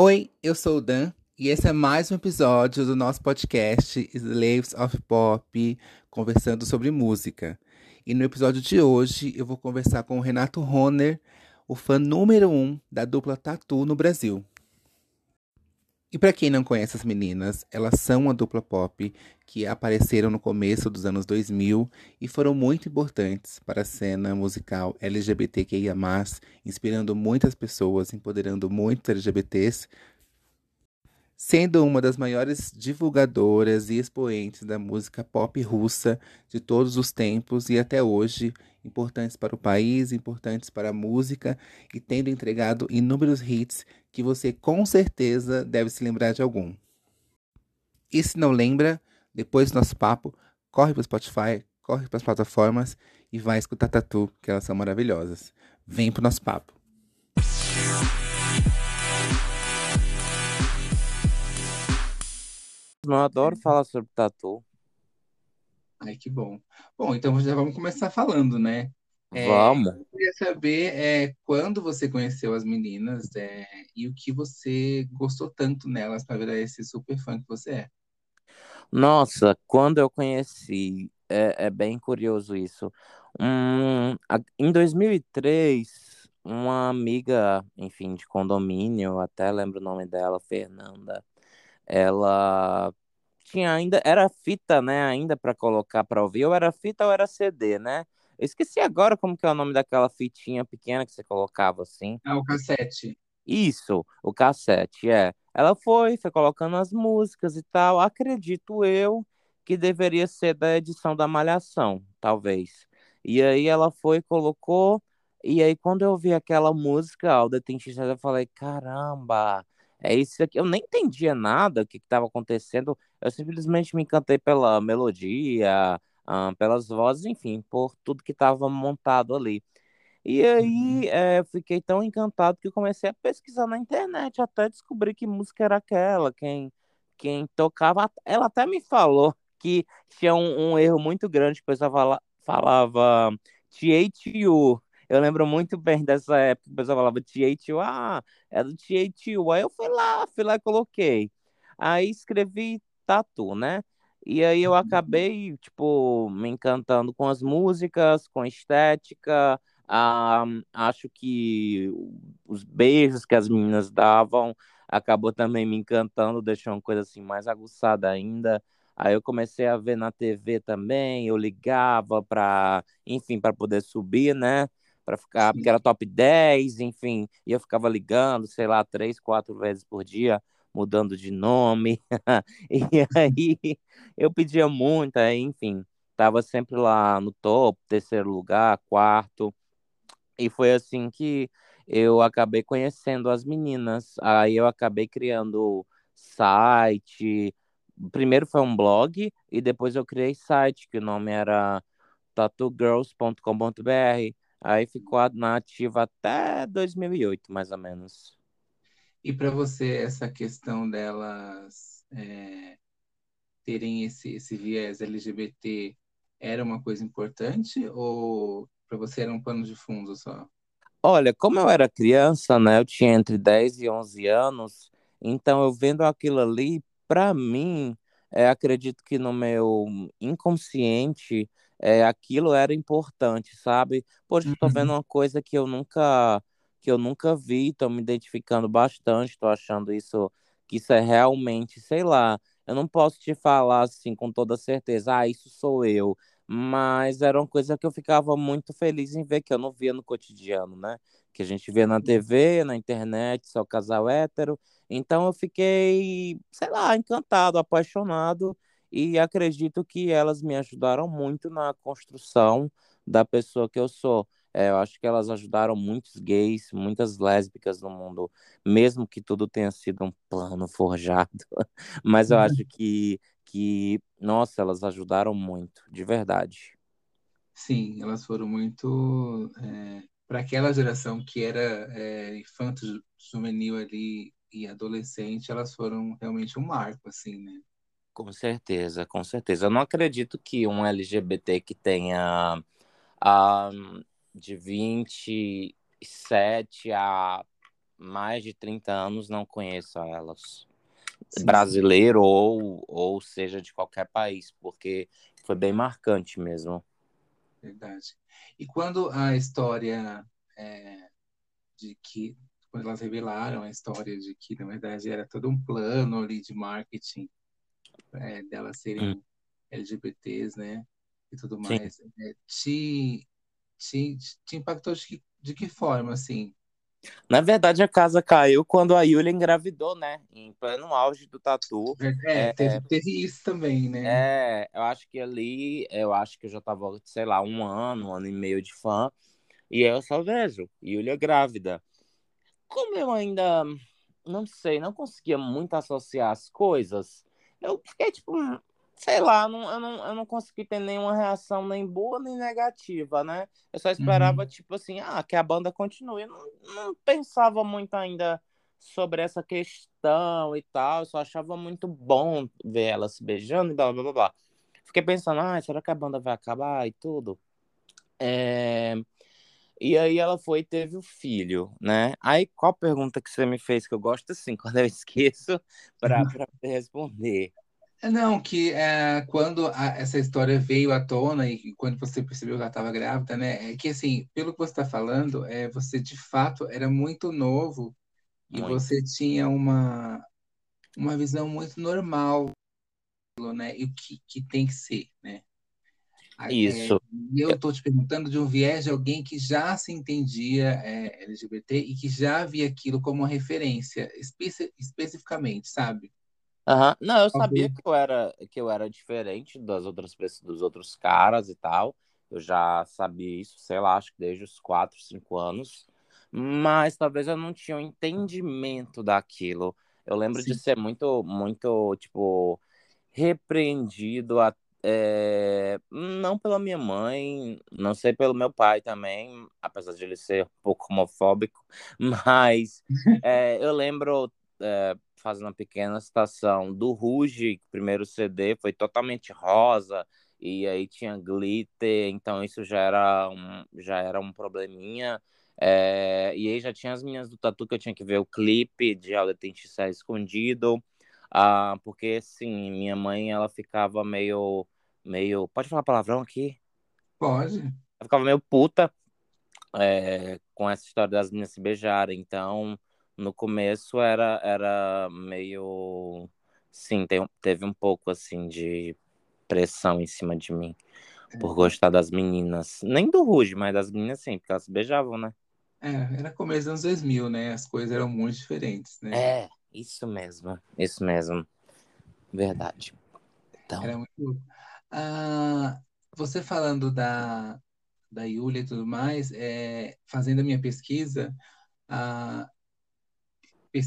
Oi, eu sou o Dan e esse é mais um episódio do nosso podcast Slaves of Pop, conversando sobre música. E no episódio de hoje eu vou conversar com o Renato Roner, o fã número um da dupla Tatu no Brasil. E para quem não conhece as meninas, elas são uma dupla pop que apareceram no começo dos anos 2000 e foram muito importantes para a cena musical LGBTQIA+, inspirando muitas pessoas, empoderando muitos LGBTs, sendo uma das maiores divulgadoras e expoentes da música pop russa de todos os tempos e até hoje, importantes para o país, importantes para a música e tendo entregado inúmeros hits que você com certeza deve se lembrar de algum. E se não lembra, depois do nosso papo, corre para o Spotify, corre para as plataformas e vai escutar Tatu, que elas são maravilhosas. Vem para o nosso papo. Eu adoro falar sobre tatu. Ai, que bom. Bom, então já vamos começar falando, né? É, Vamos. eu queria saber é, quando você conheceu as meninas é, e o que você gostou tanto nelas para virar esse super fã que você é. Nossa, quando eu conheci, é, é bem curioso isso. Em 2003, uma amiga, enfim, de condomínio, até lembro o nome dela, Fernanda, ela tinha ainda, era fita, né, ainda para colocar para ouvir, ou era fita ou era CD, né? Eu esqueci agora como que é o nome daquela fitinha pequena que você colocava assim. Ah, o cassete. Isso, o cassete, é. Ela foi, foi colocando as músicas e tal. Acredito eu que deveria ser da edição da Malhação, talvez. E aí ela foi, colocou, e aí quando eu vi aquela música, She Said, eu falei, caramba, é isso aqui. Eu nem entendia nada o que estava acontecendo, eu simplesmente me encantei pela melodia, ah, pelas vozes, enfim, por tudo que estava montado ali. E aí, é, eu fiquei tão encantado que comecei a pesquisar na internet até descobrir que música era aquela, quem, quem tocava. Ela até me falou que tinha um, um erro muito grande, que o pessoal fala- falava THU. Eu lembro muito bem dessa época, que o pessoal falava THU, ah, é do THU. Aí eu fui lá, fui lá e coloquei. Aí escrevi tatu, né? E aí eu acabei, tipo, me encantando com as músicas, com a estética, ah, acho que os beijos que as meninas davam acabou também me encantando, deixou uma coisa assim mais aguçada ainda. Aí eu comecei a ver na TV também, eu ligava para, enfim, para poder subir, né? Para ficar, porque era top 10, enfim, e eu ficava ligando, sei lá, três, quatro vezes por dia, mudando de nome. E aí eu pedia muito, aí, enfim, tava sempre lá no topo, terceiro lugar, quarto. E foi assim que eu acabei conhecendo as meninas. Aí eu acabei criando site. Primeiro foi um blog e depois eu criei site, que o nome era tatugirls.com.br. Aí ficou na ativa até 2008, mais ou menos. E para você, essa questão delas é, terem esse, esse viés LGBT era uma coisa importante ou para você era um pano de fundo só? Olha, como eu era criança, né? Eu tinha entre 10 e 11 anos, então eu vendo aquilo ali, pra mim, é, acredito que no meu inconsciente, é, aquilo era importante, sabe? Poxa, tô vendo Uhum. uma coisa que eu nunca, que eu nunca vi, tô me identificando bastante, tô achando isso, que isso é realmente, sei lá, eu não posso te falar assim com toda certeza, ah, isso sou eu. Mas era uma coisa que eu ficava muito feliz em ver, que eu não via no cotidiano, né? Que a gente vê na TV, na internet, só casal hétero. Então eu fiquei, sei lá, encantado, apaixonado, e acredito que elas me ajudaram muito na construção da pessoa que eu sou. É, eu acho que elas ajudaram muitos gays, muitas lésbicas no mundo, mesmo que tudo tenha sido um plano forjado. Mas eu acho que que, nossa, elas ajudaram muito, de verdade. Sim, elas foram muito para aquela geração que era é, infanto, ju- juvenil ali e adolescente, elas foram realmente um marco, assim, né? Com certeza, com certeza. Eu não acredito que um LGBT que tenha ah, de 27 a mais de 30 anos não conheço elas. Sim, Brasileiro sim. Ou, ou seja de qualquer país, porque foi bem marcante mesmo. Verdade. E quando a história é, de que, quando elas revelaram a história de que, na verdade, era todo um plano ali de marketing é, delas serem hum. LGBTs, né? E tudo mais, é, te, te, te impactou de que, de que forma, assim? Na verdade, a casa caiu quando a Yulia engravidou, né? Em pleno auge do tatu. É, é teve, teve, isso também, né? É, eu acho que ali, eu acho que eu já tava, sei lá, um ano, um ano e meio de fã. E eu só vejo, Yulia grávida. Como eu ainda, não sei, não conseguia muito associar as coisas, eu fiquei tipo, sei lá, não, eu, não, eu não consegui ter nenhuma reação nem boa nem negativa, né? Eu só esperava, uhum. tipo assim, ah, que a banda continue. Eu não, não pensava muito ainda sobre essa questão e tal. Eu só achava muito bom ver ela se beijando e blá blá blá blá. Fiquei pensando, ah, será que a banda vai acabar e tudo? É... E aí ela foi e teve o filho, né? Aí qual pergunta que você me fez que eu gosto assim, quando eu esqueço para responder? É, não, que é, quando a, essa história veio à tona e quando você percebeu que ela estava grávida, né? É que assim, pelo que você está falando, é, você de fato era muito novo e muito. você tinha uma, uma visão muito normal, né? E o que, que tem que ser, né? Isso. É, e eu estou te perguntando de um viés de alguém que já se entendia é, LGBT e que já via aquilo como uma referência, especi especificamente, sabe? Uhum. Não, eu sabia que eu era que eu era diferente das outras pessoas, dos outros caras e tal. Eu já sabia isso, sei lá, acho que desde os 4, 5 anos. Mas talvez eu não tinha o um entendimento daquilo. Eu lembro Sim. de ser muito, muito, tipo, repreendido, é... não pela minha mãe, não sei pelo meu pai também, apesar de ele ser um pouco homofóbico, mas é, eu lembro é, fazendo uma pequena citação do Ruge, primeiro CD foi totalmente rosa e aí tinha glitter, então isso já era um, já era um probleminha. É, e aí já tinha as minhas do Tatu que eu tinha que ver o clipe de Alda Ser Escondido, ah, porque assim, minha mãe ela ficava meio, meio, pode falar palavrão aqui? Pode. Ela ficava meio puta é, com essa história das meninas se beijarem, então no começo era, era meio. Sim, tem, teve um pouco assim de pressão em cima de mim por é. gostar das meninas. Nem do Ruge, mas das meninas sim, porque elas se beijavam, né? É, era começo dos anos 2000, né? As coisas eram muito diferentes, né? É, isso mesmo, isso mesmo. Verdade. Então... Era muito. Ah, você falando da, da Yulia e tudo mais, é, fazendo a minha pesquisa, ah,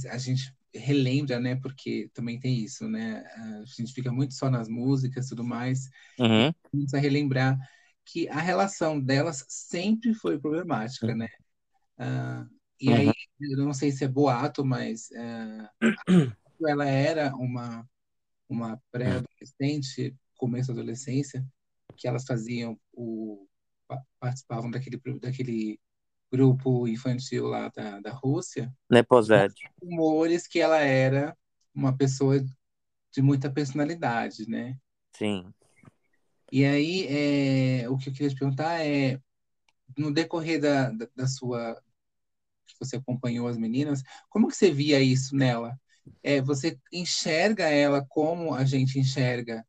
a gente relembra, né? Porque também tem isso, né? A gente fica muito só nas músicas e tudo mais. Uhum. Precisa relembrar que a relação delas sempre foi problemática, né? Uh, e uhum. aí, eu não sei se é boato, mas uh, ela era uma, uma pré-adolescente, começo da adolescência, que elas faziam o participavam daquele daquele grupo infantil lá da, da Rússia, Neposed. rumores que ela era uma pessoa de muita personalidade, né? Sim. E aí, é, o que eu queria te perguntar é, no decorrer da, da, da, sua, você acompanhou as meninas, como que você via isso nela? É, você enxerga ela como a gente enxerga,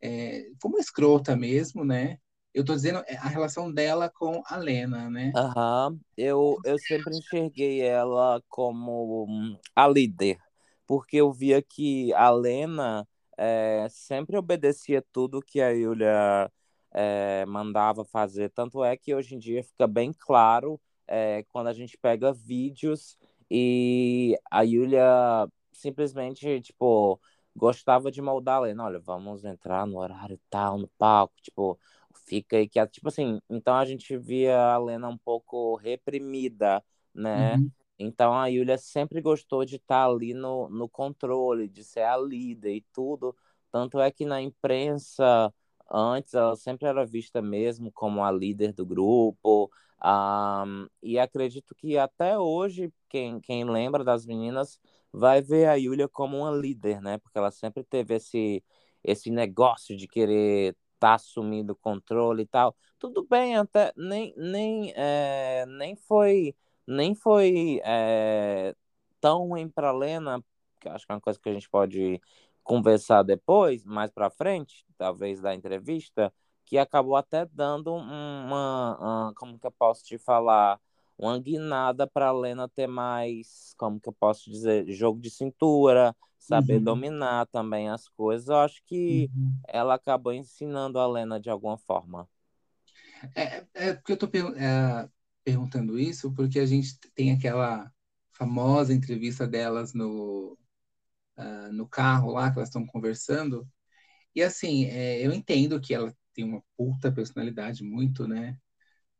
é, como escrota mesmo, né? Eu estou dizendo é, a relação dela com a Lena, né? Aham. Uhum. Eu, eu sempre enxerguei ela como hum, a líder, porque eu via que a Lena é, sempre obedecia tudo que a Yulia é, mandava fazer. Tanto é que hoje em dia fica bem claro é, quando a gente pega vídeos e a Yulia simplesmente, tipo, gostava de moldar a Lena. Olha, vamos entrar no horário tal, no palco, tipo fica aí que, tipo assim, então a gente via a Lena um pouco reprimida, né? Uhum. Então a Yulia sempre gostou de estar tá ali no, no controle, de ser a líder e tudo. Tanto é que na imprensa Antes ela sempre era vista mesmo como a líder do grupo. Um, e acredito que até hoje, quem, quem lembra das meninas vai ver a Yulia como uma líder, né? Porque ela sempre teve esse, esse negócio de querer estar tá assumindo o controle e tal. Tudo bem, até nem, nem, é, nem foi, nem foi é, tão ruim para Lena, que acho que é uma coisa que a gente pode conversar depois, mais para frente, talvez da entrevista, que acabou até dando uma, uma, como que eu posso te falar, uma guinada para a Lena ter mais, como que eu posso dizer, jogo de cintura, saber uhum. dominar também as coisas. Eu acho que uhum. ela acabou ensinando a Lena de alguma forma. É, é porque eu estou é, perguntando isso porque a gente tem aquela famosa entrevista delas no, uh, no carro lá, que elas estão conversando. E assim, é, eu entendo que ela tem uma puta personalidade muito, né,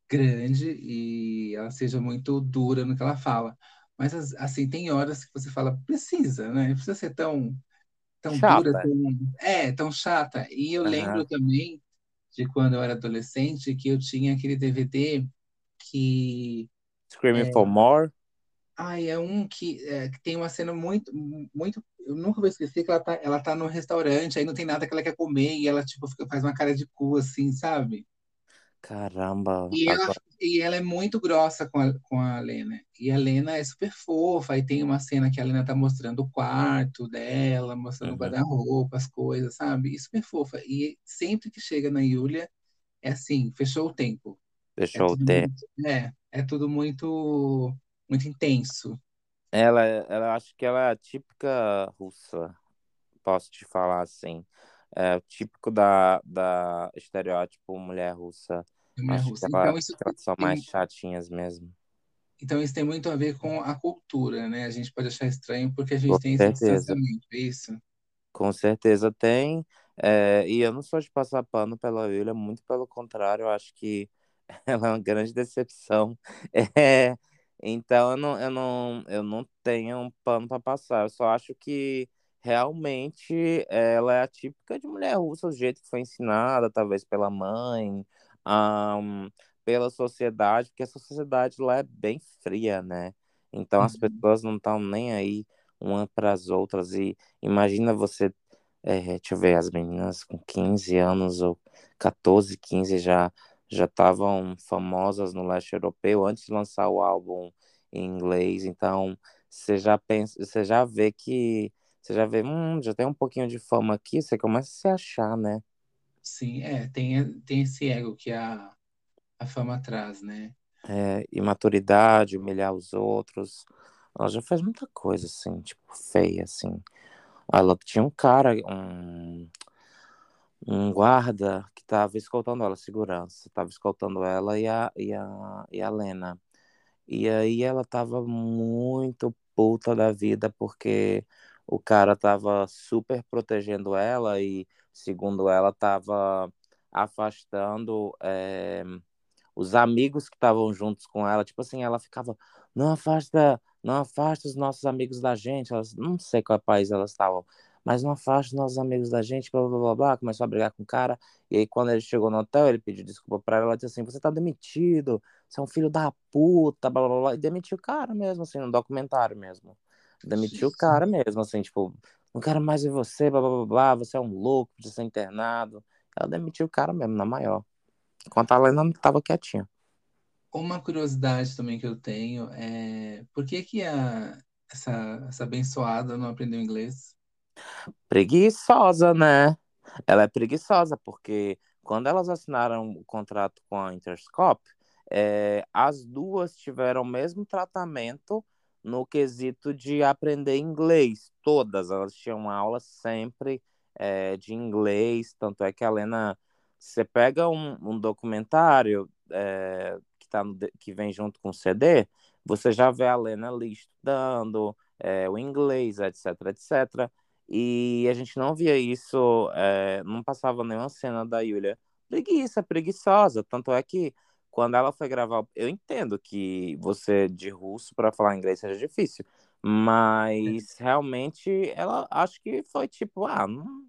grande e ela seja muito dura no que ela fala. Mas assim, tem horas que você fala, precisa, né? Precisa ser tão tão chata. dura, tão, é, tão chata. E eu uhum. lembro também de quando eu era adolescente que eu tinha aquele DVD que Screaming é, for More. Ai, é um que, é, que tem uma cena muito, muito. Eu nunca vou esquecer que ela tá, ela tá no restaurante, aí não tem nada que ela quer comer, e ela, tipo, fica, faz uma cara de cu, assim, sabe? Caramba. E ela, e ela é muito grossa com a, com a Lena. E a Lena é super fofa. Aí tem uma cena que a Lena tá mostrando o quarto dela, mostrando uhum. o guarda-roupa, as coisas, sabe? E super fofa. E sempre que chega na Yulia, é assim, fechou o tempo. Fechou é o tempo. Muito, é, é tudo muito muito intenso. Ela, ela acho que ela é a típica russa, posso te falar assim. É o típico da, da estereótipo mulher russa. Mulher acho russa. que, ela, então, isso que elas são mais chatinhas mesmo. Então isso tem muito a ver com a cultura, né? A gente pode achar estranho porque a gente com tem esse distanciamento, é isso? Com certeza tem. É, e eu não sou de passar pano pela William, muito pelo contrário, eu acho que ela é uma grande decepção. É, então eu não, eu não, eu não tenho um pano para passar. Eu só acho que realmente ela é a típica de mulher russa, o jeito que foi ensinada, talvez pela mãe, um, pela sociedade, porque essa sociedade lá é bem fria, né? Então as uhum. pessoas não estão nem aí uma para as outras. E imagina você, é, deixa eu ver, as meninas com 15 anos ou 14, 15 já já estavam famosas no leste europeu antes de lançar o álbum em inglês. Então, você já pensa, você já vê que você já vê, hum, já tem um pouquinho de fama aqui, você começa a se achar, né? Sim, é, tem, tem esse ego que a, a fama traz, né? É, imaturidade, humilhar os outros. Ela já faz muita coisa, assim, tipo, feia, assim. Ela tinha um cara, um, um guarda que estava escoltando ela, segurança, estava escoltando ela e a, e a, e a Lena. E aí ela tava muito puta da vida porque o cara tava super protegendo ela e, segundo ela, tava afastando é, os amigos que estavam juntos com ela. Tipo assim, ela ficava, não afasta, não afasta os nossos amigos da gente. Não sei qual país elas estavam mas não afaste os nossos amigos da gente, blá, blá, blá, blá, começou a brigar com o cara, e aí quando ele chegou no hotel, ele pediu desculpa pra ela, ela disse assim, você tá demitido, você é um filho da puta, blá, blá, blá, e demitiu o cara mesmo, assim, no documentário mesmo, demitiu o cara mesmo, assim, tipo, não quero mais ver você, blá, blá, blá, blá, você é um louco, de ser internado, ela demitiu o cara mesmo, na maior, enquanto a Lena tava quietinha. Uma curiosidade também que eu tenho é por que que a, essa, essa abençoada não aprendeu inglês? Preguiçosa, né? Ela é preguiçosa, porque quando elas assinaram o contrato com a Interscope, é, as duas tiveram o mesmo tratamento no quesito de aprender inglês. Todas, elas tinham aula sempre é, de inglês, tanto é que a Lena, você pega um, um documentário é, que, tá no, que vem junto com o CD, você já vê a Lena ali estudando é, o inglês, etc, etc. E a gente não via isso, é, não passava nenhuma cena da Yulia preguiça, preguiçosa. Tanto é que quando ela foi gravar, eu entendo que você de russo para falar inglês seja difícil, mas realmente ela acho que foi tipo, ah, não,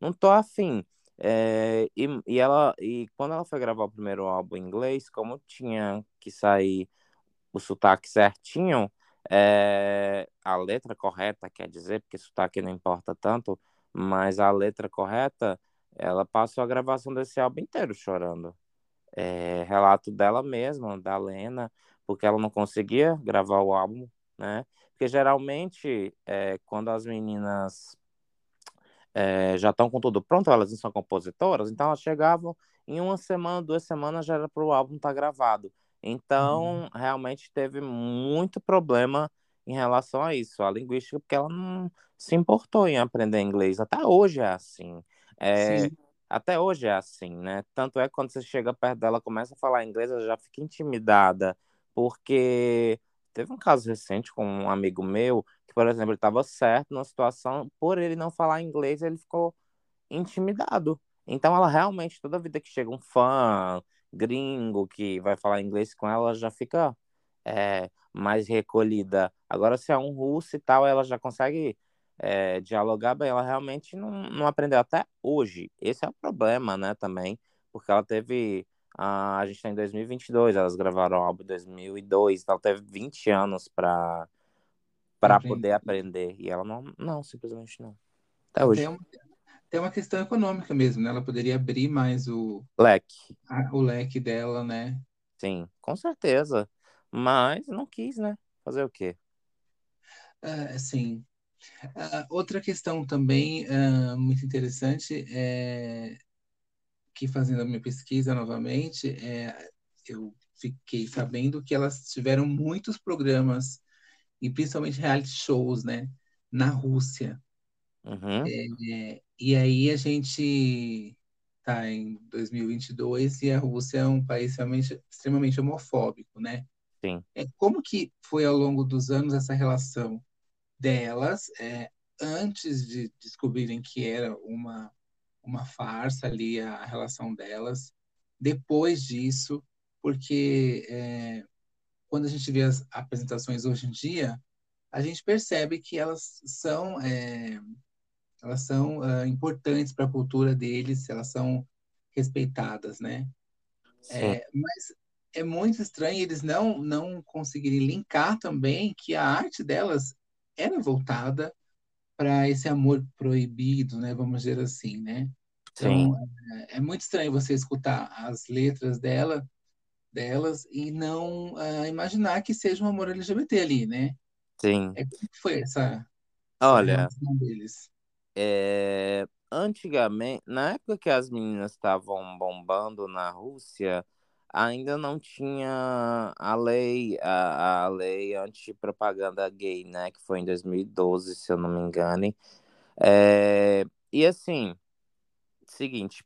não tô afim. É, e, e ela e quando ela foi gravar o primeiro álbum em inglês, como tinha que sair o sotaque certinho, é, a letra correta, quer dizer, porque sotaque não importa tanto, mas a letra correta, ela passou a gravação desse álbum inteiro chorando. É, relato dela mesma, da Lena, porque ela não conseguia gravar o álbum, né? Porque geralmente, é, quando as meninas é, já estão com tudo pronto, elas não são compositoras, então elas chegavam em uma semana, duas semanas já era para o álbum estar tá gravado. Então, uhum. realmente teve muito problema em relação a isso, a linguística, porque ela não se importou em aprender inglês. Até hoje é assim. É, até hoje é assim, né? Tanto é que quando você chega perto dela, começa a falar inglês, ela já fica intimidada, porque teve um caso recente com um amigo meu, que, por exemplo, ele estava certo na situação, por ele não falar inglês, ele ficou intimidado. Então, ela realmente, toda vida que chega um fã gringo que vai falar inglês com ela, já fica é, mais recolhida. Agora, se é um russo e tal, ela já consegue é, dialogar bem. Ela realmente não, não aprendeu até hoje. Esse é o problema, né, também, porque ela teve. A, a gente está em 2022, elas gravaram o álbum em 2002, então ela teve 20 anos para para poder aprender. E ela não, não, simplesmente não. Até hoje. Tem uma, tem uma questão econômica mesmo, né? Ela poderia abrir mais o leque. A, o leque dela, né? Sim, com certeza. Mas não quis, né? Fazer o quê? Uh, sim. Uh, outra questão também uh, muito interessante é que fazendo a minha pesquisa novamente, é, eu fiquei sabendo que elas tiveram muitos programas e principalmente reality shows, né, na Rússia. Uhum. É, e aí a gente está em 2022 e a Rússia é um país realmente extremamente homofóbico, né? Sim. É, como que foi ao longo dos anos essa relação delas, é, antes de descobrirem que era uma, uma farsa ali a, a relação delas, depois disso, porque é, quando a gente vê as apresentações hoje em dia, a gente percebe que elas são é, elas são uh, importantes para a cultura deles, elas são respeitadas, né? É, mas é muito estranho eles não não conseguirem linkar também que a arte delas era voltada para esse amor proibido, né? Vamos dizer assim, né? Então é, é, muito estranho você escutar as letras dela delas e não uh, imaginar que seja um amor LGBT ali, né? Sim. É, como foi essa, Olha, deles? É, antigamente, na época que as meninas estavam bombando na Rússia, ainda não tinha a lei, a, a lei anti-propaganda gay, né? Que foi em 2012, se eu não me engane. É, e assim, seguinte,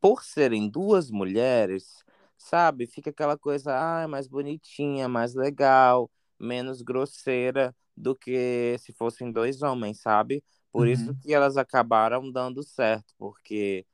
por serem duas mulheres, sabe? Fica aquela coisa, ah, mais bonitinha, mais legal, menos grosseira do que se fossem dois homens, sabe? Por uhum. isso que elas acabaram dando certo, porque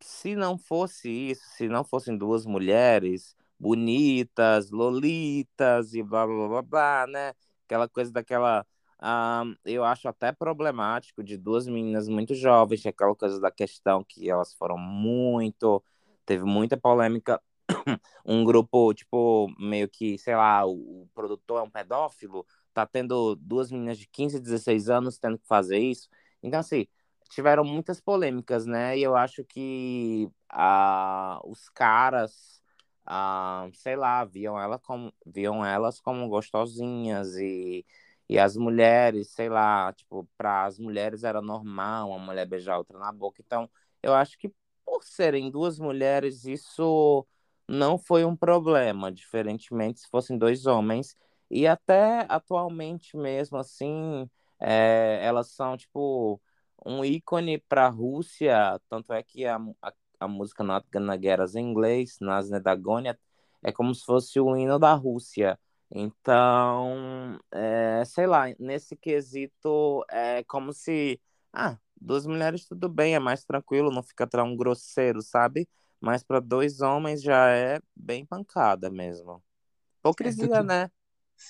se não fosse isso, se não fossem duas mulheres bonitas, lolitas e blá blá blá blá, né? Aquela coisa daquela. Um, eu acho até problemático de duas meninas muito jovens, aquela coisa da questão que elas foram muito. Teve muita polêmica um grupo, tipo, meio que, sei lá, o, o, produtor é um pedófilo, tá tendo duas meninas de 15, 16 anos tendo que fazer isso. Então, assim, tiveram muitas polêmicas, né? E eu acho que ah, os caras, ah, sei lá, viam, ela como, viam elas como gostosinhas e, e as mulheres, sei lá, tipo, para as mulheres era normal uma mulher beijar outra na boca. Então, eu acho que por serem duas mulheres, isso não foi um problema, diferentemente se fossem dois homens. E até atualmente mesmo, assim, é, elas são, tipo, um ícone para a Rússia. Tanto é que a, a, a música Not Gonna Get Us em inglês, Nas Nedagonia, é como se fosse o hino da Rússia. Então, é, sei lá, nesse quesito, é como se. Ah, duas mulheres tudo bem, é mais tranquilo, não fica tão grosseiro, sabe? Mas para dois homens já é bem pancada mesmo. Hipocrisia, é, né?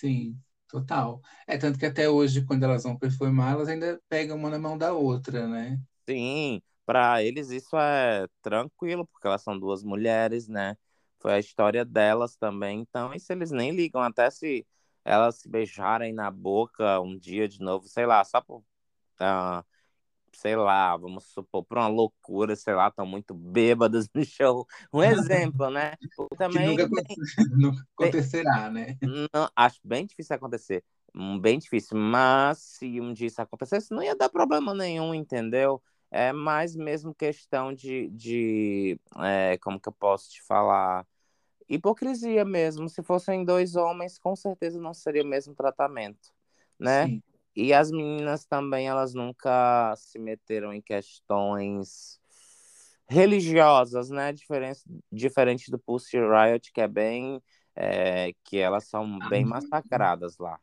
Sim, total. É tanto que até hoje, quando elas vão performar, elas ainda pegam uma na mão da outra, né? Sim, para eles isso é tranquilo, porque elas são duas mulheres, né? Foi a história delas também. Então, isso eles nem ligam, até se elas se beijarem na boca um dia de novo, sei lá, só por. Uh, sei lá, vamos supor, por uma loucura, sei lá, estão muito bêbadas no show. Um exemplo, né? Também, que nunca, bem, nunca acontecerá, né? Não, acho bem difícil acontecer. Hum, bem difícil, mas se um dia isso acontecesse, não ia dar problema nenhum, entendeu? É mais mesmo questão de, de é, como que eu posso te falar? Hipocrisia mesmo. Se fossem dois homens, com certeza não seria o mesmo tratamento, né? Sim. E as meninas também, elas nunca se meteram em questões religiosas, né? Diferente, diferente do Pussy Riot, que é bem. É, que elas são bem massacradas lá.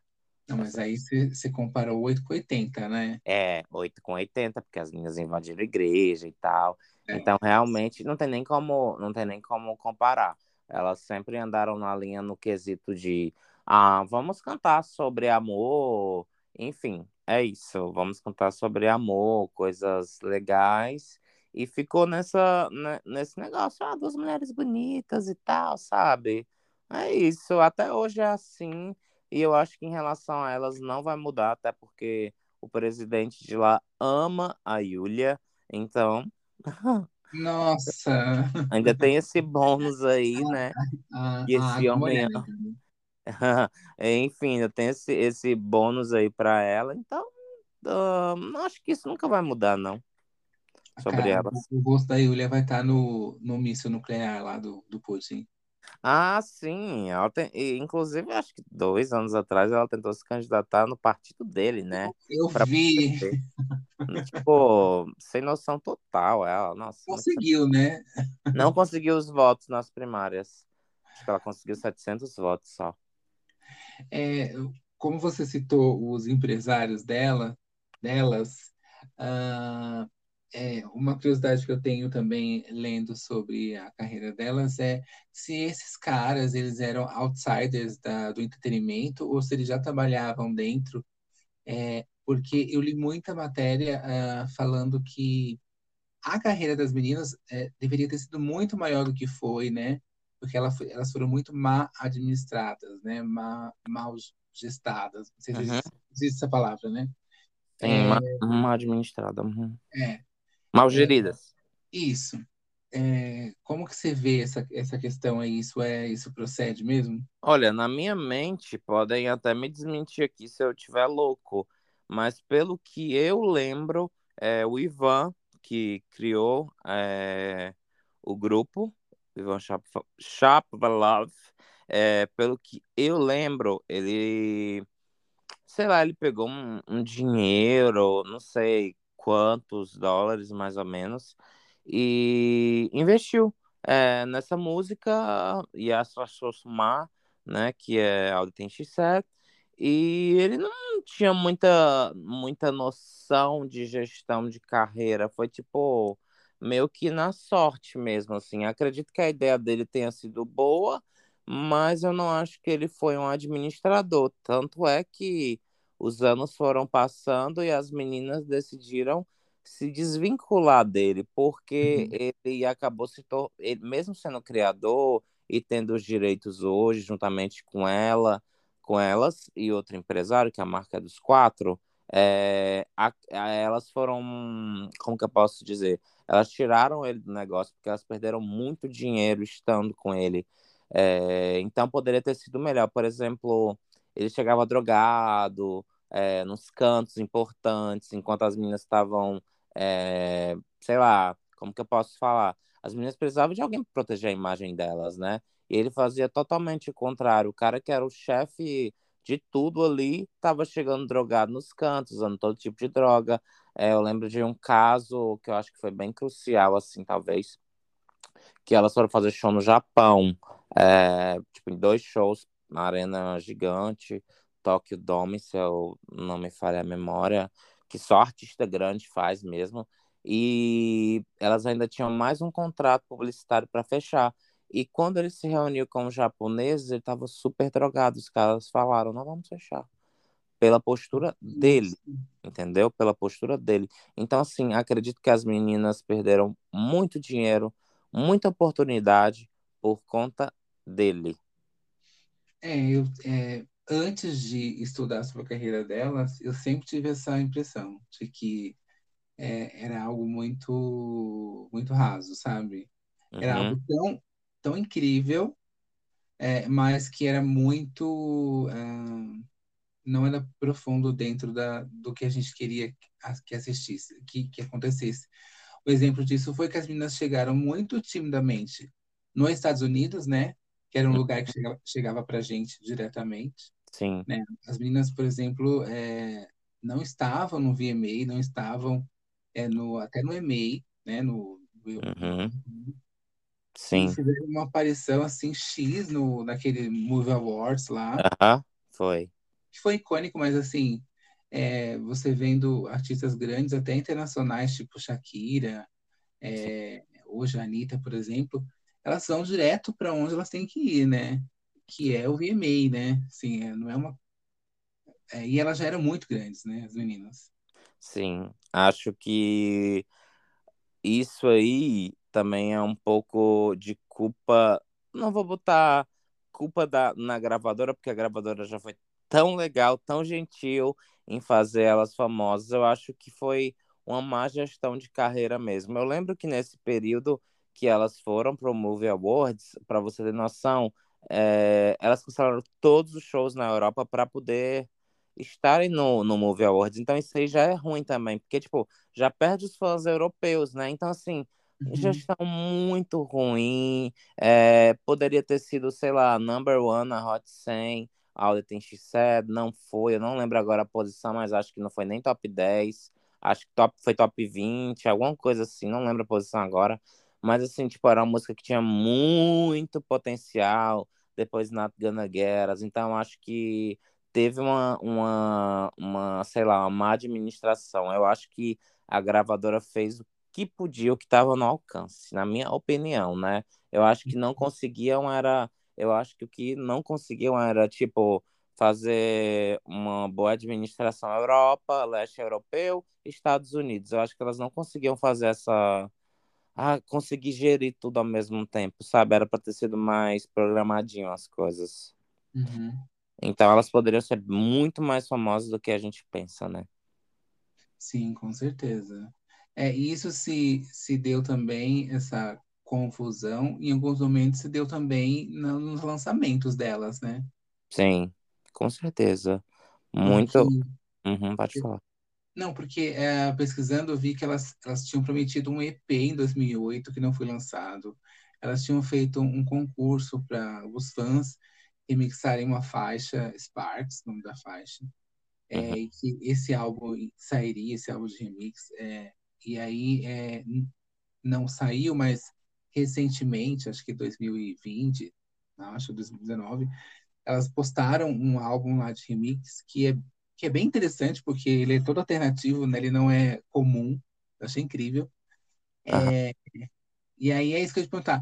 Não, mas aí você comparou 8 com 80, né? É, 8 com 80, porque as meninas invadiram a igreja e tal. É. Então, realmente, não tem nem como, não tem nem como comparar. Elas sempre andaram na linha no quesito de ah, vamos cantar sobre amor, enfim, é isso. Vamos cantar sobre amor, coisas legais. E ficou nessa, né, nesse negócio, ah, duas mulheres bonitas e tal, sabe? É isso. Até hoje é assim. E eu acho que em relação a elas não vai mudar, até porque o presidente de lá ama a Yulia. Então. Nossa! Ainda tem esse bônus aí, né? Ah, e esse homem. Enfim, eu tenho esse, esse bônus aí para ela, então uh, acho que isso nunca vai mudar, não. Sobre Cara, ela. O rosto da Yulia vai estar tá no, no míssil nuclear lá do, do Putin. Ah, sim. Ela tem, inclusive, acho que dois anos atrás ela tentou se candidatar no partido dele, né? Eu pra vi. tipo, sem noção total, ela. Nossa, conseguiu, não... né? Não conseguiu os votos nas primárias. Acho que ela conseguiu 700 votos só. É, como você citou os empresários dela, delas, uh, é, uma curiosidade que eu tenho também lendo sobre a carreira delas é se esses caras eles eram outsiders da, do entretenimento ou se eles já trabalhavam dentro, é, porque eu li muita matéria uh, falando que a carreira das meninas é, deveria ter sido muito maior do que foi, né? Porque ela foi, elas foram muito mal administradas, né? Mal, mal gestadas. Não sei se uhum. existe essa palavra, né? Sim, é... administrada. Uhum. É. Mal geridas. É, isso. É, como que você vê essa, essa questão aí? Isso é isso procede mesmo? Olha, na minha mente, podem até me desmentir aqui se eu estiver louco, mas pelo que eu lembro, é, o Ivan, que criou é, o grupo, Ivan Shapovalov, é, pelo que eu lembro, ele, sei lá, ele pegou um, um dinheiro, não sei quantos dólares mais ou menos, e investiu é, nessa música a Sumar, né, que é X7, e ele não tinha muita, muita noção de gestão de carreira, foi tipo meio que na sorte mesmo, assim. Acredito que a ideia dele tenha sido boa, mas eu não acho que ele foi um administrador. Tanto é que os anos foram passando e as meninas decidiram se desvincular dele, porque uhum. ele acabou se tornando, mesmo sendo criador e tendo os direitos hoje, juntamente com ela, com elas e outro empresário, que é a marca dos quatro, é, a, a, elas foram, como que eu posso dizer? Elas tiraram ele do negócio porque elas perderam muito dinheiro estando com ele. É, então poderia ter sido melhor. Por exemplo, ele chegava drogado é, nos cantos importantes, enquanto as meninas estavam, é, sei lá, como que eu posso falar? As meninas precisavam de alguém para proteger a imagem delas, né? E ele fazia totalmente o contrário. O cara que era o chefe de tudo ali, estava chegando drogado nos cantos, usando todo tipo de droga. É, eu lembro de um caso que eu acho que foi bem crucial, assim, talvez, que elas foram fazer show no Japão, é, tipo, em dois shows na arena gigante, Tokyo Dome, se eu não me falha a memória, que só artista grande faz mesmo, e elas ainda tinham mais um contrato publicitário para fechar. E quando ele se reuniu com os japoneses, ele estava super drogado. Os caras falaram: não vamos fechar. Pela postura dele, entendeu? Pela postura dele. Então, assim, acredito que as meninas perderam muito dinheiro, muita oportunidade por conta dele. É, eu, é, antes de estudar sobre a carreira delas, eu sempre tive essa impressão de que é, era algo muito, muito raso, sabe? Era Uhum, algo tão, tão incrível, é, mas que era muito, ah, não era profundo dentro da, do que a gente queria que assistisse, que, que acontecesse. O exemplo disso foi que as meninas chegaram muito timidamente nos Estados Unidos, né? Que era um lugar que chegava, chegava para a gente diretamente, sim. né? As meninas, por exemplo, é, não estavam no VMA, não estavam é, no, até no EMA, né? No, no, Uhum, sim. fizeram uma aparição assim X no naquele Movie Awards lá, Aham, foi. que foi icônico, mas assim, é, você vendo artistas grandes, até internacionais, tipo Shakira, é, hoje a Anitta, por exemplo, elas vão direto para onde elas têm que ir, né? Que é o VMA, né? Assim, é, não é uma. é, e elas já eram muito grandes, né? As meninas. Sim. Acho que isso aí também é um pouco de culpa. Não vou botar culpa da, na gravadora, porque a gravadora já foi tão legal, tão gentil em fazer elas famosas. Eu acho que foi uma má gestão de carreira mesmo. Eu lembro que nesse período que elas foram para o Movie Awards, para você ter noção, é, elas cancelaram todos os shows na Europa para poder estarem no, no Movie Awards. Então isso aí já é ruim também, porque, tipo, já perde os fãs europeus, né? Então, assim, Uhum, gestão muito ruim. É, poderia ter sido, sei lá, number one na Hot 100, All the Things She Said, não foi. Eu não lembro agora a posição, mas acho que não foi nem top 10. Acho que top, foi top 20, alguma coisa assim, não lembro a posição agora. Mas, assim, tipo, era uma música que tinha muito potencial. Depois Not Gonna Get Us. Então, acho que teve uma, uma, uma, sei lá, uma má administração. Eu acho que a gravadora fez o que podia, o que estava no alcance, na minha opinião, né? Eu acho que não conseguiam era, eu acho que o que não conseguiam era, tipo, fazer uma boa administração Europa, leste europeu, Estados Unidos. Eu acho que elas não conseguiam fazer essa ah, conseguir gerir tudo ao mesmo tempo, sabe? Era para ter sido mais programadinho as coisas. uhum. Então elas poderiam ser muito mais famosas do que a gente pensa, né? Sim, com certeza. É, isso se, se deu também, essa confusão, em alguns momentos se deu também no- nos lançamentos delas, né? Sim, com certeza. Muito. Uhum, pode falar. não, porque é, pesquisando eu vi que elas, elas tinham prometido um EP em 2008 que não foi lançado. Elas tinham feito um concurso para os fãs remixarem uma faixa, Sparks, nome da faixa, Uhum, é, e que esse álbum sairia, esse álbum de remix, é, e aí é, não saiu, mas recentemente, acho que 2020, acho 2019, elas postaram um álbum lá de remix que é, que é bem interessante, porque ele é todo alternativo, né? Ele não é comum, eu achei incrível. aham. E aí é isso que eu ia te perguntar.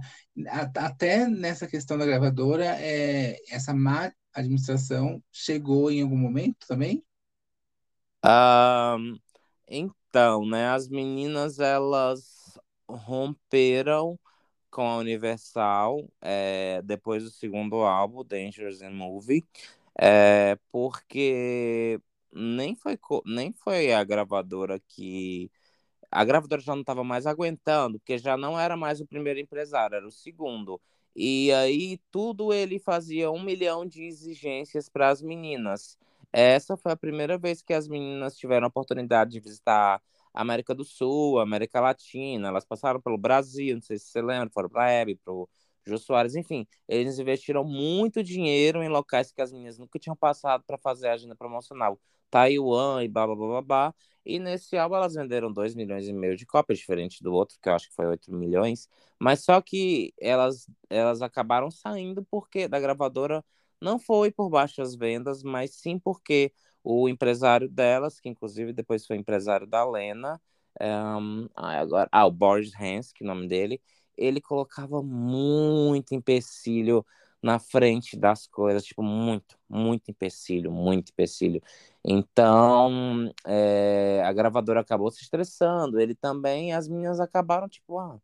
Até nessa questão da gravadora, é, essa má administração chegou em algum momento também? Ahn, então, né, as meninas elas romperam com a Universal é, depois do segundo álbum, Dangerous in Movie, é, porque nem foi, nem foi a gravadora que a gravadora já não estava mais aguentando, porque já não era mais o primeiro empresário, era o segundo. E aí tudo ele fazia um milhão de exigências para as meninas. Essa foi a primeira vez que as meninas tiveram a oportunidade de visitar a América do Sul, a América Latina. Elas passaram pelo Brasil, não sei se você lembra, foram para a Hebe, para o Jô Soares, enfim. Eles investiram muito dinheiro em locais que as meninas nunca tinham passado para fazer a agenda promocional. Taiwan e blá blá blá blá blá. E nesse álbum elas venderam 2 milhões e meio de cópias, diferente do outro, que eu acho que foi 8 milhões. Mas só que elas, elas acabaram saindo porque da gravadora não foi por baixas vendas, mas sim porque o empresário delas, que inclusive depois foi empresário da Lena, um, agora, ah, o Boris Hans, que é o nome dele, ele colocava muito empecilho na frente das coisas, tipo, muito, muito empecilho, muito empecilho. Então, é, a gravadora acabou se estressando, ele também, as meninas acabaram, tipo, ah,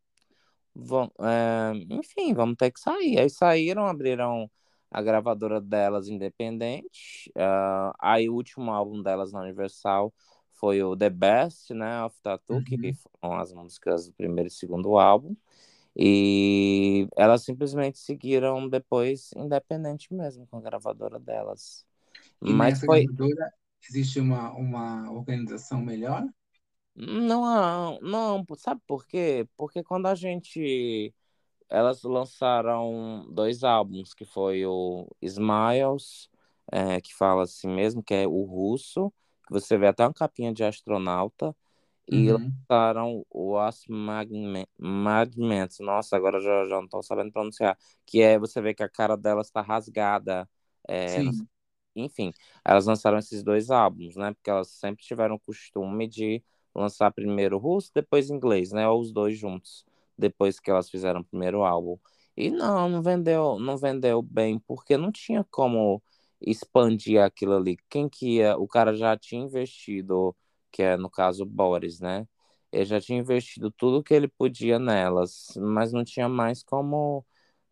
vão, é, enfim, vamos ter que sair. Aí saíram, abriram a gravadora delas independente. Uh, aí o último álbum delas na Universal foi o The Best, né, of Tattoo, uhum. que foram as músicas do primeiro e segundo álbum. E elas simplesmente seguiram depois independente mesmo com a gravadora delas. E Mas foi... existe uma, uma organização melhor? Não, não, sabe por quê? Porque quando a gente elas lançaram dois álbuns, que foi o Smiles, é, que fala assim mesmo, que é o russo, que você vê até uma capinha de astronauta, e uhum. lançaram o As Magments. Nossa, agora já, já não estou sabendo pronunciar. Que é, você vê que a cara dela está rasgada. É, enfim, elas lançaram esses dois álbuns, né? Porque elas sempre tiveram o costume de lançar primeiro russo, depois inglês, né? Ou os dois juntos depois que elas fizeram o primeiro álbum. E não, não vendeu, não vendeu bem, porque não tinha como expandir aquilo ali. Quem que ia, o cara já tinha investido, que é no caso Boris, né? Ele já tinha investido tudo que ele podia nelas, mas não tinha mais como,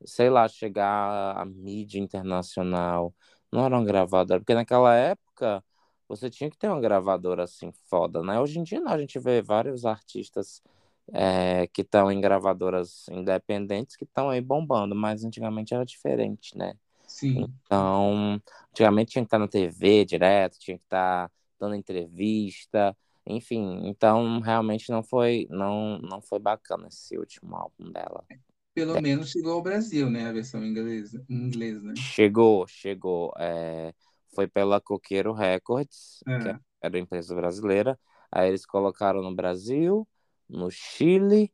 sei lá, chegar à mídia internacional. Não era uma gravadora, porque naquela época você tinha que ter uma gravadora assim foda, né? Hoje em dia não, a gente vê vários artistas é, que estão em gravadoras independentes que estão aí bombando, mas antigamente era diferente, né? Sim. Então, antigamente tinha que estar na TV direto, tinha que estar dando entrevista, enfim. Então, realmente não foi, não, não foi bacana esse último álbum dela. Pelo é. menos chegou ao Brasil, né? A versão inglesa, inglês, né? Chegou, chegou. É, foi pela Coqueiro Records, é. que era a empresa brasileira. Aí eles colocaram no Brasil, no Chile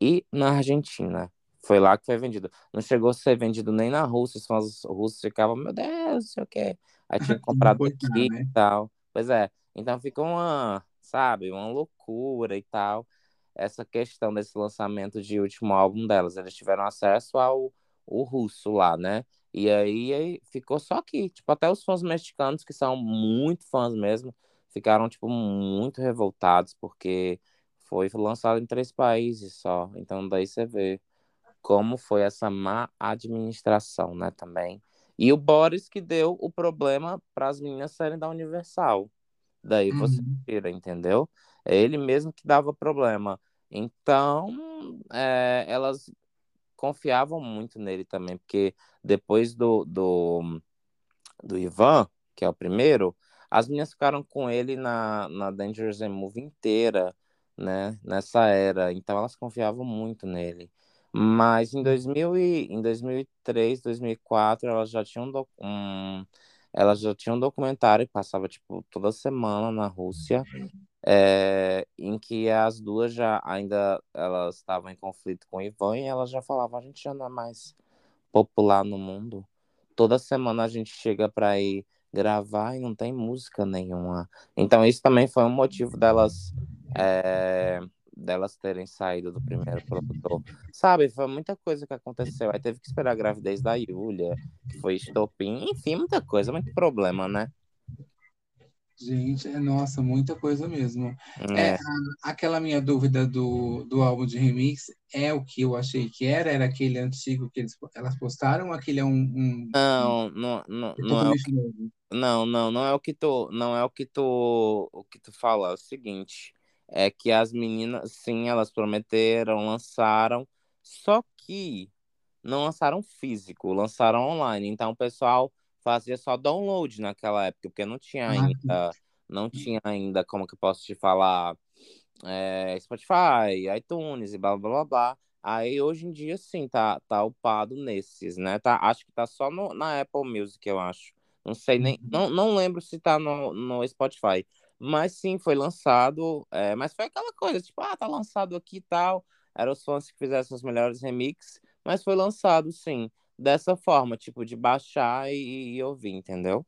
e na Argentina. Foi lá que foi vendido. Não chegou a ser vendido nem na Rússia. Os russos ficavam, meu Deus, não sei o quê. Aí tinha comprado aqui né? e tal. Pois é. Então ficou uma, sabe, uma loucura e tal. Essa questão desse lançamento de último álbum delas. Eles tiveram acesso ao o russo lá, né? E aí, aí ficou só aqui. Tipo, até os fãs mexicanos, que são muito fãs mesmo, ficaram, tipo, muito revoltados, porque foi lançado em três países só. Então daí você vê como foi essa má administração, né, também. E o Boris que deu o problema para as meninas saírem da Universal. Daí você uhum. tira, entendeu? É ele mesmo que dava problema. Então, é, elas confiavam muito nele também, porque depois do, do, do Ivan, que é o primeiro, as meninas ficaram com ele na, na Dangerous Move inteira né, nessa era, então elas confiavam muito nele. Mas em, 2000 e, em 2003, 2004, elas já tinham um, elas já tinham um documentário que passava tipo toda semana na Rússia, é, em que as duas já ainda elas estavam em conflito com o Ivan e elas já falavam a gente já não é mais popular no mundo. Toda semana a gente chega para ir gravar e não tem música nenhuma. Então isso também foi um motivo delas é, delas terem saído do primeiro produtor. Sabe, foi muita coisa que aconteceu. Aí teve que esperar a gravidez da Yulia, que foi estopim, enfim, muita coisa, muito problema, né? Gente, é, nossa, muita coisa mesmo. É. é aquela minha dúvida do, do álbum de remix é o que eu achei que era? Era aquele antigo que eles, elas postaram? Ou aquele é um. um não, não, não, não é o que, não, não, não é o que tu, não é o que tu, o que tu fala. É o seguinte, é que as meninas, sim, elas prometeram, lançaram, só que não lançaram físico, lançaram online. Então o pessoal fazia só download naquela época, porque não tinha ah, ainda, não tinha ainda, como que eu posso te falar, é, Spotify, iTunes e blá blá blá blá. Aí hoje em dia sim, tá, tá upado nesses, né? Tá, acho que tá só no, na Apple Music, eu acho. Não sei nem, uhum. não, não lembro se tá no, no Spotify. Mas sim, foi lançado. É, mas foi aquela coisa, tipo, ah, tá lançado aqui e tal. Eram os fãs que fizessem os melhores remixes, mas foi lançado, sim, dessa forma, tipo, de baixar e, e ouvir, entendeu?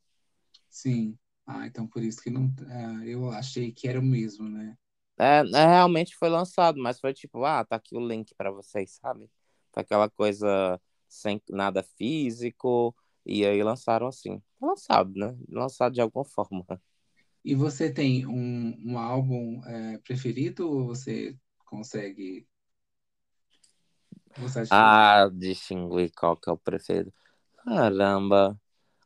Sim. Ah, então por isso que não. É, eu achei que era o mesmo, né? É, é, realmente foi lançado, mas foi tipo, ah, tá aqui o link para vocês, sabe? Foi aquela coisa sem nada físico, e aí lançaram assim. Lançado, né? Lançado de alguma forma. E você tem um, um álbum é, preferido ou você consegue tudo? Ah, distinguir qual que é o preferido. Caramba.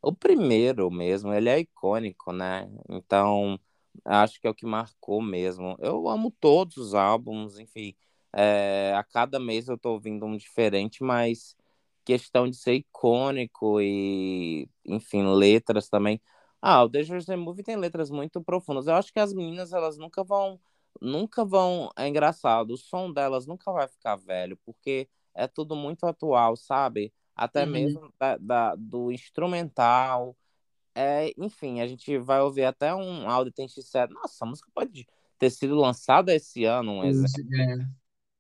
O primeiro mesmo, ele é icônico, né? Então, acho que é o que marcou mesmo. Eu amo todos os álbuns, enfim. É, a cada mês eu tô ouvindo um diferente, mas questão de ser icônico e, enfim, letras também. Ah, o Dangerous The Movie tem letras muito profundas. Eu acho que as meninas, elas nunca vão, nunca vão, é engraçado, o som delas nunca vai ficar velho, porque é tudo muito atual, sabe? Até Uhum. mesmo da, da- do instrumental. É, enfim, a gente vai ouvir até um áudio tem X7. Nossa, a música pode ter sido lançada esse ano, um Hoje, é,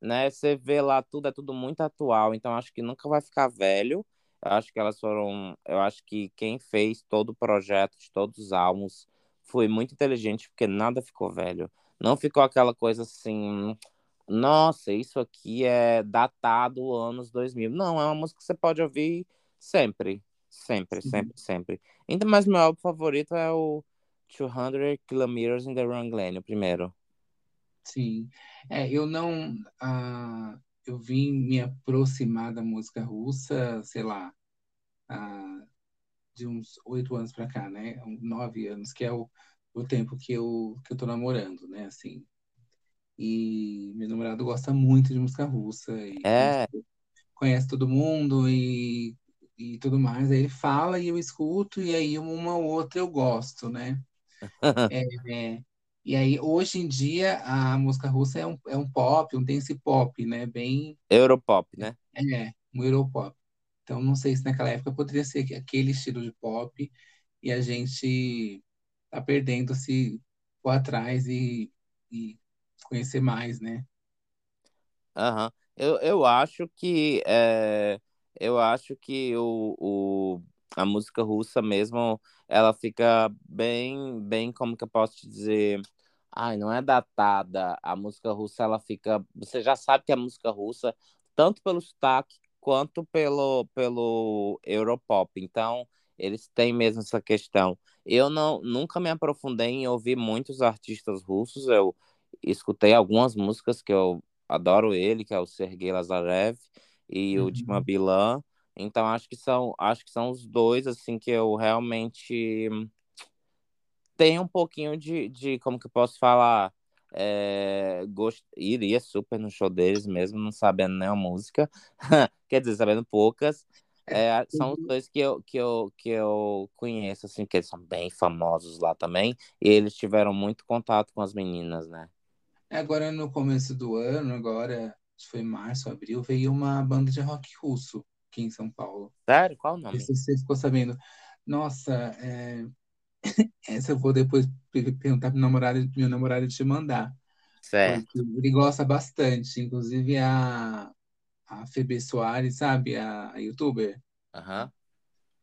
né? Você vê lá tudo, é tudo muito atual, então acho que nunca vai ficar velho. Eu acho que elas foram, eu acho que quem fez todo o projeto de todos os álbuns foi muito inteligente, porque nada ficou velho. Não ficou aquela coisa assim, nossa, isso aqui é datado anos 2000. Não, é uma música que você pode ouvir sempre, sempre, sim. sempre, sempre. Ainda mais meu álbum favorito é o 200 Kilometers in the Wrong Lane, o primeiro. Sim. É, eu não. ah, eu vim me aproximar da música russa, sei lá, ah, de uns oito anos pra cá, né? Nove anos, que é o, o tempo que eu, que eu tô namorando, né? Assim. E meu namorado gosta muito de música russa e conhece, É. conhece todo mundo e, e tudo mais. Aí ele fala e eu escuto, e aí uma ou outra eu gosto, né? É, é, e aí, hoje em dia, a música russa é um, é um pop, um dance pop, né? Bem, Europop, né? é, um Europop. Então, não sei se naquela época poderia ser que- aquele estilo de pop e a gente tá perdendo se for atrás e, e conhecer mais, né? Aham. Eu, eu acho que é, eu acho que o, o, a música russa mesmo, ela fica bem, bem, como que eu posso te dizer? Ai, não é datada. A música russa, ela fica. Você já sabe que é música russa, tanto pelo sotaque quanto pelo, pelo Europop. Então, eles têm mesmo essa questão. Eu não, nunca me aprofundei em ouvir muitos artistas russos. Eu escutei algumas músicas que eu adoro ele, que é o Sergei Lazarev e o Dima Uhum. Bilan. Então acho que são, acho que são os dois assim que eu realmente tenho um pouquinho de, de como que eu posso falar, é, gost... iria super no show deles mesmo, não sabendo nenhuma música, quer dizer, sabendo poucas. É, É, são os teve- dois que eu, que eu, que eu conheço, assim, que eles são bem famosos lá também, e eles tiveram muito contato com as meninas, né? agora no começo do ano, agora, foi março, abril, veio uma banda de rock russo aqui em São Paulo. Sério? Qual o Não nome? sei se você ficou sabendo. Nossa, é, Essa eu vou depois pe- perguntar pro namorado, meu namorado te mandar, Certo. ele gosta bastante. Inclusive a, a Febe Soares, sabe, a, a youtuber, Aham.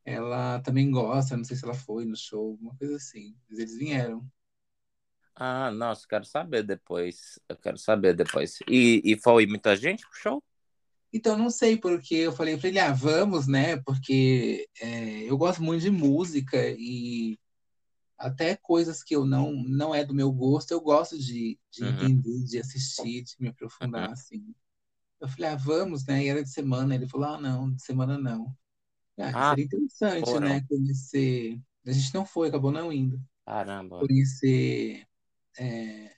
ela também gosta, não sei se ela foi no show, uma coisa assim. Mas eles vieram. Ah, nossa, quero saber depois. Eu quero saber depois. E, e foi muita gente pro show? Então, não sei porque eu falei para ele, ah, vamos, né? Porque é, eu gosto muito de música e até coisas que eu não não é do meu gosto, eu gosto de, de Uhum, entender, de assistir, de me uhum. aprofundar, assim. Eu falei, ah, vamos, né? E era de semana. Ele falou, ah, não, de semana não. Ah, Ah, seria interessante, né? Conhecer. A gente não foi, acabou não indo. Caramba. Conhecer é,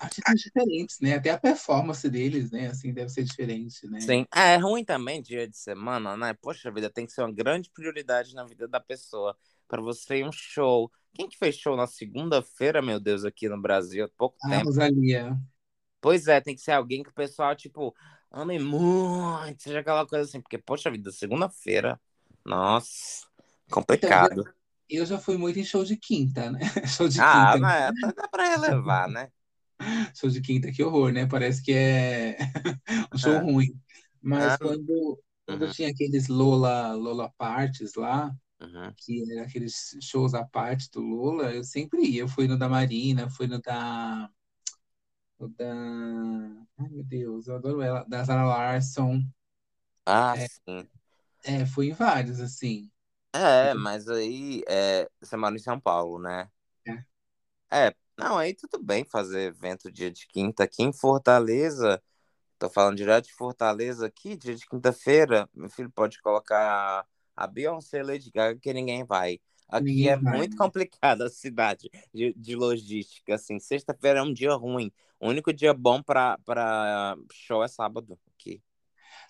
artistas diferentes, né? Até a performance deles, né? Assim, deve ser diferente, né? Sim. É ruim também dia de semana, né? Poxa vida, tem que ser uma grande prioridade na vida da pessoa. Para você ir um show. Quem que fez show na segunda-feira, meu Deus, aqui no Brasil, há pouco A tempo? Rosalia. Pois é, tem que ser alguém que o pessoal, tipo, ame muito, seja aquela coisa assim, porque, poxa vida, segunda-feira, nossa, Então, eu, complicado. eu já fui muito em show de quinta, né? Show de Ah, quinta. né? mas dá pra relevar, né? Show de quinta, que horror, né? Parece que é um show Ah, ruim. ah, Mas quando, quando uhum, tinha aqueles Lola, Lola Parties lá, uhum. que era aqueles shows à parte do Lula, eu sempre ia. Eu fui no da Marina, fui no da, no da, ai meu Deus, eu adoro ela, da Zara Larson. Ah, É, sim. é, fui em vários, assim. É, mas aí é, você mora em São Paulo, né? é. É, não, aí tudo bem fazer evento dia de quinta aqui em Fortaleza. Tô falando direto de Fortaleza aqui, dia de quinta-feira. Meu filho pode colocar a Beyoncé Lady Gaga que ninguém vai. Aqui Ninguém é vai, muito complicada a cidade de, de logística, assim. Sexta-feira é um dia ruim. O único dia bom para show é sábado aqui.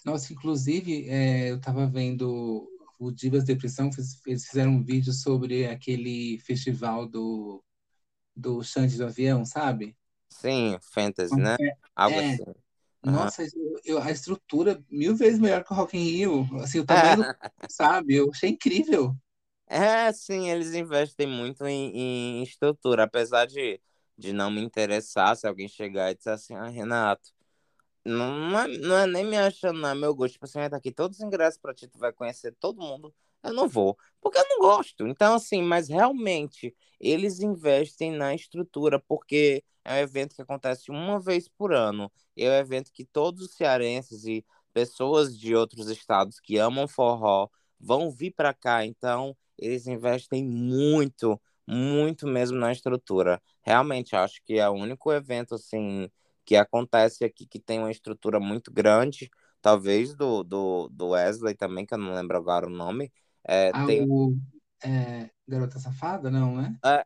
Nossa, inclusive, é, eu tava vendo o Divas Depressão, eles fizeram um vídeo sobre aquele festival do, do Xande do Avião, sabe? Sim, fantasy, né? Algo É, assim. Nossa, eu, eu- a estrutura mil vezes melhor que o Rock in Rio, assim, o tamanho do, sabe? Eu achei incrível. É, sim, eles investem muito em, em estrutura, apesar de, de não me interessar se alguém chegar e disser assim, ah, Renato, não, é, não é nem me achando, não é meu gosto. Tipo assim, tá aqui todos os ingressos pra ti, tu vai conhecer todo mundo. Eu não vou, porque eu não gosto. Então, assim, mas realmente eles investem na estrutura, porque é um evento que acontece uma vez por ano. É um evento que todos os cearenses e pessoas de outros estados que amam forró vão vir para cá. Então, eles investem muito, muito mesmo na estrutura. Realmente, acho que é o único evento, assim que acontece aqui que tem uma estrutura muito grande, talvez do, do, do Wesley também, que eu não lembro agora o nome. É, Ah, tem o é, Garota Safada, não, né? é,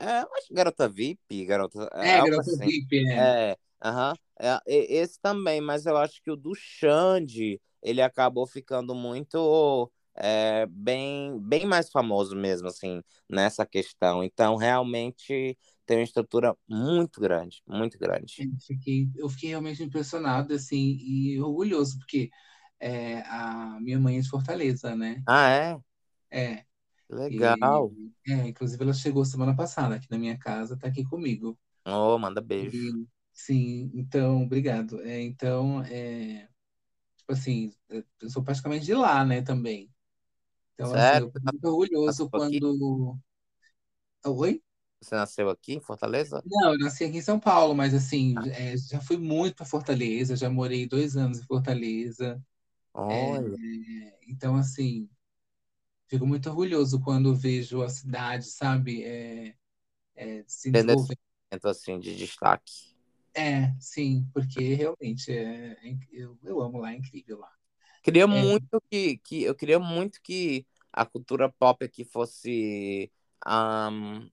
é, eu acho que Garota VIP, Garota, é, É, Garota assim. VIP, é. É, aham, é, esse também, mas eu acho que o do Xande, ele acabou ficando muito é, bem, bem mais famoso mesmo, assim, nessa questão. Então, realmente tem uma estrutura muito grande, muito grande. Eu fiquei, eu fiquei realmente impressionado, assim, e orgulhoso, porque é, a minha mãe é de Fortaleza, né? Ah, é? É, Legal. e, é, inclusive ela chegou semana passada aqui na minha casa, tá aqui comigo. Oh, manda beijo. E, sim, então, obrigado. É, então, é, tipo assim, eu sou praticamente de lá, né, também. Então, assim, eu fico muito orgulhoso quando... Oi? Você nasceu aqui em Fortaleza? Não, eu nasci aqui em São Paulo, mas assim, é, já fui muito para Fortaleza, já morei dois anos em Fortaleza. É, Olha, então, assim, fico muito orgulhoso quando vejo a cidade, sabe, é, é, se momento assim de destaque. É, sim, porque realmente é, é eu, eu amo lá, é incrível lá. Queria É, muito que, que eu queria muito que a cultura pop aqui fosse ahn,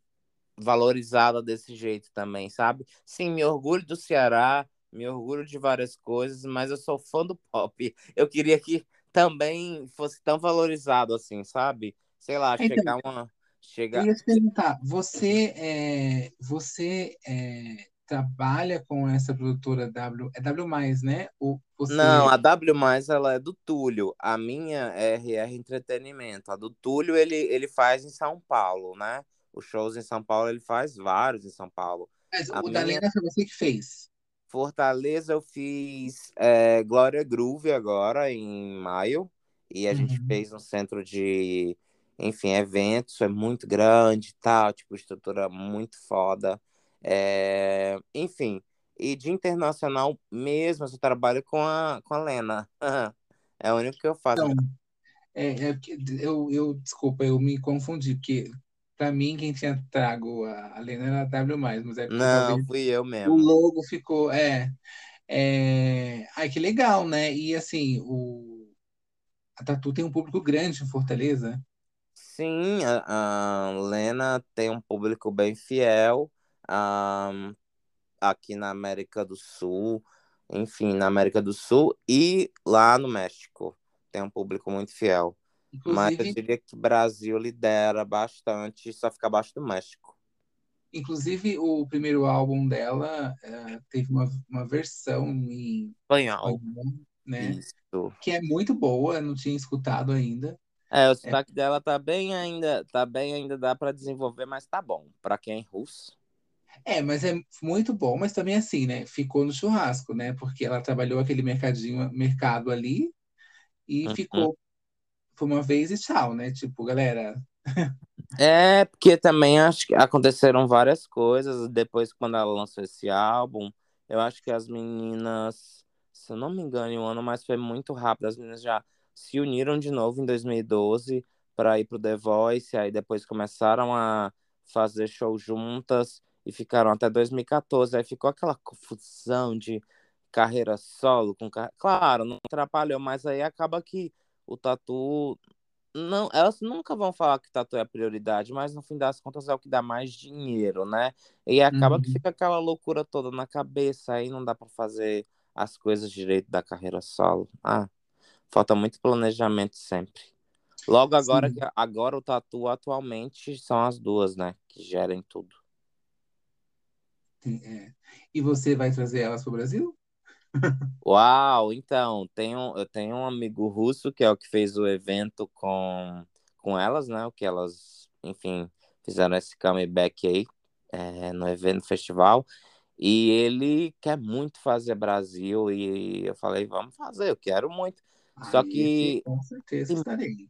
valorizada desse jeito também, sabe? Sim, me orgulho do Ceará, me orgulho de várias coisas, mas eu sou fã do pop. Eu queria que também fosse tão valorizado assim, sabe? Sei lá, então, chegar uma eu chegar ia te perguntar, você, é, você é, trabalha com essa produtora W, é W+, né? Ou Não, você a W+, ela é do Túlio. A minha é RR Entretenimento. A do Túlio, ele, ele faz em São Paulo, né? Os shows em São Paulo, ele faz vários em São Paulo. Mas A o da minha Lena foi você que fez. Fortaleza, eu fiz é, Glória Groove agora, em maio. E a gente Uhum. fez um centro de, enfim, eventos. É muito grande e tal, tipo, estrutura muito foda. É, enfim, e de internacional mesmo, eu trabalho com a, com a Lena. É o único que eu faço. Então, é, é que eu, eu, desculpa, eu me confundi, porque para mim quem tinha trago a, a Lena era a W+, mas é porque Não, fui eu o mesmo. logo ficou, é, é, ai, que legal, né? E assim, o, a Tatu tem um público grande em Fortaleza. Sim, a, a Lena tem um público bem fiel. aqui na América do Sul, enfim, na América do Sul e lá no México. Tem um público muito fiel. Mas eu Inclusive, diria que o Brasil lidera bastante, só fica abaixo do México. inclusive o primeiro álbum dela é, teve uma, uma versão em Espanhol, né? isso. Que é muito boa, eu não tinha escutado ainda. É, o É, sotaque dela tá bem ainda, tá bem ainda, dá para desenvolver, mas tá bom. Para quem é russo. É, mas é muito bom, mas também assim, né? Ficou no churrasco, né? Porque ela trabalhou aquele mercadinho, mercado ali e Uhum. ficou por uma vez e tchau, né? Tipo, galera, É, porque também acho que aconteceram várias coisas depois quando ela lançou esse álbum. Eu acho que as meninas, se eu não me engano, um ano, mas foi muito rápido. As meninas já se uniram de novo em 2012 para ir pro The Voice, aí depois começaram a fazer show juntas e ficaram até 2014. Aí ficou aquela confusão de carreira solo com car... claro, não atrapalhou, mas aí acaba que o tatu não, elas nunca vão falar que tatu é a prioridade, mas no fim das contas é o que dá mais dinheiro, né? E acaba uhum. que fica aquela loucura toda na cabeça, aí não dá para fazer as coisas direito da carreira solo. Ah, falta muito planejamento sempre. Logo agora, Sim. agora o tatu atualmente são as duas, né? Que gerem tudo. É. E você vai trazer elas para o Brasil? Uau, então, tenho, eu tenho um amigo russo que é o que fez o evento com, com elas, né? O que elas, enfim, fizeram esse comeback aí é, no evento festival. E ele quer muito fazer Brasil e eu falei, vamos fazer, eu quero muito. Só Aí, que. Com certeza estarei.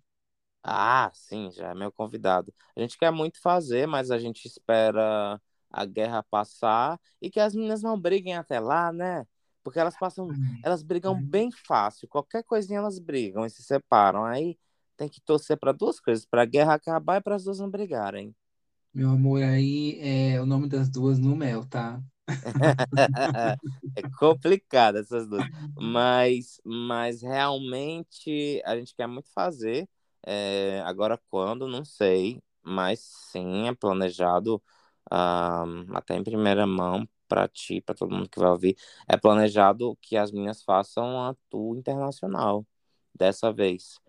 Ah, sim, já é meu convidado. A gente quer muito fazer, mas a gente espera a guerra passar e que as meninas não briguem até lá, né? Porque elas passam, elas brigam bem fácil. Qualquer coisinha elas brigam e se separam. Aí tem que torcer para duas coisas, para a guerra acabar e para as duas não brigarem. Meu amor, aí é o nome das duas no mel, tá? é complicado essas duas. Mas, mas realmente a gente quer muito fazer. É, agora quando, não sei. Mas sim, é planejado uh, até em primeira mão para ti, para todo mundo que vai ouvir. É planejado que as meninas façam a tour internacional dessa vez.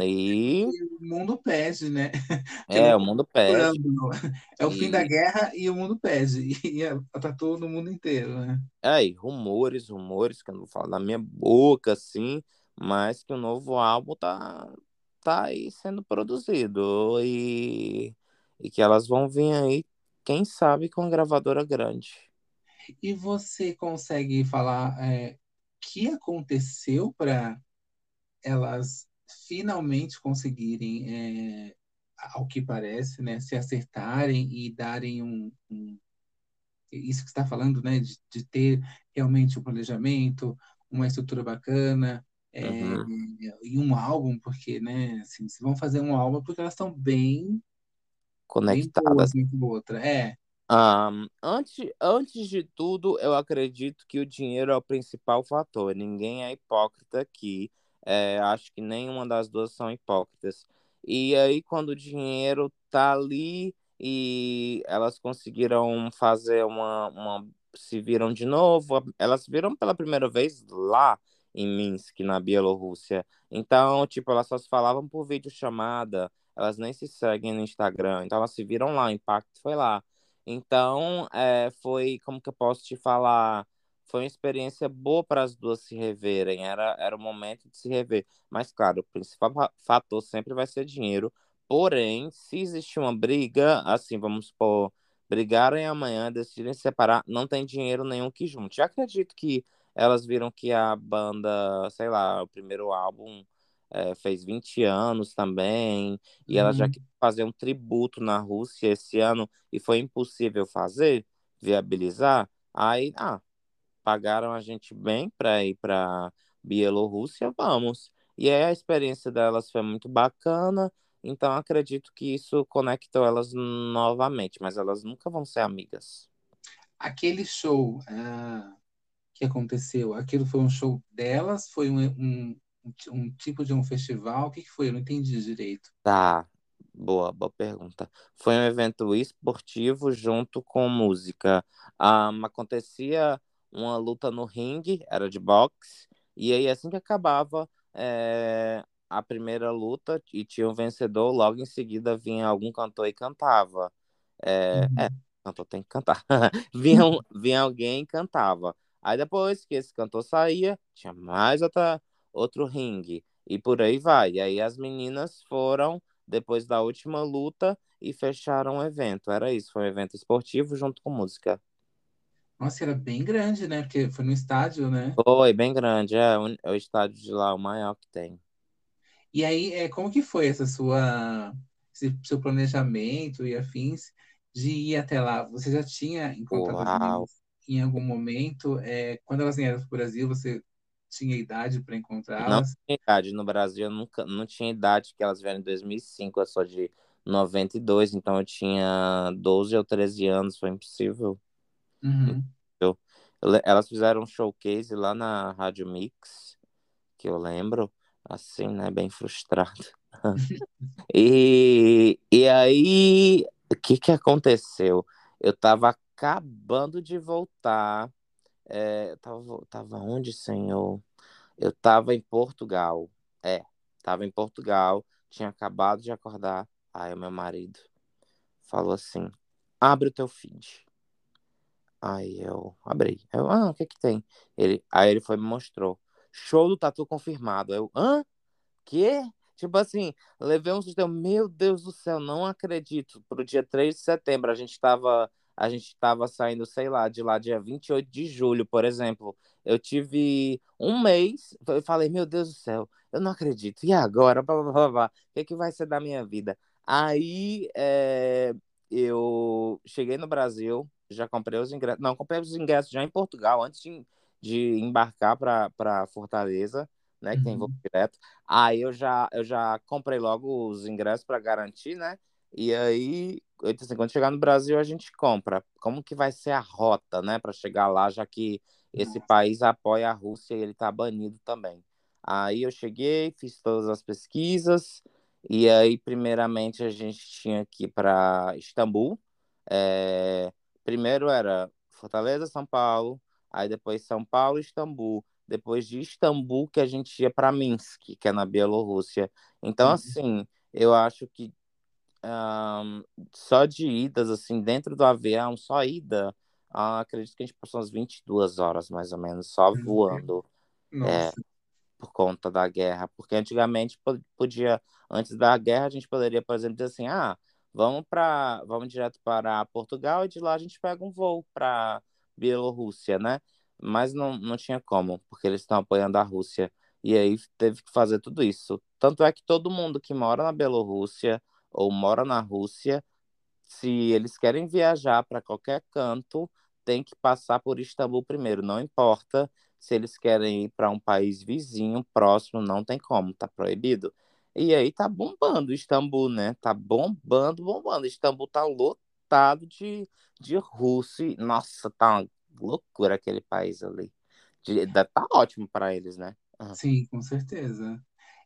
E... o mundo pede, né? É, o mundo pede. É o e... fim da guerra e o mundo pede. E é, tá todo no mundo inteiro, né? É, e rumores, rumores, que eu não vou falar na minha boca, assim, mas que o novo álbum tá, tá aí sendo produzido. E, e que elas vão vir aí, quem sabe, com uma gravadora grande. E você consegue falar é, que aconteceu para elas finalmente conseguirem, é, ao que parece, né, se acertarem e darem um, um isso que está falando, né, de, de, ter realmente um planejamento, uma estrutura bacana é, uhum. e um álbum, porque, né, assim, se vão fazer um álbum porque elas estão bem conectadas bem boas, outra. É. Um, antes, antes de tudo, eu acredito que o dinheiro é o principal fator. Ninguém é hipócrita aqui. É, acho que nenhuma das duas são hipócritas. E aí, quando o dinheiro tá ali e elas conseguiram fazer uma, uma. se viram de novo, elas viram pela primeira vez lá em Minsk, na Bielorrússia. Então, tipo, elas só se falavam por videochamada, elas nem se seguem no Instagram. Então, elas se viram lá, o impacto foi lá. Então, é, foi, como que eu posso te falar? foi uma experiência boa para as duas se reverem, era, era o momento de se rever. Mas, claro, o principal fator sempre vai ser dinheiro. Porém, se existe uma briga, assim, vamos supor, brigarem amanhã, decidirem se separar, não tem dinheiro nenhum que junte. Já acredito que elas viram que a banda, sei lá, o primeiro álbum é, fez 20 anos também, e uhum. elas já queriam fazer um tributo na Rússia esse ano, e foi impossível fazer, viabilizar. Aí, ah, pagaram a gente bem para ir para Bielorrússia, vamos. E aí a experiência delas foi muito bacana, então acredito que isso conectou elas novamente, mas elas nunca vão ser amigas. Aquele show ah, que aconteceu, aquilo foi um show delas? Foi um, um, um tipo de um festival? O que, que foi? Eu não entendi direito. Tá, Boa, boa pergunta. Foi um evento esportivo junto com música. Um, acontecia uma luta no ringue, era de boxe, e aí assim que acabava é, a primeira luta e tinha um vencedor, logo em seguida vinha algum cantor e cantava. É, uhum. é cantor tem que cantar. vinha, vinha alguém e cantava. Aí depois que esse cantor saía, tinha mais outra, outro ringue. E por aí vai. E aí as meninas foram, depois da última luta, e fecharam o evento. Era isso, foi um evento esportivo junto com música. Nossa, era bem grande, né? Porque foi no estádio, né? Foi, bem grande. É, o, é o estádio de lá, o maior que tem. E aí, é, como que foi essa sua, esse seu planejamento e afins de ir até lá? Você já tinha encontrado as meninas em algum momento? É, quando elas vieram para o Brasil, você tinha idade para encontrá-las? Não tinha idade. No Brasil, eu nunca, não tinha idade que elas vieram em 2005. Eu sou de 92, então eu tinha 12 ou 13 anos, foi impossível. Uhum. Eu, elas fizeram um showcase lá na Rádio Mix, que eu lembro, assim, né, bem frustrado. e, e aí, o que que aconteceu? Eu tava acabando de voltar, é, tava, tava onde, senhor? Eu tava em Portugal, é, tava em Portugal, tinha acabado de acordar, aí o meu marido falou assim, abre o teu feed. Aí eu abri. Eu, ah, o que que tem? Ele, aí ele foi me mostrou. Show do Tatu confirmado. Eu, hã? Quê? Tipo assim, levei um susto. Meu Deus do céu, não acredito. Pro dia 3 de setembro, a gente tava, a gente tava saindo, sei lá, de lá dia 28 de julho, por exemplo. Eu tive um mês, eu falei, meu Deus do céu, eu não acredito. E agora? Blá, blá, blá, blá. O que, que vai ser da minha vida? Aí é, eu cheguei no Brasil, já comprei os ingressos. Não, comprei os ingressos já em Portugal, antes de, de embarcar para Fortaleza, né? Que tem voo Uhum. direto. Aí eu já, eu já comprei logo os ingressos para garantir, né? E aí, disse assim, quando chegar no Brasil, a gente compra. Como que vai ser a rota, né? Para chegar lá, já que esse país apoia a Rússia e ele tá banido também. Aí eu cheguei, fiz todas as pesquisas. E aí, primeiramente, a gente tinha que ir para Istambul. É, primeiro era Fortaleza, São Paulo, aí depois São Paulo, Istambul, depois de Istambul que a gente ia para Minsk, que é na Bielorrússia. Então, Sim. assim, eu acho que ahn, só de idas, assim, dentro do avião, só ida, ah, acredito que a gente passou umas 22 horas, mais ou menos, só voando Nossa. por conta da guerra, porque antigamente po- podia, antes da guerra, a gente poderia, por exemplo, dizer assim, ah, vamos para, vamos direto para Portugal e de lá a gente pega um voo para Bielorrússia, né? Mas não, não tinha como, porque eles estão apoiando a Rússia. E aí teve que fazer tudo isso. Tanto é que todo mundo que mora na Bielorrússia ou mora na Rússia, se eles querem viajar para qualquer canto, tem que passar por Istambul primeiro, não importa se eles querem ir para um país vizinho, próximo, não tem como, tá proibido. E aí tá bombando Istambul, né? Tá bombando, bombando. Istambul tá lotado de, de russo. e, Nossa, tá uma loucura aquele país ali. De- Tá ótimo para eles, né? Aham. Sim, com certeza.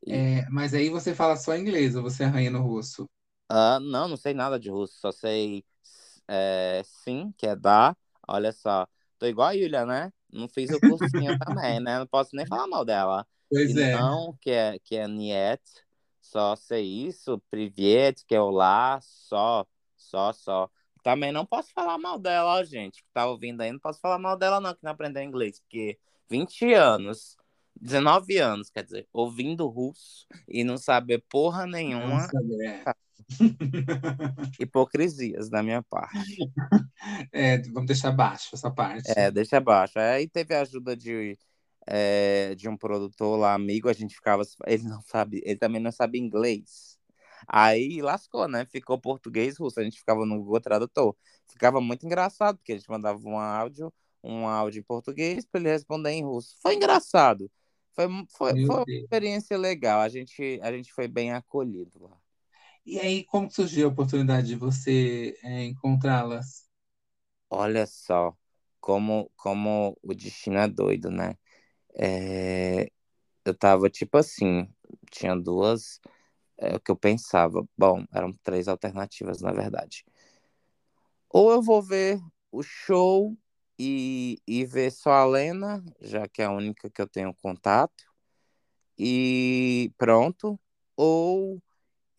E, É, mas aí você fala só inglês ou você arranha no russo? Ah, não, não sei nada de russo, só sei é, sim, que é dar. Olha só, tô igual a Yulia, né? Não fiz o cursinho também, né? Não posso nem falar mal dela. E Pois é. não, que é, que é niet, só sei isso, privet, que é olá, só, só, só. Também não posso falar mal dela, ó, gente, que tá ouvindo aí, não posso falar mal dela não, que não aprendeu inglês, porque 20 anos, 19 anos, quer dizer, ouvindo russo e não saber porra nenhuma, Nossa, é. hipocrisias da minha parte. É, vamos deixar baixo essa parte. É, deixa abaixo. Aí teve a ajuda de, é, de um produtor lá, amigo, a gente ficava. Ele não sabe, ele também não sabe inglês. Aí lascou, né? Ficou português russo. A gente ficava no Google Tradutor. Ficava muito engraçado, porque a gente mandava um áudio, um áudio em português para ele responder em russo. Foi engraçado. Foi, foi, Meu foi uma Deus. experiência legal. A gente, a gente foi bem acolhido lá. E aí, como surgiu a oportunidade de você é, encontrá-las? Olha só como, como o destino é doido, né? É, eu tava tipo assim, tinha duas, é o que eu pensava. Bom, eram três alternativas, na verdade. Ou eu vou ver o show e, e ver só a Lena, já que é a única que eu tenho contato, e pronto. Ou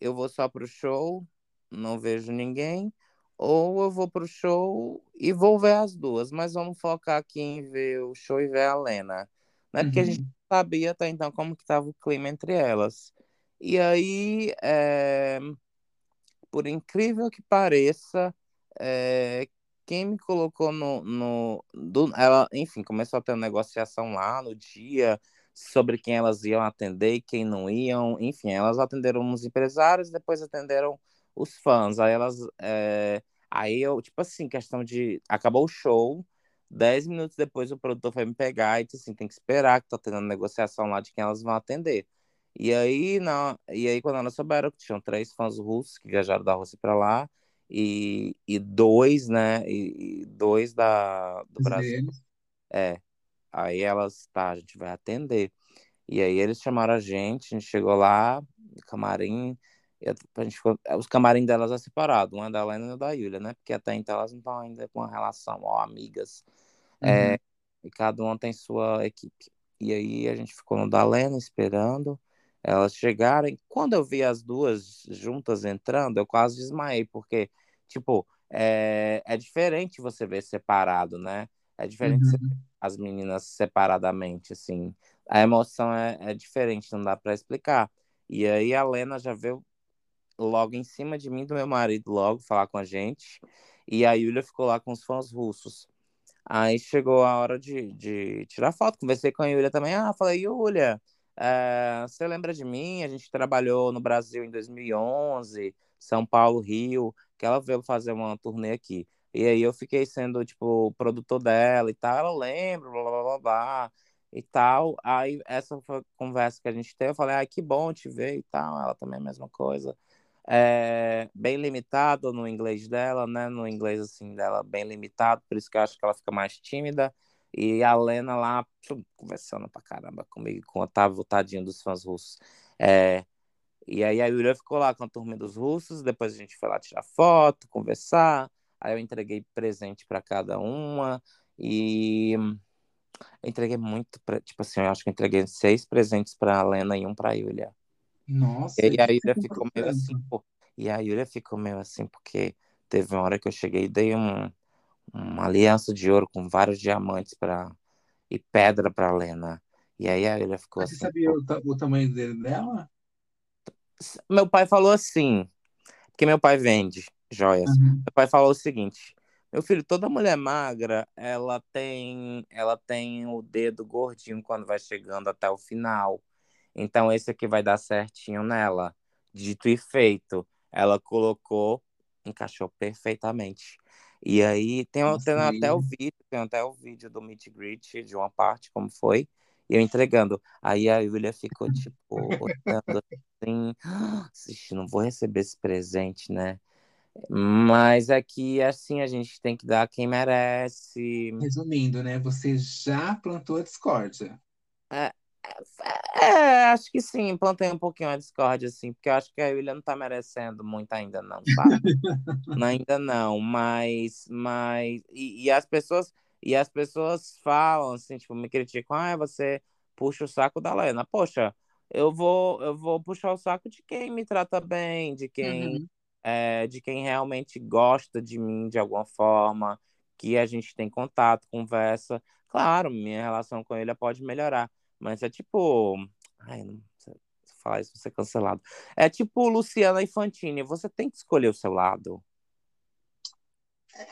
eu vou só pro show, não vejo ninguém, ou eu vou pro show e vou ver as duas, mas vamos focar aqui em ver o show e ver a Lena, né? Porque a gente Uhum. sabia até então como que tava o clima entre elas. E aí, é, por incrível que pareça, é, quem me colocou no, no do- ela, enfim, começou a ter uma negociação lá no dia sobre quem elas iam atender e quem não iam, enfim, elas atenderam uns empresários, depois atenderam os fãs, aí elas, é, aí eu, tipo assim, questão de, acabou o show, dez minutos depois o produtor foi me pegar e disse assim, tem que esperar que tá tendo negociação lá de quem elas vão atender. E aí, na, e aí, quando elas souberam que tinham três fãs russos que viajaram da Rússia para lá, e, e dois, né? E, e dois da, do Brasil. É. Aí elas, tá, a gente vai atender. E aí eles chamaram a gente, a gente chegou lá, camarim, a gente ficou, os camarim delas é separado, uma é da Lena e uma da Yulia, né? Porque até então elas não estão ainda com uma relação, ó, amigas. É, uhum. É, e cada uma tem sua equipe. E aí a gente ficou no da Lena esperando elas chegarem. Quando eu vi as duas juntas entrando, eu quase desmaiei, porque, tipo, é, é diferente você ver separado, né? É diferente uhum. As meninas separadamente, assim. A emoção é, é diferente, não dá para explicar. E aí a Lena já veio logo em cima de mim, do meu marido, logo falar com a gente. E a Yulia ficou lá com os fãs russos. Aí chegou a hora de, de tirar foto. Conversei com a Yulia também. Ah, falei, Yulia, é, você lembra de mim? A gente trabalhou no Brasil em 2011, São Paulo, Rio, que ela veio fazer uma turnê aqui. E aí eu fiquei sendo, tipo, produtor dela e tal. Ela lembra, blá, blá, blá, blá, e tal. Aí essa foi a conversa que a gente teve. Eu falei, ah, que bom te ver e tal. Ela também é a mesma coisa. É, bem limitado no inglês dela, né? No inglês, assim, dela bem limitado. Por isso que eu acho que ela fica mais tímida. E a Lena lá, conversando pra caramba comigo, com o Otávio, tadinho dos fãs russos. É, e aí a Yulia ficou lá com a turma dos russos, depois a gente foi lá tirar foto, conversar. Aí eu entreguei presente para cada uma e entreguei muito, pra, tipo assim, eu acho que entreguei seis presentes para a Lena e um para a Yulia. Nossa. E a Yulia ficou meio assim, pô, e a Yulia ficou meio assim, porque teve uma hora que eu cheguei e dei um, uma aliança de ouro com vários diamantes para e pedra para Lena. E aí a Yulia ficou Mas assim. Você sabia o, o, tamanho dele, dela? Meu pai falou assim, porque meu pai vende joias. Uhum. Meu pai falou o seguinte: meu filho, toda mulher magra, ela tem, ela tem o dedo gordinho quando vai chegando até o final. Então esse aqui vai dar certinho nela. Dito e feito, ela colocou, encaixou perfeitamente. E aí tem, tem até o vídeo, tem até o vídeo do meet greet de uma parte como foi, e eu entregando. Aí a Yulia ficou tipo olhando assim, ah, não vou receber esse presente, né? Mas aqui, assim, a gente tem que dar quem merece. Resumindo, né? Você já plantou a discórdia. É, é, é, acho que sim, plantei um pouquinho a discórdia, assim, porque eu acho que a William não tá merecendo muito ainda, não, sabe? ainda não, mas. mas e, e, as pessoas e as pessoas falam, assim, tipo, me criticam, ah, você puxa o saco da Lena. Poxa, eu vou, eu vou puxar o saco de quem me trata bem, de quem. Uhum é, de quem realmente gosta de mim de alguma forma, que a gente tem contato, conversa. Claro, minha relação com ele pode melhorar, mas é tipo. Ai, não falar isso, ser cancelado. É tipo Luciana Infantini, você tem que escolher o seu lado.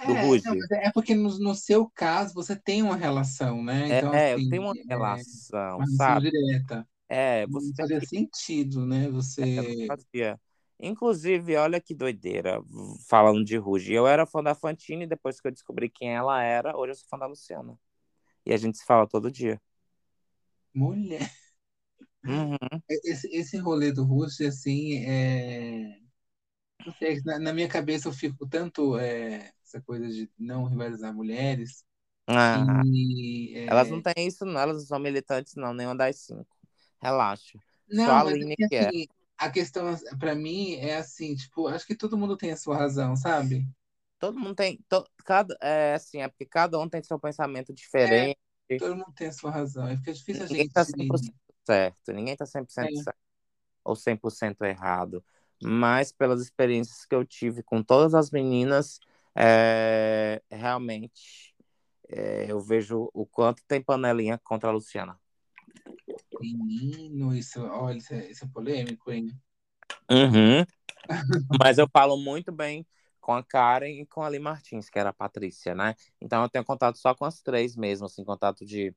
Do é. Não, é porque no, no, seu caso você tem uma relação, né? Então, é, assim, eu tenho uma é, relação, uma sabe? direta. É, você não fazia que... sentido, né? Você. É, fazia. Inclusive, olha que doideira, falando de Ruge. Eu era fã da Fantine, depois que eu descobri quem ela era, hoje eu sou fã da Luciana. E a gente se fala todo dia. Mulher. Uhum. Esse, esse rolê do Ruge, assim, é. Não sei, na, na, minha cabeça eu fico tanto é, essa coisa de não rivalizar mulheres. Ah, e, é... Elas não têm isso, não. Elas não são militantes, não, nenhuma das cinco. Relaxa. Não, Só a Aline é que, assim, a questão para mim é assim, tipo, acho que todo mundo tem a sua razão, sabe? Todo mundo tem, to, cada, é assim, é porque cada um tem seu pensamento diferente. É, todo mundo tem a sua razão. Fica difícil ninguém a gente. Ninguém tá 100% certo, ninguém tá 100% é. certo ou 100% errado. Mas pelas experiências que eu tive com todas as meninas, é, realmente é, eu vejo o quanto tem panelinha contra a Luciana. Menino, isso, olha, isso é, isso é polêmico, hein? Uhum. Mas eu falo muito bem com a Karen e com a Ali Martins, que era a Patrícia, né? Então eu tenho contato só com as três mesmo, assim, contato de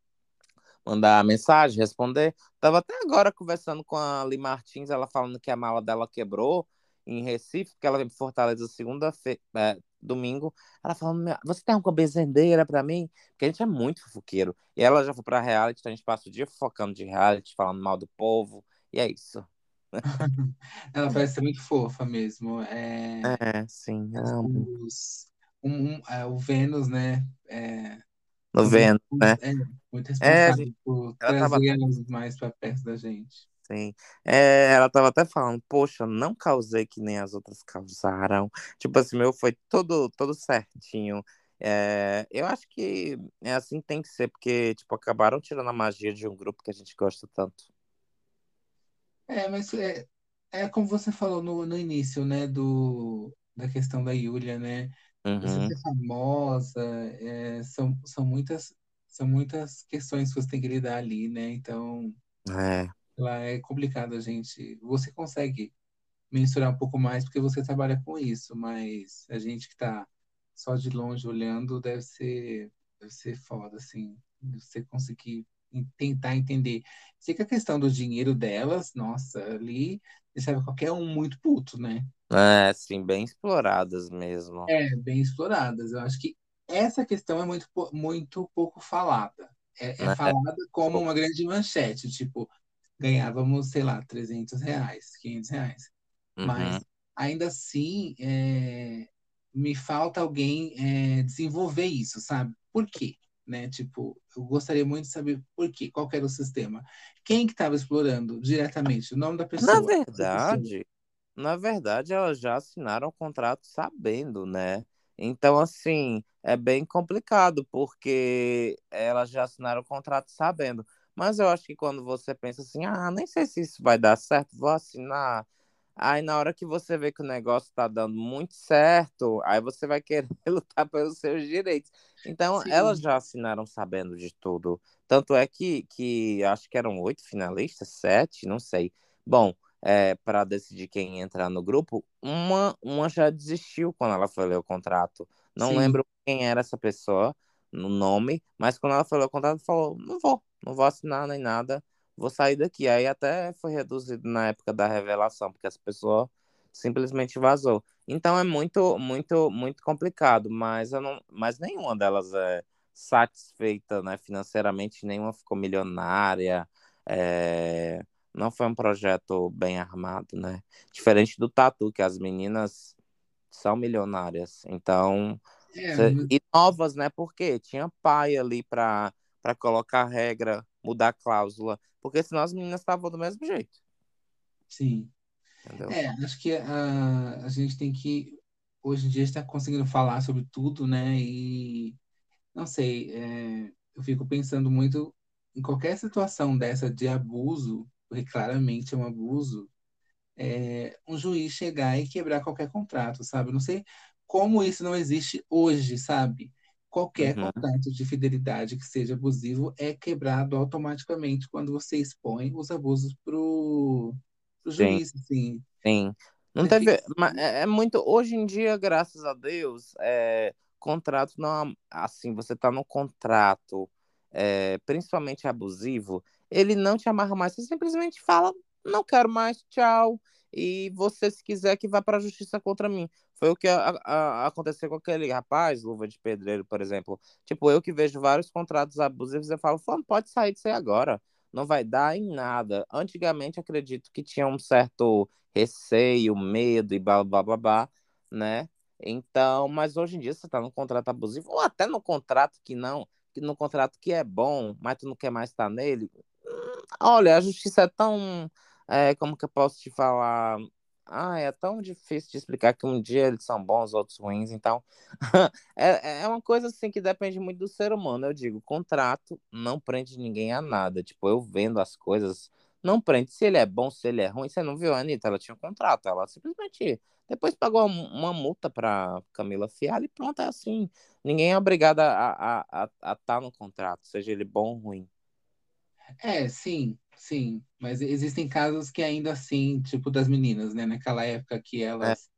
mandar mensagem, responder. Tava até agora conversando com a Ali Martins, ela falando que a mala dela quebrou em Recife, que ela veio para Fortaleza segunda-feira, é, domingo, ela falando, você tem alguma bezendeira para mim? Porque a gente é muito fofoqueiro. E ela já foi pra reality, então a gente passa o dia focando de reality, falando mal do povo E é isso. Ela parece ser muito fofa mesmo. É, É, sim, os, um, um- é, o Vênus, né? É, No vento, né? é muito É, responsável gente, por tava trazer elas mais para perto da gente. Sim, é, ela tava até falando, poxa, não causei que nem as outras causaram. Tipo assim, meu foi todo, todo certinho. É, eu acho que é assim tem que ser, porque, tipo, acabaram tirando a magia de um grupo que a gente gosta tanto. É, mas é, é como você falou no, no início, né? Do, da questão da Yulia, né? Você Uhum, ser famosa, é, são, são muitas, são muitas questões que você tem que lidar ali, né? Então, é, lá é complicado a gente. Você consegue mensurar um pouco mais porque você trabalha com isso, mas a gente que está só de longe olhando deve ser, deve ser foda, assim, você conseguir en- tentar entender. Sei que a questão do dinheiro delas, nossa, ali deixava qualquer um muito puto, né? é, sim, bem exploradas mesmo, É, bem exploradas. Eu acho que essa questão é muito, muito pouco falada. É, é né? falada como uma grande manchete, tipo, ganhávamos, sei lá, 300 reais, 500 reais. Uhum. Mas, ainda assim, é, me falta alguém é, desenvolver isso, sabe? Por quê? Né? Tipo, eu gostaria muito de saber por quê, qual era o sistema. Quem que estava explorando diretamente? O nome da Na pessoa. Pessoa. verdade, na verdade, elas já assinaram o contrato sabendo, né? Então, assim, é bem complicado, porque elas já assinaram o contrato sabendo. Mas eu acho que quando você pensa assim, ah, nem sei se isso vai dar certo, vou assinar. Aí, na hora que você vê que o negócio tá dando muito certo, aí você vai querer lutar pelos seus direitos. Então, elas Sim, já assinaram sabendo de tudo. Tanto é que, que acho que eram oito finalistas, sete, não sei. Bom, é, para decidir quem entrar no grupo, uma, uma já desistiu quando ela foi ler o contrato. Não sim, lembro quem era essa pessoa, no nome, mas quando ela foi ler o contrato, falou: não vou, não vou assinar nem nada, vou sair daqui. Aí até foi reduzido na época da revelação, porque essa pessoa simplesmente vazou. Então é muito, muito, muito complicado, mas eu não, mas nenhuma delas é satisfeita, né, financeiramente, nenhuma ficou milionária. é, não foi um projeto bem armado, né? Diferente do Tatu, que as meninas são milionárias. Então, é, cê- e novas, né? Porque tinha pai ali para para colocar regra, mudar cláusula, porque senão as meninas estavam do mesmo jeito, sim. entendeu? É, acho que a, a gente tem que, hoje em dia, está conseguindo falar sobre tudo, né? E, não sei, é, eu fico pensando muito em qualquer situação dessa de abuso, porque claramente é um abuso, é, um juiz chegar e quebrar qualquer contrato, sabe? Não sei como isso não existe hoje, sabe? Qualquer Uhum, contrato de fidelidade que seja abusivo é quebrado automaticamente quando você expõe os abusos pro, pro sim. juiz, assim. Sim. Não fica teve. Assim, é, é muito. Hoje em dia, graças a Deus, é, contrato não. Assim, você tá no contrato, é, principalmente abusivo, ele não te amarra mais. Você simplesmente fala, não quero mais, tchau. E você, se quiser, que vá para a justiça contra mim. Foi o que a- a- aconteceu com aquele rapaz, Luva de Pedreiro, por exemplo. Tipo, eu que vejo vários contratos abusivos, eu falo, "Fulano, pode sair disso aí agora. Não vai dar em nada. Antigamente, acredito que tinha um certo receio, medo e blá blá blá blá, né? Então, mas hoje em dia você tá no contrato abusivo, ou até no contrato que não, que no contrato que é bom, mas tu não quer mais estar nele. Hum, Olha, a justiça é tão, é, como que eu posso te falar? Ah, é tão difícil de explicar que um dia eles são bons, outros ruins, então é, é uma coisa assim que depende muito do ser humano. Eu digo, contrato não prende ninguém a nada. Tipo, eu vendo as coisas não prende se ele é bom, se ele é ruim. Você não viu a Anitta? Ela tinha um contrato. Ela simplesmente depois pagou uma, multa pra Camila Fialho e pronto, é assim. Ninguém é obrigado a estar a, a, a tá no contrato, seja ele bom ou ruim. É, sim, sim. Mas existem casos que ainda assim, tipo das meninas, né? Naquela época que É, elas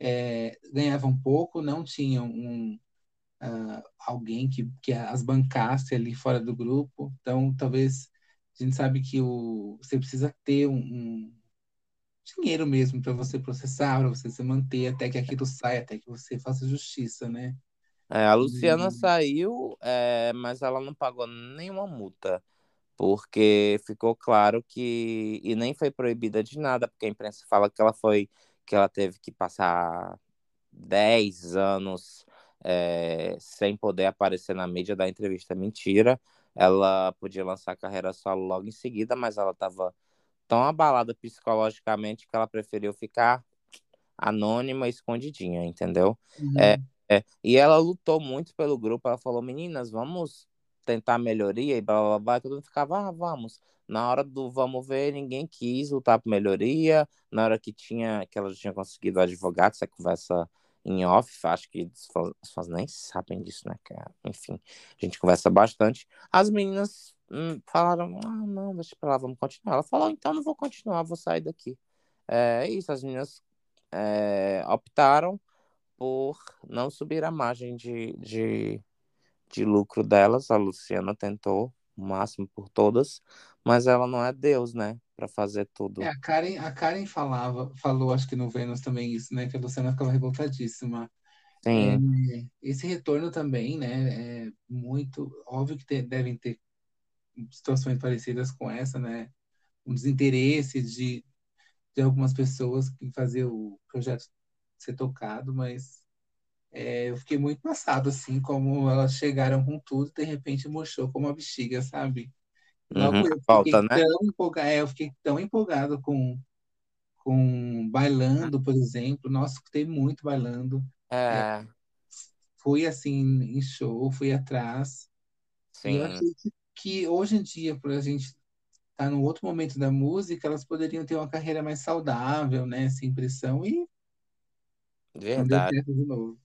é, ganhavam pouco, não tinham um, ah, alguém que, que as bancasse ali fora do grupo. Então, talvez a gente sabe que o, você precisa ter um, um dinheiro mesmo para você processar, para você se manter até que aquilo saia, até que você faça justiça, né? é, a Luciana E- saiu, é, mas ela não pagou nenhuma multa. Porque ficou claro que e nem foi proibida de nada, porque a imprensa fala que ela foi que ela teve que passar 10 anos é, sem poder aparecer na mídia da entrevista. Mentira. Ela podia lançar a carreira solo logo em seguida, mas ela estava tão abalada psicologicamente que ela preferiu ficar anônima, escondidinha, entendeu? Uhum. É, é, e ela lutou muito pelo grupo. Ela falou: meninas, vamos tentar melhoria e blá blá blá. Todo mundo ficava: ah, vamos. Na hora do vamos ver, ninguém quis lutar por melhoria. Na hora que tinha que ela tinha conseguido advogado, essa conversa em off, acho que as fãs nem sabem disso, né, cara? Enfim, a gente conversa bastante. As meninas hum, falaram, ah, não, deixa pra lá, vamos continuar. Ela falou, então não vou continuar, vou sair daqui. É isso, as meninas é, optaram por não subir a margem de, de, de lucro delas. A Luciana tentou o máximo por todas, mas ela não é Deus, né? Para fazer tudo. É, a Karen, a Karen falava, falou, acho que no Vênus também isso, né? Que a Luciana ficava revoltadíssima. Sim. É, esse retorno também, né? É muito óbvio que te, devem ter situações parecidas com essa, né? Um desinteresse de, de algumas pessoas em fazer o projeto ser tocado, mas é, eu fiquei muito passado, assim, como elas chegaram com tudo e de repente murchou como uma bexiga, sabe? Logo uhum, eu, fiquei né? tão empolgado, é, eu fiquei tão empolgado com, com bailando, por exemplo. Nossa, escutei muito bailando. É. é. fui assim em show, fui atrás. Sim. E eu acredito que hoje em dia, por a gente estar tá no outro momento da música, elas poderiam ter uma carreira mais saudável, né? Sem pressão e Verdade. de novo.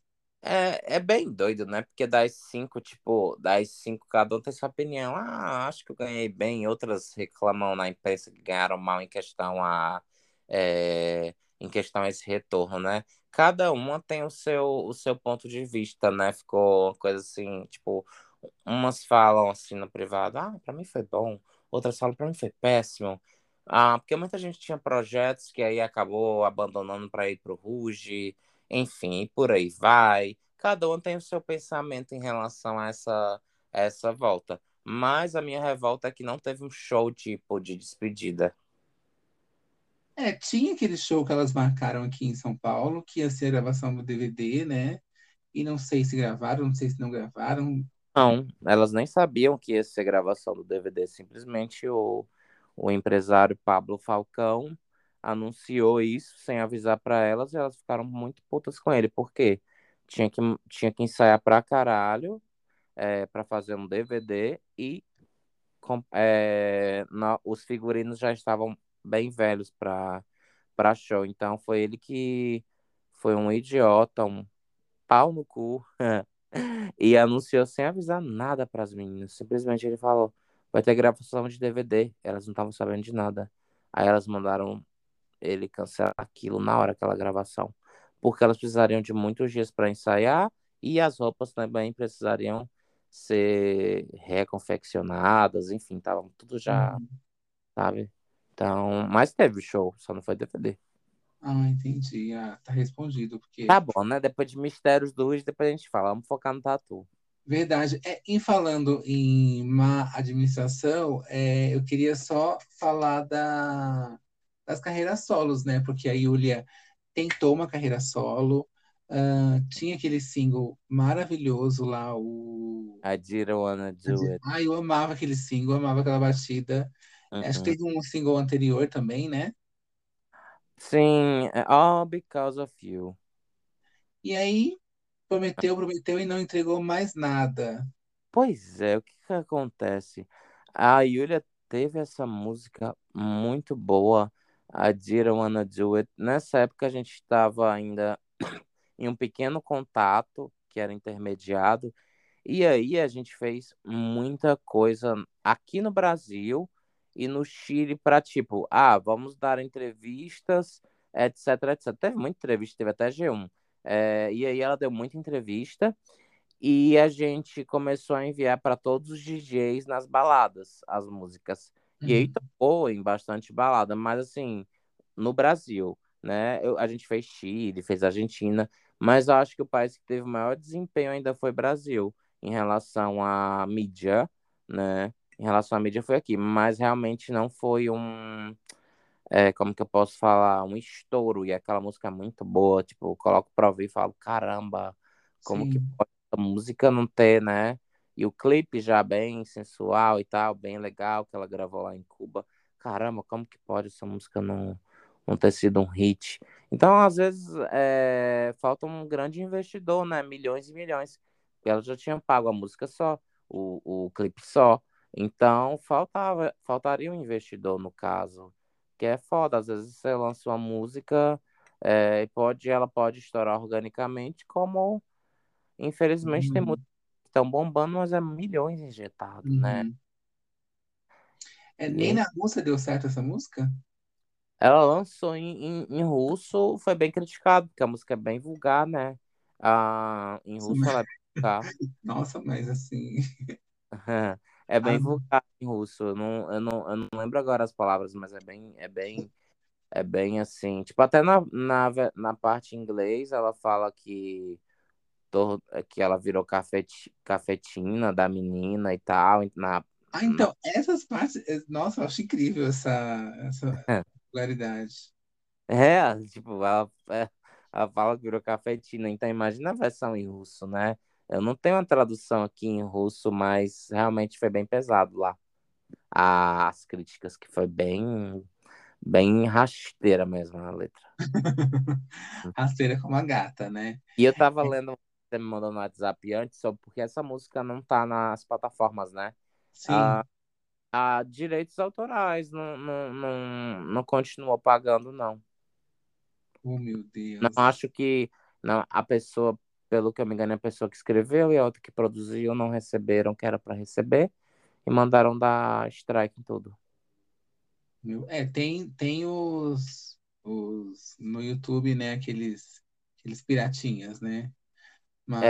É, é bem doido, né? Porque das cinco, tipo, das cinco, cada um tem sua opinião. Ah, acho que eu ganhei bem. Outras reclamam na imprensa que ganharam mal em questão a. É, em questão a esse retorno, né? Cada uma tem o seu, o seu ponto de vista, né? Ficou uma coisa assim, tipo, umas falam assim no privado, ah, pra mim foi bom. Outras falam, pra mim foi péssimo. Ah, porque muita gente tinha projetos que aí acabou abandonando para ir pro Ruge enfim, por aí vai. Cada um tem o seu pensamento em relação a essa, essa volta. Mas a minha revolta é que não teve um show tipo de despedida. É, tinha aquele show que elas marcaram aqui em São Paulo, que ia ser a gravação do DVD, né? E não sei se gravaram, não sei se não gravaram. Não, elas nem sabiam que ia ser gravação do DVD. Simplesmente o, o empresário Pablo Falcão anunciou isso sem avisar para elas e elas ficaram muito putas com ele, porque tinha que, tinha que ensaiar pra caralho é, para fazer um DVD e com, é, na, os figurinos já estavam bem velhos para para show. Então foi ele que foi um idiota, um pau no cu e anunciou sem avisar nada para as meninas. Simplesmente ele falou: vai ter gravação de DVD. Elas não estavam sabendo de nada. Aí elas mandaram ele cancelar aquilo na hora aquela gravação, porque elas precisariam de muitos dias para ensaiar e as roupas também precisariam ser reconfeccionadas, enfim, estavam tudo já, uhum. sabe? Então, mas teve show, só não foi DVD. Ah, entendi. Ah, tá respondido. Porque... Tá bom, né? Depois de Mistérios do Rio, depois a gente fala. Vamos focar no tatu. Verdade. É, em falando em má administração, é, eu queria só falar da, das carreiras solos, né? Porque a Yulia tentou uma carreira solo, uh, tinha aquele single maravilhoso lá, o. I didn't wanna do it. Ah, eu amava aquele single, amava aquela batida. Uhum. Acho que teve um single anterior também, né? Sim, All Because of You. E aí, prometeu, prometeu e não entregou mais nada. Pois é, o que, que acontece? A Yulia teve essa música muito boa I Didn't Wanna Do It. Nessa época a gente estava ainda em um pequeno contato, que era intermediado, e aí a gente fez muita coisa aqui no Brasil e no Chile para tipo, ah, vamos dar entrevistas, etc, etc. Teve muita entrevista, teve até G1. É, e aí ela deu muita entrevista e a gente começou a enviar para todos os DJs nas baladas as músicas. E aí uhum. tocou em bastante balada, mas assim, no Brasil, né? Eu, a gente fez Chile, fez Argentina, mas eu acho que o país que teve o maior desempenho ainda foi Brasil, em relação à mídia, né? em relação à mídia foi aqui, mas realmente não foi um, é, como que eu posso falar, um estouro, e aquela música é muito boa, tipo, eu coloco pra ouvir e falo, caramba, como Sim. que pode a música não ter, né? E o clipe já bem sensual e tal, bem legal, que ela gravou lá em Cuba. Caramba, como que pode essa música não, não ter sido um hit? Então, às vezes, é, falta um grande investidor, né? Milhões e milhões. Porque ela já tinha pago a música só, o, o clipe só. Então, faltava, faltaria um investidor no caso. Que é foda. Às vezes você lança uma música é, e pode, ela pode estourar organicamente, como infelizmente uhum. tem que estão bombando, mas é milhões injetados, né? uhum. né? É, nem e... na Rússia deu certo essa música? Ela lançou em, em, em, russo, foi bem criticado, porque a música é bem vulgar, né? Ah, em russo Sim. ela é vulgar. Nossa, mas assim. é bem ah. vulgar em russo. Eu não, eu, não, eu não lembro agora as palavras, mas é bem, é bem, é bem assim. Tipo, até na, na, na parte em inglês ela fala que, que ela virou cafet, cafetina da menina e tal. Na, ah, então, essas partes. Eh, nossa, eu acho incrível essa, essa popularidade. É, tipo, ela, é, ela fala que virou cafetina, então imagina a versão em russo, né? Eu não tenho uma tradução aqui em russo, mas realmente foi bem pesado lá. As críticas, que foi bem, bem rasteira mesmo a letra. rasteira como a gata, né? E eu tava lendo, você me mandou no WhatsApp antes, só porque essa música não tá nas plataformas, né? Sim. Ah, a direitos autorais não, não, não, não continuou pagando, não. Oh, meu Deus. Não acho que não, a pessoa, pelo que eu me engano, a pessoa que escreveu e a outra que produziu não receberam o que era para receber e mandaram dar strike em tudo. É, tem, tem os, os no YouTube, né, aqueles, aqueles piratinhas, né? Mas.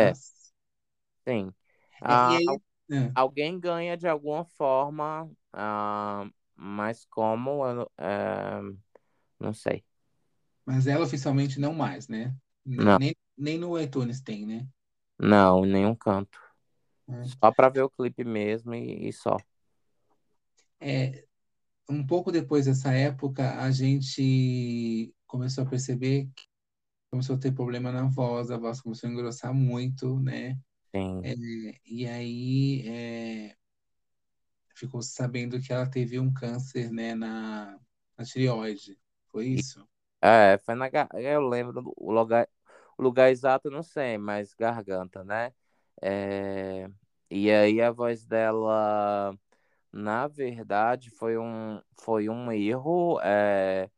É. Sim. Ah, aí, é. Alguém ganha de alguma forma, uh, mas como, uh, não sei. Mas ela oficialmente não mais, né? Não. Nem, nem no iTunes tem, né? Não, em nenhum canto. É. Só para ver o clipe mesmo e, e, só. É, um pouco depois dessa época, a gente começou a perceber que começou a ter problema na voz, a voz começou a engrossar muito, né? Sim. É, e aí é, ficou sabendo que ela teve um câncer, né, na, na tireoide. Foi isso? É, foi na eu lembro o lugar, o lugar exato, não sei, mas garganta, né? É, e aí a voz dela, na verdade, foi um, foi um erro, é,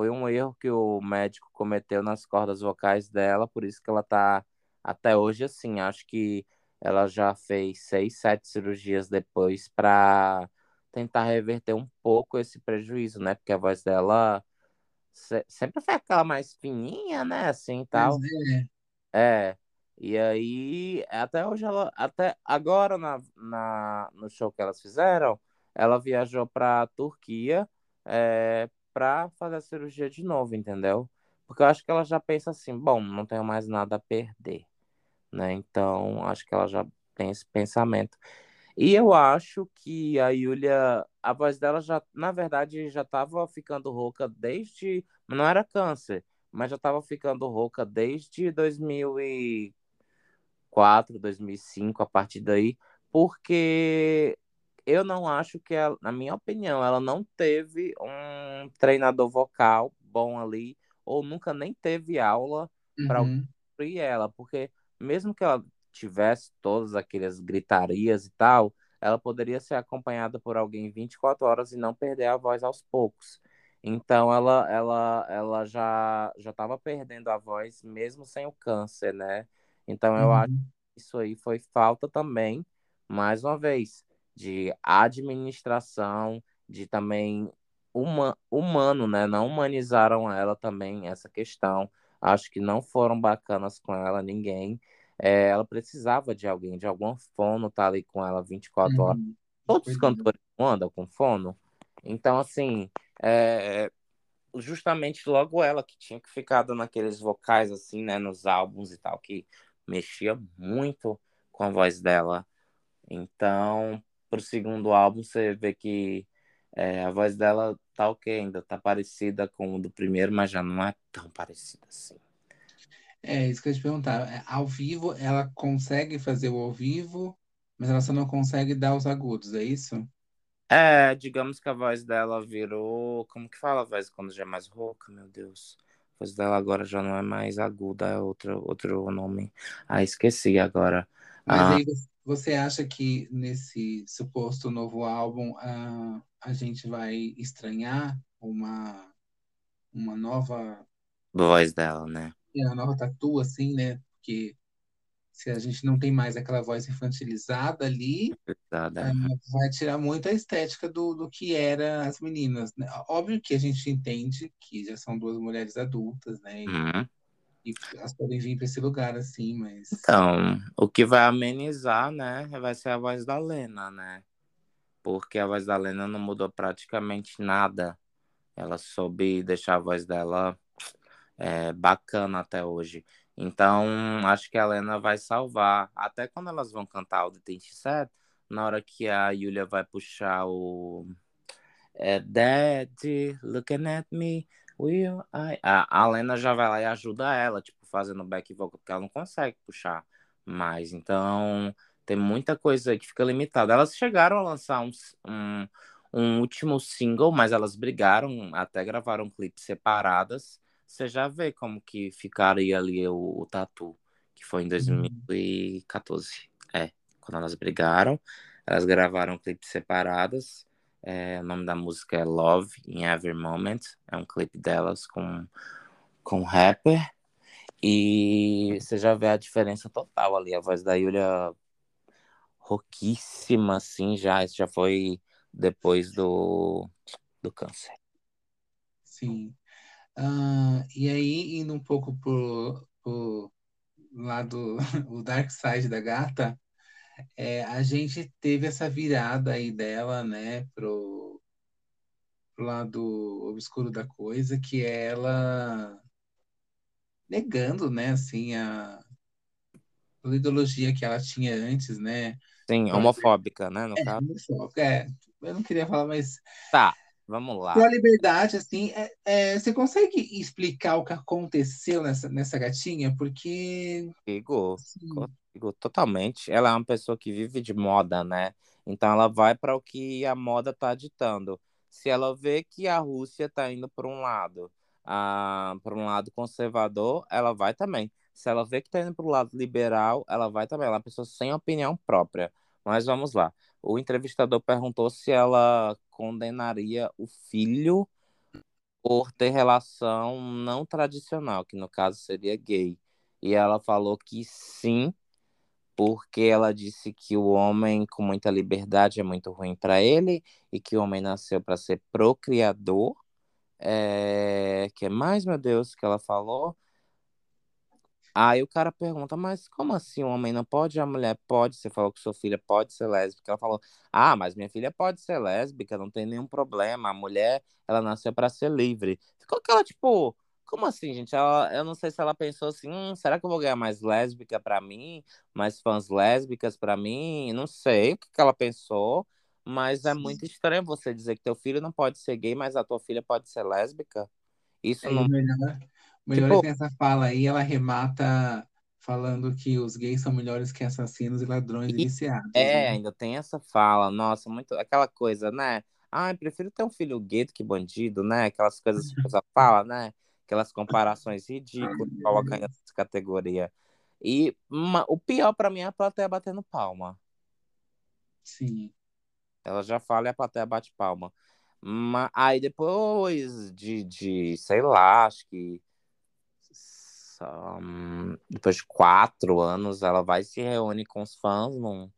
foi um erro que o médico cometeu nas cordas vocais dela, por isso que ela tá até hoje, assim, acho que ela já fez seis, sete cirurgias depois para tentar reverter um pouco esse prejuízo, né? Porque a voz dela sempre foi aquela mais fininha, né? Assim, tal. É. é. E aí, até hoje ela, até agora na, na, no show que elas fizeram, ela viajou para Turquia é, para fazer a cirurgia de novo, entendeu? Porque eu acho que ela já pensa assim, bom, não tenho mais nada a perder né? Então, acho que ela já tem esse pensamento. E eu acho que a Yulia, a voz dela já, na verdade, já estava ficando rouca desde, não era câncer, mas já estava ficando rouca desde 2004, 2005, a partir daí, porque eu não acho que, ela, na minha opinião, ela não teve um treinador vocal bom ali, ou nunca nem teve aula para uhum. ela, porque mesmo que ela tivesse todas aquelas gritarias e tal, ela poderia ser acompanhada por alguém 24 horas e não perder a voz aos poucos. Então ela ela ela já já estava perdendo a voz mesmo sem o câncer, né? Então eu uhum. acho que isso aí foi falta também, mais uma vez, de administração, de também uma, humano, né? Não humanizaram ela também essa questão. Acho que não foram bacanas com ela, ninguém. É, ela precisava de alguém, de algum fono tá ali com ela 24 uhum. horas. Todos os cantores andam com fono. Então, assim, é, justamente logo ela que tinha que ficar dando aqueles vocais, assim, né, nos álbuns e tal, que mexia muito com a voz dela. Então, pro segundo álbum, você vê que é, a voz dela tá ok, ainda tá parecida com o do primeiro, mas já não é tão parecida assim. É, isso que eu ia te perguntar. É, ao vivo, ela consegue fazer o ao vivo, mas ela só não consegue dar os agudos, é isso? É, digamos que a voz dela virou. Como que fala a voz quando já é mais rouca, meu Deus? A voz dela agora já não é mais aguda, é outro, outro nome. Ah, esqueci agora. Mas ah, aí você acha que nesse suposto novo álbum a, a gente vai estranhar uma, uma nova. Voz dela, né? É, uma nova tatu, assim, né? Porque se a gente não tem mais aquela voz infantilizada ali, é, vai tirar muito a estética do, do que era as meninas. Né? Óbvio que a gente entende que já são duas mulheres adultas, né? E, uhum. e elas podem vir para esse lugar assim, mas. Então, o que vai amenizar, né, vai ser a voz da Lena, né? Porque a voz da Lena não mudou praticamente nada. Ela soube deixar a voz dela é, bacana até hoje. Então, acho que a Helena vai salvar. Até quando elas vão cantar o The Set, na hora que a Yulia vai puxar o é, Daddy, looking at me, will I... A, a Lena já vai lá e ajuda ela, tipo, fazendo back vocal, porque ela não consegue puxar mais. Então, tem muita coisa que fica limitada. Elas chegaram a lançar um, um, um último single, mas elas brigaram, até gravaram clipes separadas você já vê como que ficaria ali o, o Tatu, que foi em 2014. Uhum. É, quando elas brigaram, elas gravaram clipes separadas. É, o nome da música é Love in Every Moment. É um clipe delas com, com rapper. E você já vê a diferença total ali. A voz da Yulia rouquíssima, assim, já. Isso já foi depois do, do câncer. Sim. Uh, e aí, indo um pouco pro, pro lado, o dark side da gata, é, a gente teve essa virada aí dela, né, pro, pro lado obscuro da coisa, que é ela negando, né, assim, a, a ideologia que ela tinha antes, né? Sim, homofóbica, né, no é, caso. Homofóbica, é. Eu não queria falar, mas... Tá, Vamos lá. Com a liberdade, assim, é, é, você consegue explicar o que aconteceu nessa, nessa gatinha? Porque. Consigo, consigo, totalmente. Ela é uma pessoa que vive de moda, né? Então ela vai para o que a moda está ditando. Se ela vê que a Rússia está indo para um lado, ah, para um lado conservador, ela vai também. Se ela vê que está indo para o lado liberal, ela vai também. Ela é uma pessoa sem opinião própria. Mas vamos lá. O entrevistador perguntou se ela condenaria o filho por ter relação não tradicional, que no caso seria gay. E ela falou que sim, porque ela disse que o homem com muita liberdade é muito ruim para ele e que o homem nasceu para ser procriador. É... que mais, meu Deus, que ela falou? Aí o cara pergunta, mas como assim o homem não pode, a mulher pode? Você falou que sua filha pode ser lésbica. Ela falou, ah, mas minha filha pode ser lésbica, não tem nenhum problema. A mulher, ela nasceu para ser livre. Ficou aquela, tipo, como assim, gente? Ela, eu não sei se ela pensou assim, hum, será que eu vou ganhar mais lésbica para mim? Mais fãs lésbicas para mim? Não sei o que, que ela pensou, mas é muito estranho você dizer que teu filho não pode ser gay, mas a tua filha pode ser lésbica. Isso é não... melhor, melhor tipo... é que essa fala aí, ela remata falando que os gays são melhores que assassinos e ladrões e, viciados. É, né? ainda tem essa fala, nossa, muito aquela coisa, né? Ai, prefiro ter um filho gay do que bandido, né? Aquelas coisas que a pessoa fala, né? Aquelas comparações ridículas, colocando essa categoria. E uma, o pior para mim é a plateia batendo palma. Sim. Ela já fala e a plateia bate palma. Mas, aí depois de, de, sei lá, acho que um, depois de quatro anos, ela vai se reúne com os fãs num,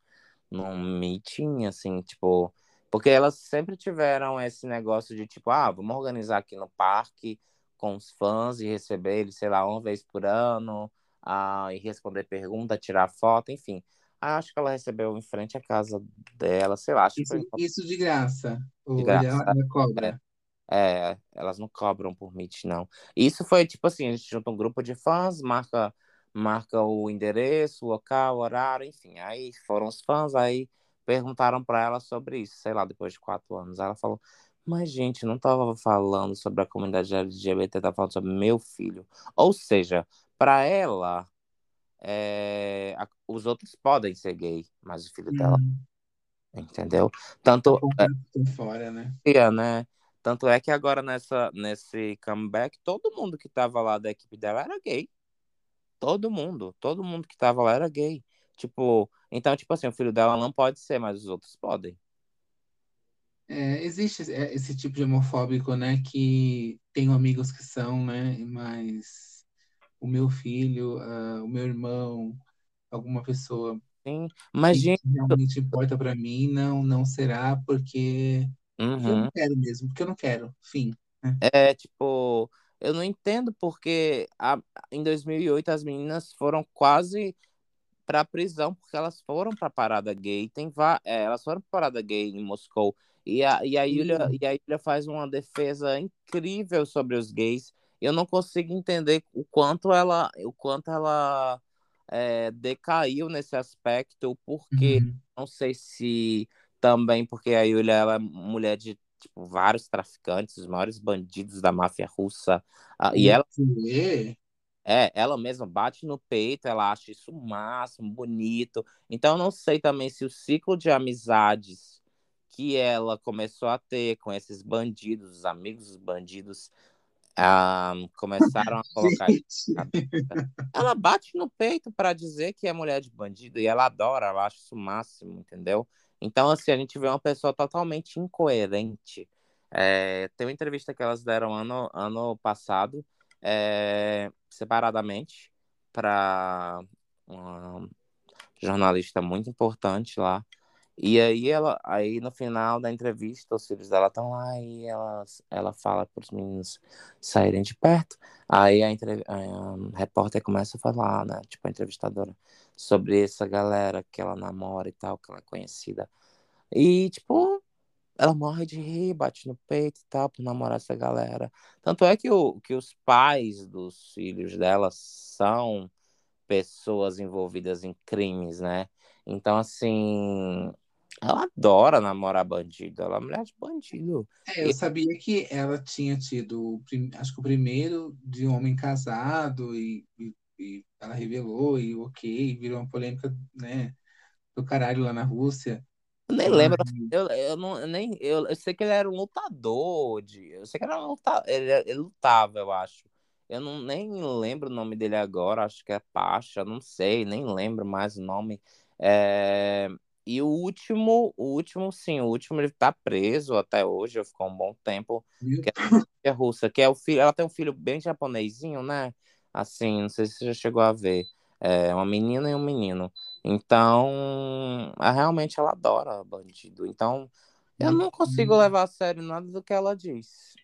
num meeting, assim, tipo. Porque elas sempre tiveram esse negócio de tipo, ah, vamos organizar aqui no parque com os fãs e receber eles, sei lá, uma vez por ano, ah, e responder pergunta, tirar foto, enfim. Ah, acho que ela recebeu em frente à casa dela, sei lá. Acho isso, que foi... isso de graça. De graça. Ela, ela cobra. É, é, elas não cobram por Meet, não. Isso foi tipo assim: a gente junta um grupo de fãs, marca, marca o endereço, o local, o horário, enfim. Aí foram os fãs, aí perguntaram para ela sobre isso, sei lá, depois de quatro anos. Ela falou: Mas, gente, não tava falando sobre a comunidade LGBT, tava falando sobre meu filho. Ou seja, para ela, é, a, os outros podem ser gay, mas o filho hum. dela. Entendeu? Tanto. É, fora, né? É, né? Tanto é que agora nessa, nesse comeback, todo mundo que tava lá da equipe dela era gay. Todo mundo. Todo mundo que tava lá era gay. Tipo, então, tipo assim, o filho dela não pode ser, mas os outros podem. É, existe esse tipo de homofóbico, né? Que tenho amigos que são, né? Mas o meu filho, uh, o meu irmão, alguma pessoa Sim, mas que gente... realmente importa para mim, não, não será porque, uhum. eu não quero mesmo, porque eu não quero, fim. Né? É, tipo, eu não entendo porque a, em 2008 as meninas foram quase para prisão porque elas foram para parada gay. Tem é, elas foram para parada gay em Moscou e a, e a Yulia e a Yulia faz uma defesa incrível sobre os gays. Eu não consigo entender o quanto ela o quanto ela é, decaiu nesse aspecto porque uhum. não sei se também porque a Yulia ela é mulher de tipo, vários traficantes, os maiores bandidos da máfia russa. e ela é, ela mesma bate no peito, ela acha isso máximo, bonito. Então, não sei também se o ciclo de amizades que ela começou a ter com esses bandidos, os amigos dos bandidos, ah, começaram a colocar. ela bate no peito para dizer que é mulher de bandido e ela adora, ela acha isso máximo, entendeu? Então, assim, a gente vê uma pessoa totalmente incoerente. É, tem uma entrevista que elas deram ano, ano passado é, separadamente para uma jornalista muito importante lá. E aí ela, aí no final da entrevista, os filhos dela estão lá e ela, ela fala para os meninos saírem de perto. Aí a, entre, a, a repórter começa a falar, né, tipo a entrevistadora, sobre essa galera que ela namora e tal, que ela é conhecida. E tipo, ela morre de rir, bate no peito e tal, por namorar essa galera. Tanto é que, o, que os pais dos filhos dela são pessoas envolvidas em crimes, né? Então, assim, ela adora namorar bandido, ela é mulher de bandido. É, eu e... sabia que ela tinha tido, acho que o primeiro de um homem casado, e, e, e ela revelou, e ok, virou uma polêmica, né, do caralho lá na Rússia. Eu nem lembro, eu, eu, não, eu nem, eu, eu, sei que ele era um lutador, de, eu sei que era um lutador, ele, ele lutava, eu acho. Eu não, nem lembro o nome dele agora, acho que é Pacha, não sei, nem lembro mais o nome. É, e o último, o último, sim, o último ele tá preso até hoje, ficou um bom tempo, que é a russa, que é o filho, ela tem um filho bem japonesinho, né? Assim, não sei se você já chegou a ver. É uma menina e um menino. Então, realmente ela adora bandido. Então, eu não consigo levar a sério nada do que ela diz.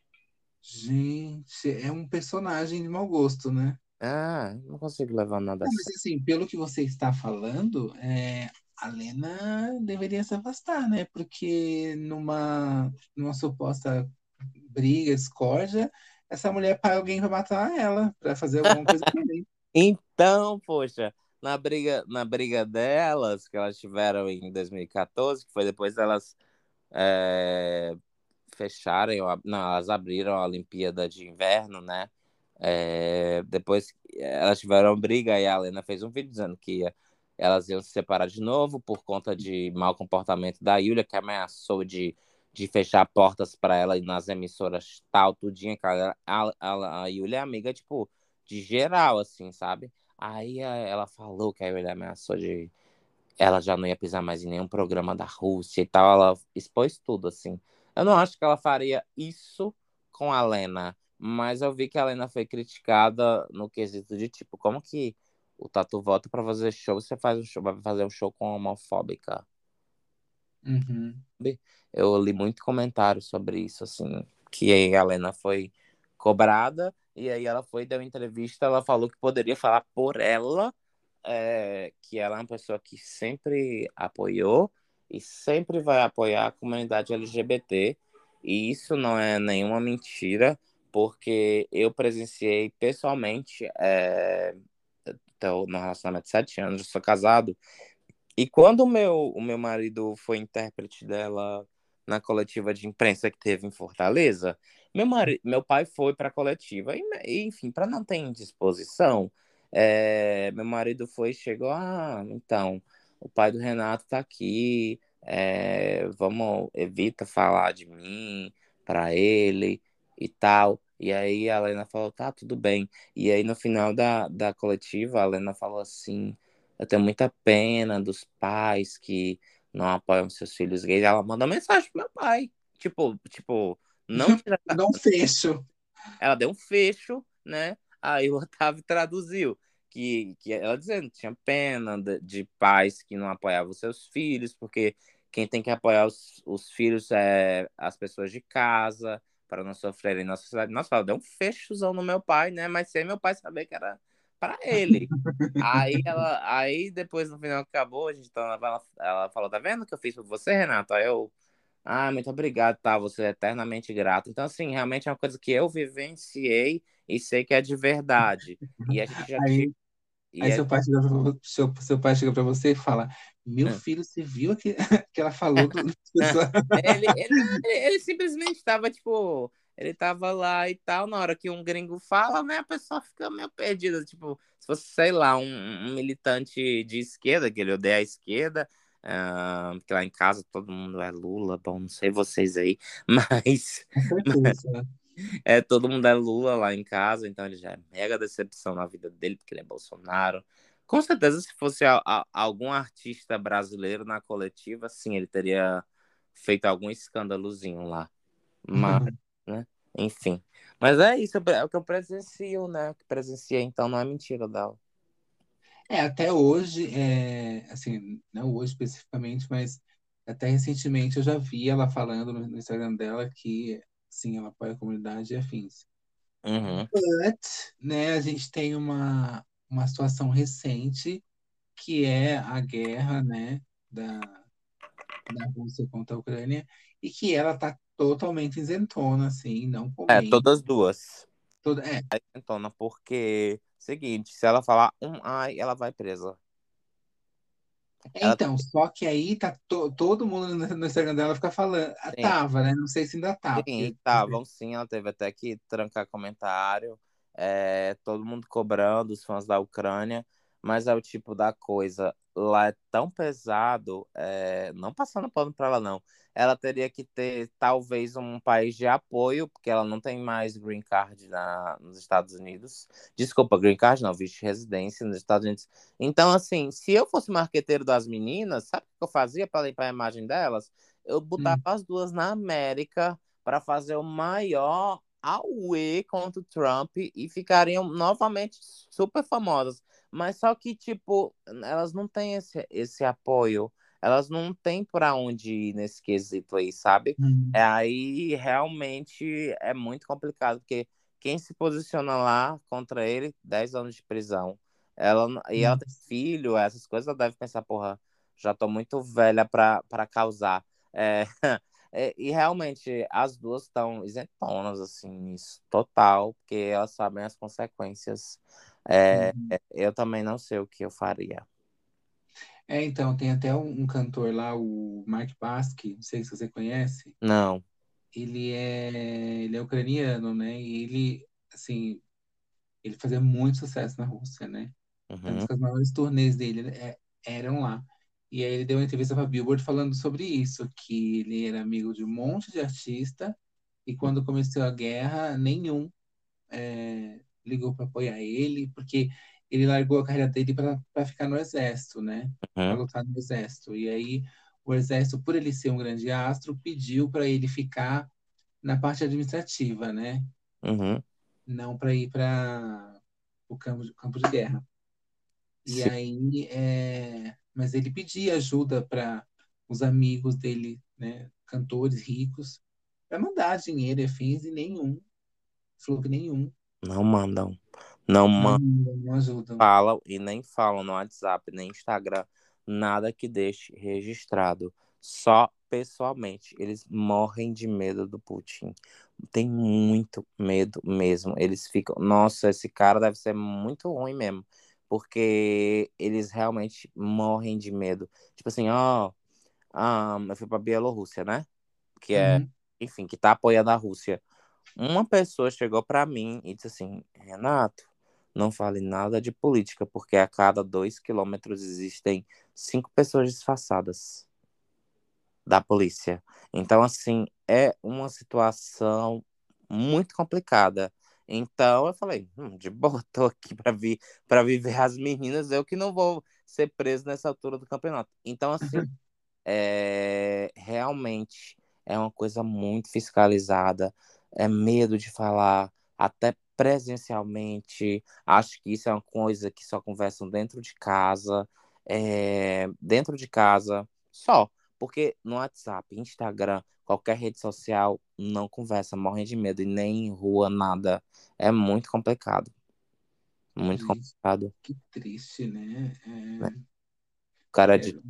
Gente, é um personagem de mau gosto, né? Ah, não consigo levar nada não, Mas assim, pelo que você está falando, é, a Lena deveria se afastar, né? Porque numa, numa suposta briga, discórdia, essa mulher paga alguém para matar ela, para fazer alguma coisa também. então, poxa, na briga, na briga delas, que elas tiveram em 2014, que foi depois delas é, fecharem, não, elas abriram a Olimpíada de Inverno, né? É, depois elas tiveram briga e a Helena fez um vídeo dizendo que ia, elas iam se separar de novo por conta de mau comportamento da Yulia, que ameaçou de, de fechar portas para ela nas emissoras tal, tudinho. A, a, a Yulia é amiga, tipo, de geral, assim, sabe? Aí ela falou que a Yulia ameaçou de. Ela já não ia pisar mais em nenhum programa da Rússia e tal. Ela expôs tudo, assim. Eu não acho que ela faria isso com a Lena, mas eu vi que a Lena foi criticada no quesito de tipo, como que o Tatu volta para fazer show, você faz um show, vai fazer um show com homofóbica. Uhum. Eu li muito comentário sobre isso, assim, que a Lena foi cobrada e aí ela foi, deu entrevista, ela falou que poderia falar por ela, é, que ela é uma pessoa que sempre apoiou e sempre vai apoiar a comunidade LGBT. E isso não é nenhuma mentira, porque eu presenciei pessoalmente, é, no relacionamento de sete anos, eu sou casado, E quando o meu, o meu marido foi intérprete dela na coletiva de imprensa que teve em Fortaleza, meu, marido, meu pai foi para a coletiva. E, enfim, para não ter indisposição, é, meu marido foi chegou: Ah, então, o pai do Renato tá aqui, é, vamos, evita falar de mim para ele e tal. E aí a Lena falou, tá, tudo bem. E aí no final da, da coletiva, a Lena falou assim, eu tenho muita pena dos pais que não apoiam seus filhos gays. Ela mandou mensagem pro meu pai. Tipo, tipo, não tira... Não fecho. Ela deu um fecho, né? Aí o Otávio traduziu que, que ela dizendo que tinha pena de, de, pais que não apoiavam seus filhos, porque quem tem que apoiar os, os filhos é as pessoas de casa, para não sofrerem na sociedade. Nossa, ela deu um fechozão no meu pai, né? Mas sem meu pai saber que era para ele. aí ela, aí depois no final acabou, a gente então, ela, ela falou, tá vendo o que eu fiz por você, Renato? Aí eu, ah, muito obrigado, tá? Você é eternamente grato. Então, assim, realmente é uma coisa que eu vivenciei e sei que é de verdade. E a gente já aí, aí seu, pai chega pra, seu, seu pai chega pra você e fala: Meu filho, você viu que, que ela falou? Do... ele, ele, ele simplesmente estava, tipo, ele tava lá e tal, na hora que um gringo fala, né, a pessoa fica meio perdida, tipo, se fosse, sei lá, um, um militante de esquerda, que ele odeia a esquerda, uh, porque lá em casa todo mundo é Lula, bom, não sei vocês aí, mas... é, todo mundo é Lula lá em casa, então ele já é mega decepção na vida dele, porque ele é Bolsonaro. Com certeza, se fosse a, a, algum artista brasileiro na coletiva, sim, ele teria feito algum escândalozinho lá. Mas, uhum. né? Enfim. Mas é isso, é o que eu presencio, né? O que presenciei, então não é mentira dela. É, até hoje, é, assim, não hoje especificamente, mas até recentemente eu já vi ela falando no, no Instagram dela que, sim, ela apoia a comunidade e afins. Uhum. But, né, a gente tem uma, uma situação recente que é a guerra, né, da, da Rússia contra a Ucrânia e que ela tá totalmente isentona, assim, não comenta. É, todas duas. Toda, é. Isentona, porque, seguinte, se ela falar um ai, ela vai presa. Ela então, tá... só que aí tá to, todo mundo no Instagram dela fica falando. Ah, sim. Tava, né? Não sei se ainda tá. Sim, estavam sim, ela teve até que trancar comentário. É, todo mundo cobrando, os fãs da Ucrânia mas é o tipo da coisa lá é tão pesado, é, não passando pano para ela não. Ela teria que ter talvez um país de apoio, porque ela não tem mais green card na, nos Estados Unidos. Desculpa, green card não, visto residência nos Estados Unidos. Então, assim, se eu fosse marqueteiro das meninas, sabe o que eu fazia para limpar a imagem delas? Eu botava hum. as duas na América para fazer o maior auê contra o Trump e ficariam novamente super famosas. Mas só que, tipo, elas não têm esse, esse apoio. Elas não têm para onde ir nesse quesito aí, sabe? Uhum. É, aí realmente é muito complicado, porque quem se posiciona lá contra ele, 10 anos de prisão. Ela, e ela tem filho, essas coisas, ela deve pensar, porra, já tô muito velha para causar. É, é, e realmente as duas estão isentonas, assim, nisso, total, porque elas sabem as consequências é, uhum. Eu também não sei o que eu faria. É, então, tem até um, um cantor lá, o Mark Basque, não sei se você conhece. Não. Ele é, ele é ucraniano, né? E ele, assim, ele fazia muito sucesso na Rússia, né? Uhum. As maiores turnês dele é, eram lá. E aí ele deu uma entrevista para Billboard falando sobre isso, que ele era amigo de um monte de artista e quando começou a guerra, nenhum é, ligou para apoiar ele, porque ele largou a carreira dele para ficar no exército, né? Uhum. Para lutar no exército. E aí o exército, por ele ser um grande astro, pediu para ele ficar na parte administrativa, né? Uhum. Não para ir para o campo, campo de guerra. E Sim. aí, é... mas ele pedia ajuda para os amigos dele, né? Cantores ricos, para mandar dinheiro e fins e nenhum. Falou que nenhum. Não mandam. Não mandam. Não ajudam. Falam e nem falam no WhatsApp, nem Instagram. Nada que deixe registrado. Só pessoalmente. Eles morrem de medo do Putin. Tem muito medo mesmo. Eles ficam. Nossa, esse cara deve ser muito ruim mesmo. Porque eles realmente morrem de medo. Tipo assim, ó, um, eu fui pra Bielorrússia, né? Que é, Uhum. enfim, que tá apoiando a Rússia. Uma pessoa chegou pra mim e disse assim, Renato, não fale nada de política, porque a cada dois quilômetros existem cinco pessoas disfarçadas da polícia. Então, assim, é uma situação muito complicada. Então, eu falei, hum, de boa, tô aqui para vir, para viver as meninas, eu que não vou ser preso nessa altura do campeonato. Então, assim, é, realmente é uma coisa muito fiscalizada, é medo de falar, até presencialmente. Acho que isso é uma coisa que só conversam dentro de casa, é, dentro de casa, só. Porque no WhatsApp, Instagram, qualquer rede social, não conversa, morrem de medo, e nem em rua, nada. É muito complicado. Muito complicado. que triste, né? É, O cara é, de.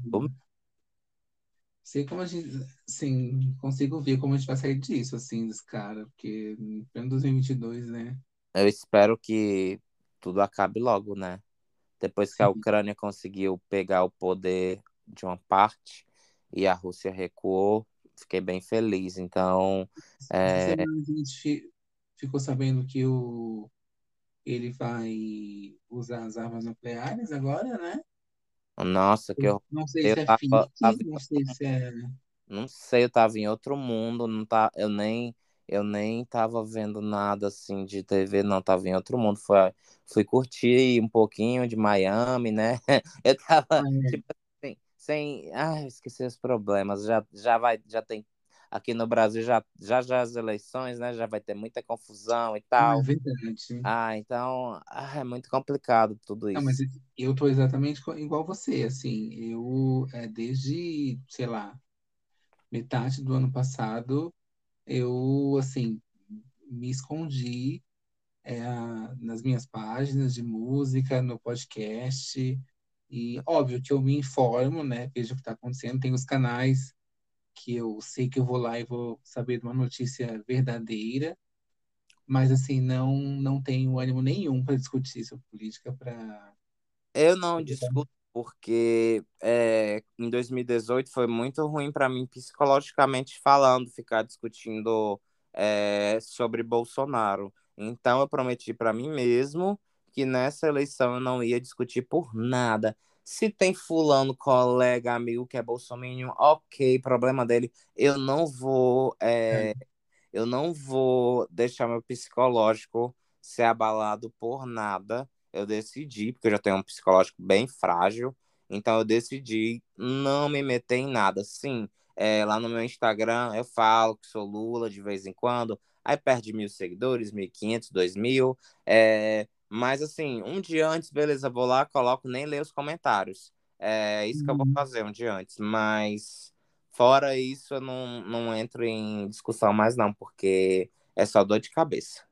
sei como a gente, sim, consigo ver como a gente vai sair disso, assim, dos caras, porque em pleno 2022, né? Eu espero que tudo acabe logo, né? Depois que a. Ucrânia conseguiu pegar o poder de uma parte e a Rússia recuou, fiquei bem feliz. Então, é, a gente fi- ficou sabendo que o, ele vai usar as armas nucleares agora, né? nossa, que eu, Não sei eu se é tava, não sei se é. Não sei, eu tava em outro mundo, não tá, eu nem eu nem tava vendo nada assim de TV, não, tava em outro mundo. Fui, fui curtir um pouquinho de Miami, né? Eu Ah, tava é. tipo sem, ah, esqueci os problemas. Já já vai, já tem aqui no Brasil já já já as eleições, né? Já vai ter muita confusão e Ah, é tal. verdade. Ah, então, ah, é muito complicado tudo Não, mas isso. eu tô exatamente igual você, assim, eu, é, desde, sei lá, metade do ano passado, eu, assim, me escondi, é, nas minhas páginas de música, no podcast, e óbvio que eu me informo, né, vejo o que está acontecendo, tem os canais que eu sei que eu vou lá e vou saber de uma notícia verdadeira, mas, assim, não, não tenho ânimo nenhum para discutir sobre política, para... Eu não discuto porque é, em 2018 foi muito ruim para mim psicologicamente falando, ficar discutindo é, sobre Bolsonaro. Então eu prometi para mim mesmo que nessa eleição eu não ia discutir por nada. Se tem fulano, colega, amigo que é bolsominion, ok, problema dele. Eu não vou é, eu não vou deixar meu psicológico ser abalado por nada. Eu decidi, porque eu já tenho um psicológico bem frágil, então eu decidi não me meter em nada. Sim, é, lá no meu Instagram eu falo que sou Lula de vez em quando, aí perde mil seguidores, mil quinhentos, dois mil, é, mas assim, um dia antes, beleza, vou lá, coloco, nem ler os comentários. É isso que eu vou Uhum. fazer um dia antes, mas Fora isso, eu não, não entro em discussão mais, não, porque é só dor de cabeça.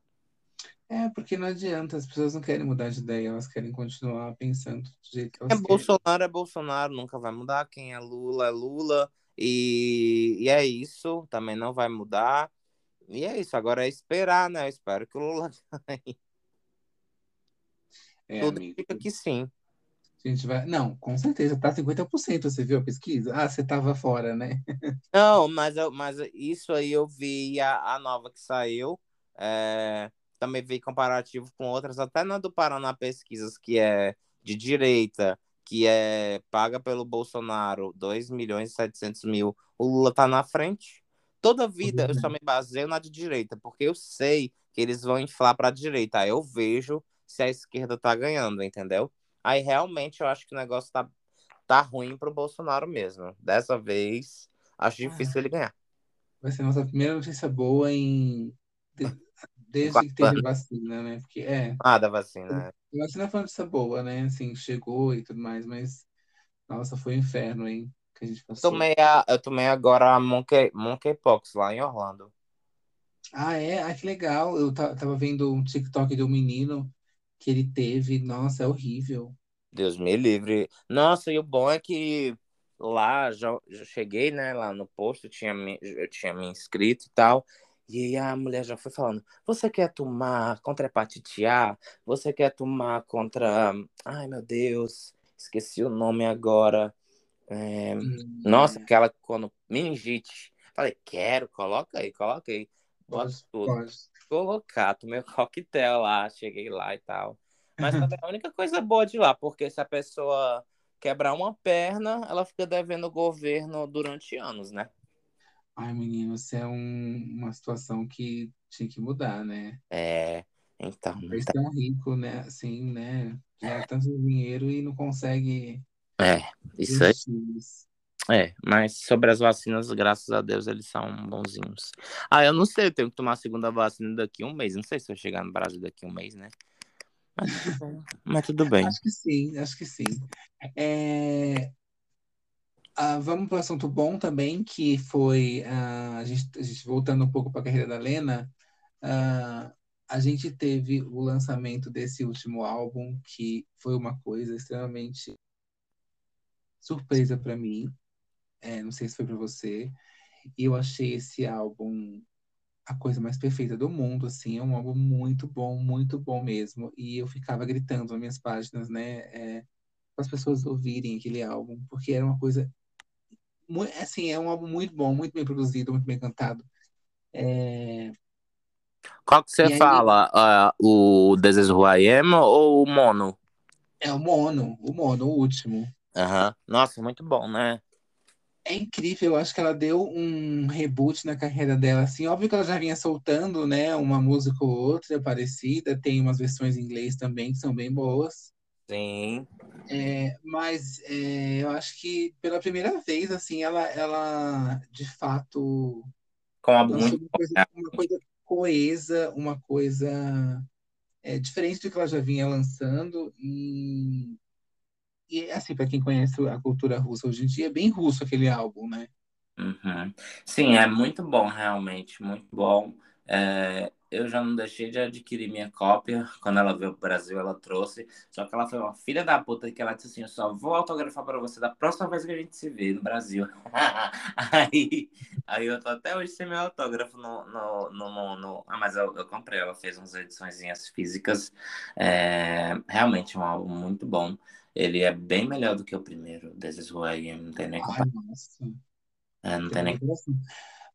É, porque não adianta, as pessoas não querem mudar de ideia, elas querem continuar pensando do jeito que É elas querem. Bolsonaro, é Bolsonaro, nunca vai mudar. Quem é Lula, é Lula. E, e é isso, também não vai mudar. E é isso, agora é esperar, né? Eu espero que o Lula ganhe. É, Tudo amigo. indica que sim. A gente vai. Não, com certeza, tá 50%, você viu a pesquisa? Ah, você tava fora, né? Não, mas, eu, mas isso aí eu vi a, a nova que saiu. é, também vi comparativo com outras, até na do Paraná Pesquisas, que é de direita, que é paga pelo Bolsonaro 2 milhões e 700 mil. O Lula tá na frente. Toda vida eu só me baseio na de direita, porque eu sei que eles vão inflar para a direita. Aí eu vejo se a esquerda tá ganhando, entendeu? Aí realmente eu acho que o negócio tá, tá ruim pro Bolsonaro mesmo. Dessa vez. Acho Ah, difícil ele ganhar. vai ser nossa primeira notícia boa em. de- Em Desde que teve anos, vacina, né? Porque é. nada da vacina. A vacina foi uma notícia boa, né? Assim, chegou e tudo mais, mas. Nossa, foi um inferno, hein? Que a gente passou. tomei, a, eu tomei agora a Monkey, Monkeypox lá em Orlando. Ah, é? Ah, que legal. Eu ta- tava vendo um TikTok de um menino que ele teve. Nossa, é horrível. Deus me livre. Nossa, e o bom é que lá já, já cheguei, né, lá no posto, eu tinha, me- eu tinha me inscrito e tal. E aí a mulher já foi falando: você quer tomar contra hepatite A? Você quer tomar contra. Ai, meu Deus, esqueci o nome agora. É... Hum. Nossa, aquela quando. Meningite. Falei, quero, coloca aí, coloca aí. Bota tudo. Colocar, tomei o coquetel lá, cheguei lá e tal. Mas é a única coisa boa de lá, porque se a pessoa quebrar uma perna, ela fica devendo o governo durante anos, né? Ai, menino, isso é um, uma situação que tinha que mudar, né? É, então. Eles tá... tão rico, né? Assim, né? Já tanto dinheiro e não consegue. É, isso aí. É, mas sobre as vacinas, graças a Deus, eles são bonzinhos. Ah, eu não sei, eu tenho que tomar a segunda vacina daqui a um mês. Não sei se eu chegar no Brasil daqui a um mês, né? Mas, mas tudo bem. Acho que sim, acho que sim. É... Ah, vamos para o assunto bom também, que foi ah, a, gente, a, gente, voltando um pouco para a carreira da Lena. Ah, a gente teve o lançamento desse último álbum, que foi uma coisa extremamente surpresa para mim. É, não sei se foi para você. E eu achei esse álbum a coisa mais perfeita do mundo, assim, é um álbum muito bom, muito bom mesmo. E eu ficava gritando nas minhas páginas, né, é, para as pessoas ouvirem aquele álbum, porque era uma coisa, assim, é um álbum muito bom, muito bem produzido, muito bem cantado. É... Qual que você e fala? Aí... Uh, o This Is Who I Am ou o Mono? É o Mono, o Mono, o último. Uhum. Nossa, muito bom, né? É incrível, eu acho que ela deu um reboot na carreira dela, assim, óbvio que ela já vinha soltando, né, uma música ou outra parecida, tem umas versões em inglês também que são bem boas. Sim. É, mas é, eu acho que pela primeira vez, assim, ela, ela de fato Com muito uma coisa, uma coisa coesa, uma coisa é, diferente do que ela já vinha lançando e e, assim, para quem conhece a cultura russa hoje em dia, é bem russo aquele álbum, né? Uhum. Sim, é muito bom, realmente, muito bom. É, eu já não deixei de adquirir minha cópia. Quando ela veio pro Brasil, ela trouxe. Só que ela foi uma filha da puta que ela disse assim: Eu só vou autografar para você da próxima vez que a gente se vê no Brasil. aí, aí eu tô até hoje sem meu autógrafo no. no, no, no, no... Ah, mas eu, eu, comprei, ela fez umas edições físicas. É, realmente um álbum muito bom. Ele é bem melhor do que o primeiro, This Is Who I Am, não tem nem comparação. É, não tem nem...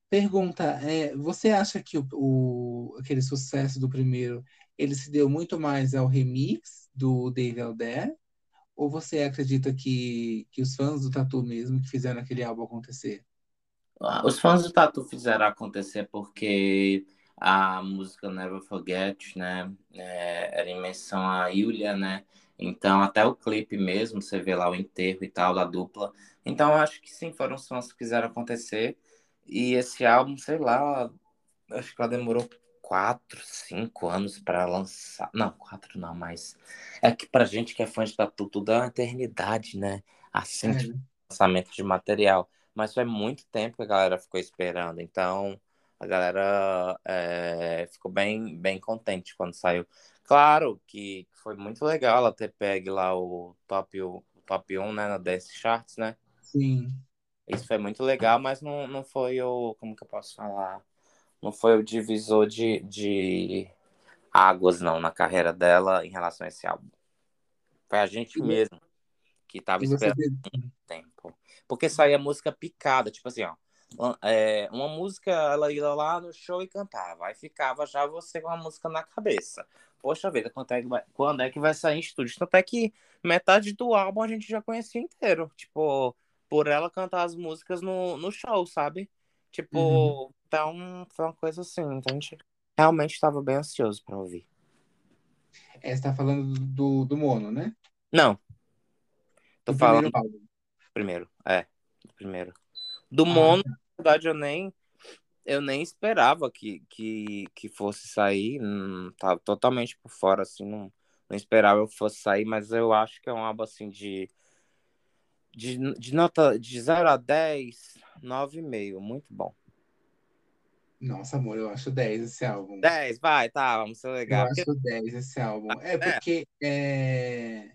Pergunta, é, você acha que o, o, aquele sucesso do primeiro, ele se deu muito mais ao remix do Dave Alder? Ou você acredita que, que os fãs do Tatu mesmo que fizeram aquele álbum acontecer? Ah, os fãs do Tatu fizeram acontecer porque a música Never Forget, né, é, era em menção a Yulia, né, então, até o clipe mesmo, você vê lá o enterro e tal da dupla. Então, eu acho que sim, foram os fãs que fizeram acontecer. E esse álbum, sei lá, acho que ela demorou quatro, cinco anos para lançar. Não, quatro não, mas é que pra gente que é fã de Tatu, tudo é uma eternidade, né? Assim, é. de lançamento de material. Mas foi muito tempo que a galera ficou esperando. Então, a galera é, ficou bem, bem contente quando saiu. Claro que foi muito legal ela ter pego lá o top, o top 1, né, na Dance Charts, né? Sim. Isso foi muito legal, mas não, não foi o. Como que eu posso falar? Não foi o divisor de, de águas, não, na carreira dela em relação a esse álbum. Foi a gente e mesmo que tava esperando muito tempo. Porque saía música picada, tipo assim, ó é, uma música, ela ia lá no show e cantava. Aí ficava já você com a música na cabeça. Poxa vida, quando é que vai, quando é que vai sair em estúdio? Tanto é que metade do álbum a gente já conhecia inteiro. Tipo, por ela cantar as músicas no, no show, sabe? Tipo, uhum. então foi uma coisa assim. Então a gente realmente estava bem ansioso para ouvir. É, você tá falando do, do Mono, né? Não. Tô do falando. Primeiro, álbum. primeiro, é. Primeiro. Do ah, Mono, tá verdade, eu nem, eu nem esperava que, que, que fosse sair. Hum, tava totalmente por fora, assim, não, não esperava que fosse sair, mas eu acho que é um álbum assim de. De, de nota de 0 a 10, 9,5. Muito bom. Nossa, amor, eu acho 10 esse álbum. 10, vai, tá, vamos ser legal. Eu acho 10 esse álbum. É, é porque é.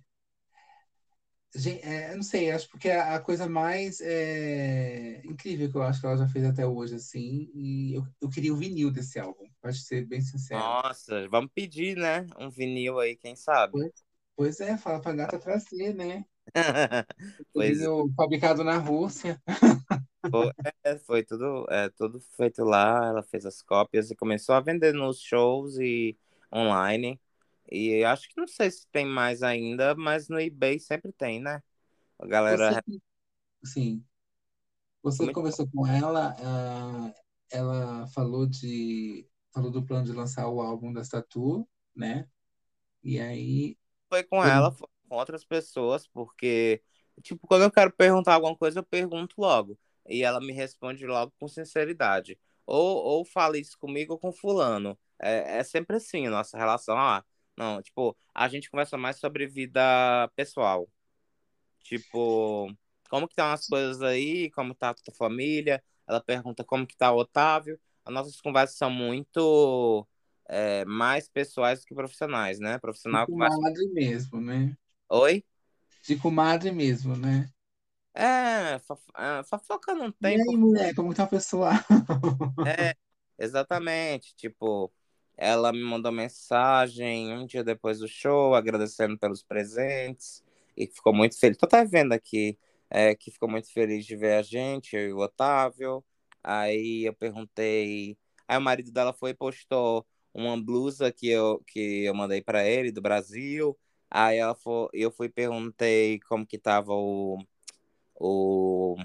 É, não sei, acho porque é a coisa mais é, incrível que eu acho que ela já fez até hoje, assim, e eu, eu queria o vinil desse álbum, pode ser bem sincero. Nossa, vamos pedir, né? Um vinil aí, quem sabe? Pois, pois é, fala pra gata trazer, né? Pois vinil fabricado na Rússia. foi, é, foi tudo, é, tudo feito lá, ela fez as cópias e começou a vender nos shows e online. E acho que não sei se tem mais ainda, mas no eBay sempre tem, né? A Você, galera sim, foi você muito conversou com ela, ah, ela falou de, falou do plano de lançar o álbum da Tatu, né? E aí, foi com foi, ela, foi com outras pessoas, porque, tipo, quando eu quero perguntar alguma coisa, eu pergunto logo. E ela me responde logo com sinceridade. Ou, ou fala isso comigo ou com fulano. É, é sempre assim a nossa relação. Ah, não, tipo, a gente conversa mais sobre vida pessoal. Tipo, como que estão as coisas aí? Como tá a tua família? Ela pergunta como que tá o Otávio. As nossas conversas são muito é, mais pessoais do que profissionais, né? de Profissional conversa. comadre mesmo, né? Oi? De comadre mesmo, né? É, é, fofoca não E tem, aí, porque mulher, como tá pessoal? é, exatamente, tipo, ela me mandou mensagem um dia depois do show, agradecendo pelos presentes, e ficou muito feliz. Tô até vendo aqui, é, que ficou muito feliz de ver a gente, eu e o Otávio. Aí eu perguntei, aí o marido dela foi e postou uma blusa que eu, que eu mandei para ele, do Brasil. Aí ela foi, eu fui perguntei como que tava o o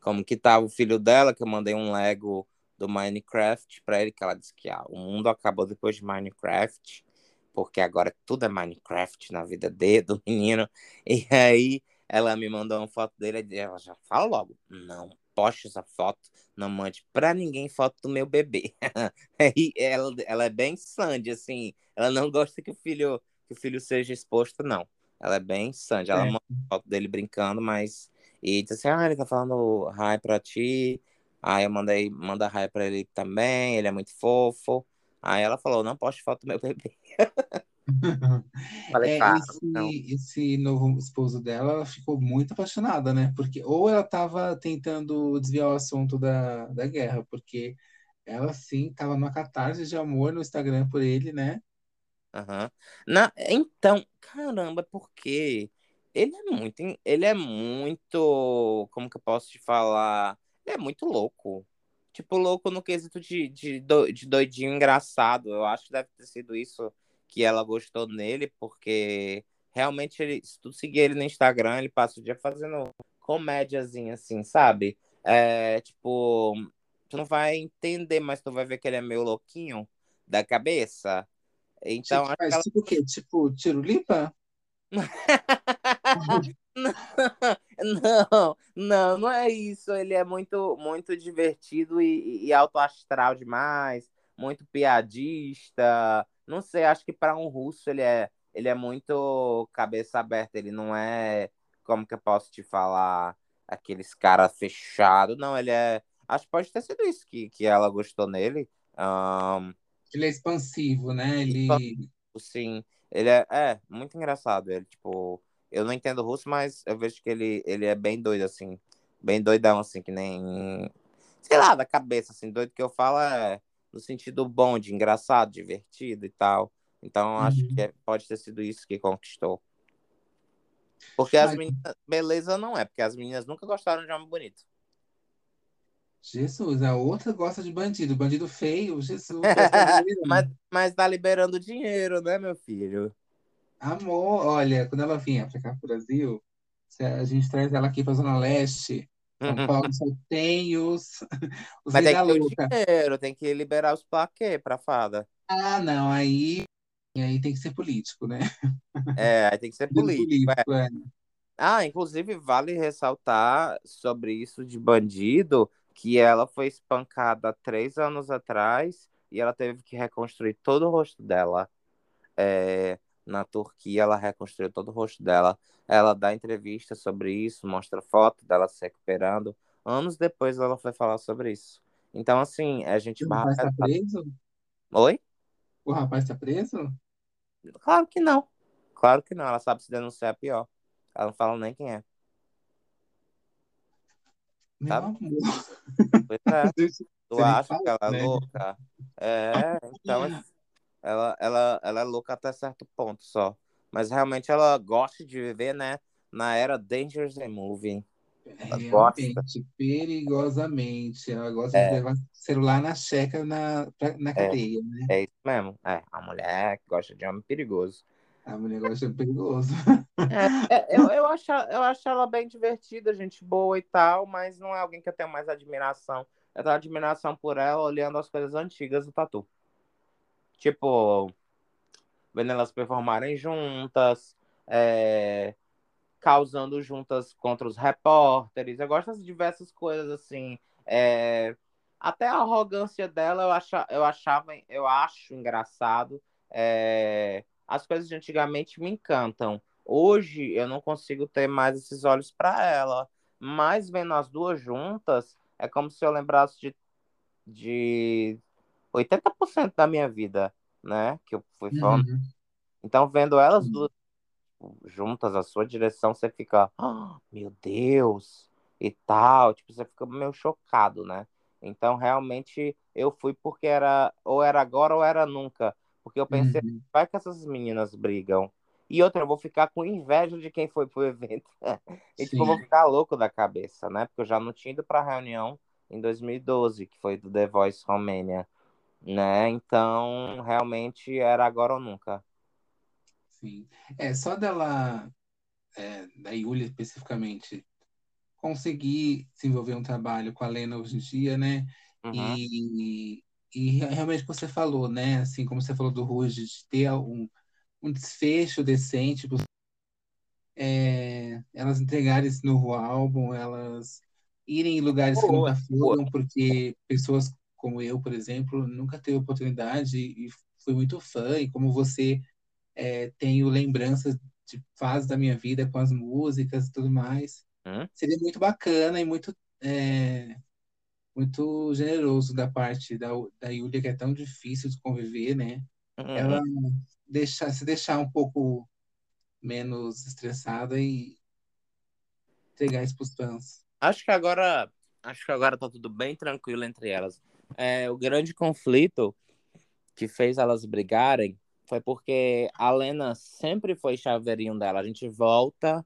como que tava o filho dela, que eu mandei um Lego do Minecraft pra ele, que ela disse que ah, o mundo acabou depois de Minecraft, porque agora tudo é Minecraft na vida dele, do menino. E aí ela me mandou uma foto dele e ela já fala logo, não poste essa foto, não mande pra ninguém foto do meu bebê. Aí ela, ela é bem Sandy, assim, ela não gosta que o filho que o filho seja exposto, não. Ela é bem Sandy, ela É. manda foto dele brincando, mas e disse assim, ah, ele tá falando hi pra ti. Aí eu mandei, manda hi pra ele também, ele é muito fofo. Aí ela falou, não poste foto do meu bebê. Falei, É, claro, esse, esse novo esposo dela, ela ficou muito apaixonada, né? Porque ou ela estava tentando desviar o assunto da, da guerra, porque ela sim estava numa catarse de amor no Instagram por ele, né? Aham. Na, então, caramba, porque ele é muito, ele é muito, como que eu posso te falar? É muito louco. Tipo, louco no quesito de, de, do- de doidinho engraçado. Eu acho que deve ter sido isso que ela gostou nele, porque realmente ele, se tu seguir ele no Instagram, ele passa o dia fazendo comédiazinha assim, sabe? É, tipo, tu não vai entender, mas tu vai ver que ele é meio louquinho da cabeça. Então, Tipo, acho que ela tipo o quê? Tipo, Tirulipa? Não, não, não é isso. Ele é muito, muito divertido e, e alto astral demais, muito piadista. Não sei, acho que para um russo ele é, ele é muito cabeça aberta. Ele não é, como que eu posso te falar, aqueles cara fechado. Não, ele é. Acho que pode ter sido isso que, que ela gostou nele. Ahn, Ele é expansivo, né? Ele. Sim, ele é, é muito engraçado. Ele, tipo, eu não entendo russo, mas eu vejo que ele, ele é bem doido, assim. Bem doidão, assim, que nem. Sei lá, da cabeça, assim. Doido que eu falo é no sentido bom, de engraçado, divertido e tal. Então, acho que Uhum. é- pode ter sido isso que conquistou. Porque as meninas. Beleza não é, porque as meninas nunca gostaram de homem bonito. Jesus, a outra gosta de bandido. Bandido feio, Jesus, Mas, mas tá liberando dinheiro, né, meu filho? Amor, olha, quando ela vinha pra cá pro Brasil, a gente traz ela aqui pra Zona Leste, São Paulo só tem os, os Mas tem que louca. dinheiro, tem que liberar os plaquês pra fada. Ah, não, aí, aí tem que ser político, né? É, aí tem que ser Bandido político. é. político, é. Ah, inclusive vale ressaltar sobre isso de bandido, que ela foi espancada três anos atrás e ela teve que reconstruir todo o rosto dela. É, na Turquia, ela reconstruiu todo o rosto dela. Ela dá entrevista sobre isso, mostra foto dela se recuperando. Anos depois ela foi falar sobre isso. Então, assim, a gente O barra rapaz tá preso? Oi? O rapaz tá preso? Claro que não. Claro que não. Ela sabe se denunciar é pior. Ela não fala nem quem é. Meu Sabe? amor. Pois é. Tu acha fala, que ela é né? louca? É, então ela, ela, ela é louca até certo ponto só. Mas realmente ela gosta de viver, né? Na era Dangerous and Moving. Ela gosta. Perigosamente. Ela gosta de É, levar celular na checa na, pra- na é, cadeia, né? é isso mesmo. É, a mulher que gosta de homem perigoso. A mulher gosta de perigoso. É, é, eu, eu, acho, eu acho ela bem divertida, gente boa e tal, mas não é alguém que eu tenho mais admiração. Eu tenho admiração por ela olhando as coisas antigas do Tatu. Tipo, vendo elas performarem juntas, é, causando juntas contra os repórteres. Eu gosto das diversas coisas assim. É, até a arrogância dela eu, acha, eu achava, eu acho engraçado. É, as coisas de antigamente me encantam. Hoje eu não consigo ter mais esses olhos para ela. Mas vendo as duas juntas, é como se eu lembrasse de, de 80% da minha vida, né? Que eu fui fã. Uhum. Então, vendo elas duas juntas à sua direção, você fica, "Ah, meu Deus, e tal, tipo, você fica meio chocado, né? Então, realmente, eu fui porque era, ou era agora ou era nunca, porque eu pensei, Uhum. vai que essas meninas brigam. E outra, eu vou ficar com inveja de quem foi pro evento. E, tipo, eu vou ficar louco da cabeça, né? Porque eu já não tinha ido pra reunião em 2012, que foi do The Voice Romania, né? Então, realmente, era agora ou nunca. Sim. É, só dela, é, da Yulia especificamente, conseguir desenvolver um trabalho com a Lena hoje em dia, né? Uhum. E, e realmente o que você falou, né? Assim como você falou do Ruge, de ter um, um desfecho decente, é, elas entregarem esse novo álbum, elas irem em lugares que nunca foram, porque pessoas como eu, por exemplo, nunca teve oportunidade e fui muito fã, e como você é, tenho lembranças de fases da minha vida com as músicas e tudo mais. Hum? Seria muito bacana e muito, é, muito generoso da parte da, da Yulia, que é tão difícil de conviver, né? Uhum. Ela deixar, se deixar um pouco menos estressada e entregar isso pros fãs. Acho que agora, acho que agora tá tudo bem tranquilo entre elas. É, o grande conflito que fez elas brigarem foi porque a Lena sempre foi chaveirinho dela. A gente volta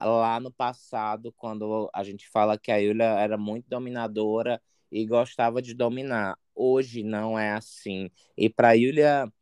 lá no passado, quando a gente fala que a Yulia era muito dominadora e gostava de dominar. Hoje não é assim. E para Yulia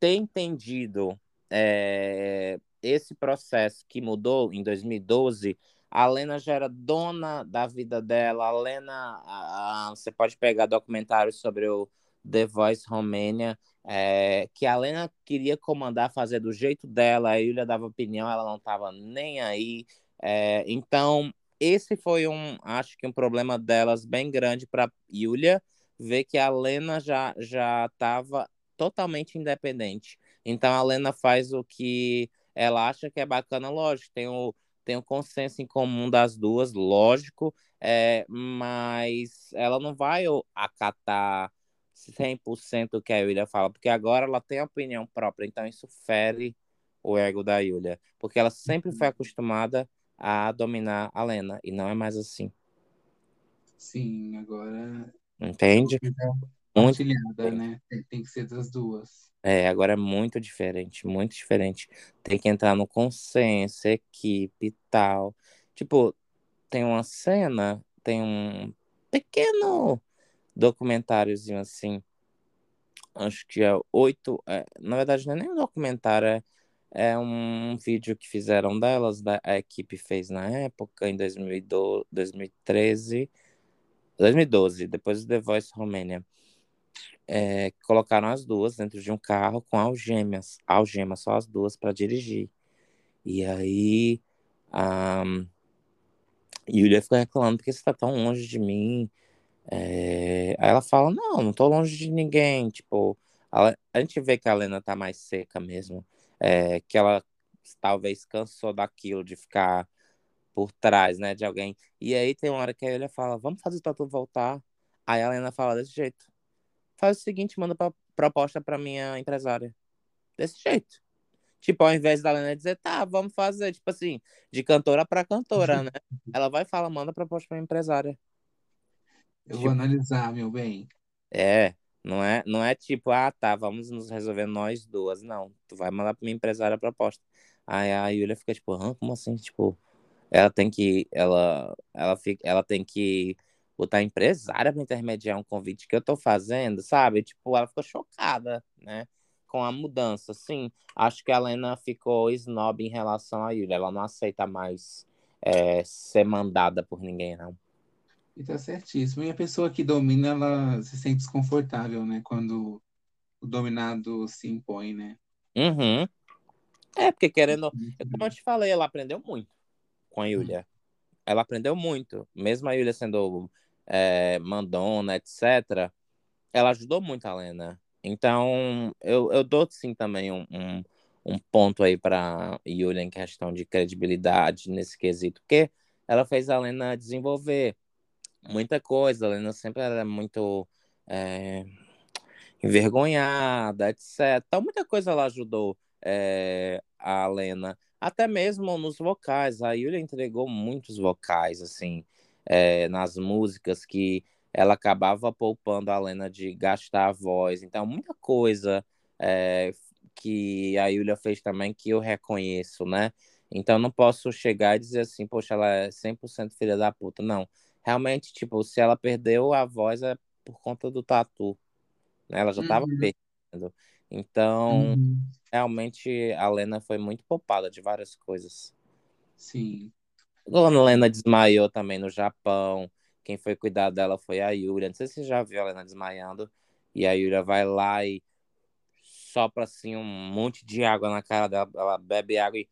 ter entendido é, esse processo que mudou em 2012, a Lena já era dona da vida dela. A Lena, a, a, você pode pegar documentários sobre o The Voice Romênia, é, que a Lena queria comandar, fazer do jeito dela, a Yulia dava opinião, ela não estava nem aí. É, então, esse foi um, acho que um problema delas bem grande para Yulia, ver que a Lena já já estava totalmente independente. Então, a Lena faz o que ela acha que é bacana, lógico, tem o, tem o consenso em comum das duas, lógico, é, mas ela não vai acatar 100% o que a Yulia fala, porque agora ela tem opinião própria, então isso fere o ego da Yulia, porque ela sempre foi acostumada a dominar a Lena, e não é mais assim. Sim, agora Entende? muito Muito partilhada, né? Tem, tem que ser das duas. É, agora é muito diferente, muito diferente. Tem que entrar no consenso, equipe e tal. Tipo, tem uma cena, tem um pequeno documentáriozinho assim. Acho que é oito. É, na verdade, não é nem um documentário, é, é um vídeo que fizeram delas, da, a equipe fez na época, em 2012, 2013, 2012, depois do The Voice Romania. É, colocaram as duas dentro de um carro com algemas, algemas só as duas para dirigir. E aí a Yulia fica reclamando porque você tá tão longe de mim. É... Aí ela fala, não, não tô longe de ninguém. Tipo, a, a gente vê que a Lena tá mais seca mesmo. É, que ela talvez cansou daquilo de ficar por trás, né, de alguém. E aí tem uma hora que a Yulia fala, vamos fazer o Tatu voltar. Aí a Lena fala desse jeito faz o seguinte, manda pra, proposta para minha empresária. Desse jeito. Tipo, ao invés da Lena dizer, tá, vamos fazer, tipo assim, de cantora para cantora, né? Ela vai e fala, manda proposta pra empresária. Eu tipo, vou analisar, meu bem. É, não é, não é tipo, ah, tá, vamos nos resolver nós duas. Não, tu vai mandar pra minha empresária a proposta. Aí a Yulia fica tipo, ah, como assim? Tipo, ela tem que, ela, ela, fica, ela tem que botar empresária para intermediar um convite que eu tô fazendo, sabe? Tipo, ela ficou chocada, né? Com a mudança, sim. Acho que a Lena ficou snob em relação a Yulia. Ela não aceita mais é, ser mandada por ninguém, não. E tá certíssimo. E a pessoa que domina, ela se sente desconfortável, né? Quando o dominado se impõe, né? Uhum. É, porque querendo. Como eu te falei, ela aprendeu muito com a Yulia. Ela aprendeu muito. Mesmo a Yulia sendo é, mandona, etc., ela ajudou muito a Lena. Então, eu, eu dou sim também um, um, um ponto aí para Yulia em questão de credibilidade nesse quesito, porque ela fez a Lena desenvolver muita coisa. A Lena sempre era muito é, envergonhada, etc. Então, muita coisa ela ajudou é, a Lena. Até mesmo nos vocais. A Yulia entregou muitos vocais, assim, é, nas músicas que ela acabava poupando a Lena de gastar a voz. Então, muita coisa é, que a Yulia fez também que eu reconheço, né? Então, não posso chegar e dizer assim, poxa, ela é 100% filha da puta. Não. Realmente, tipo, se ela perdeu a voz é por conta do tatu. Né? Ela já estava uhum. perdendo. Então, uhum. realmente, a Lena foi muito poupada de várias coisas. Sim. Quando a Lena desmaiou também no Japão, quem foi cuidar dela foi a Yuria. Não sei se você já viu a Lena desmaiando. E a Yuria vai lá e sopra assim um monte de água na cara dela. Ela bebe água e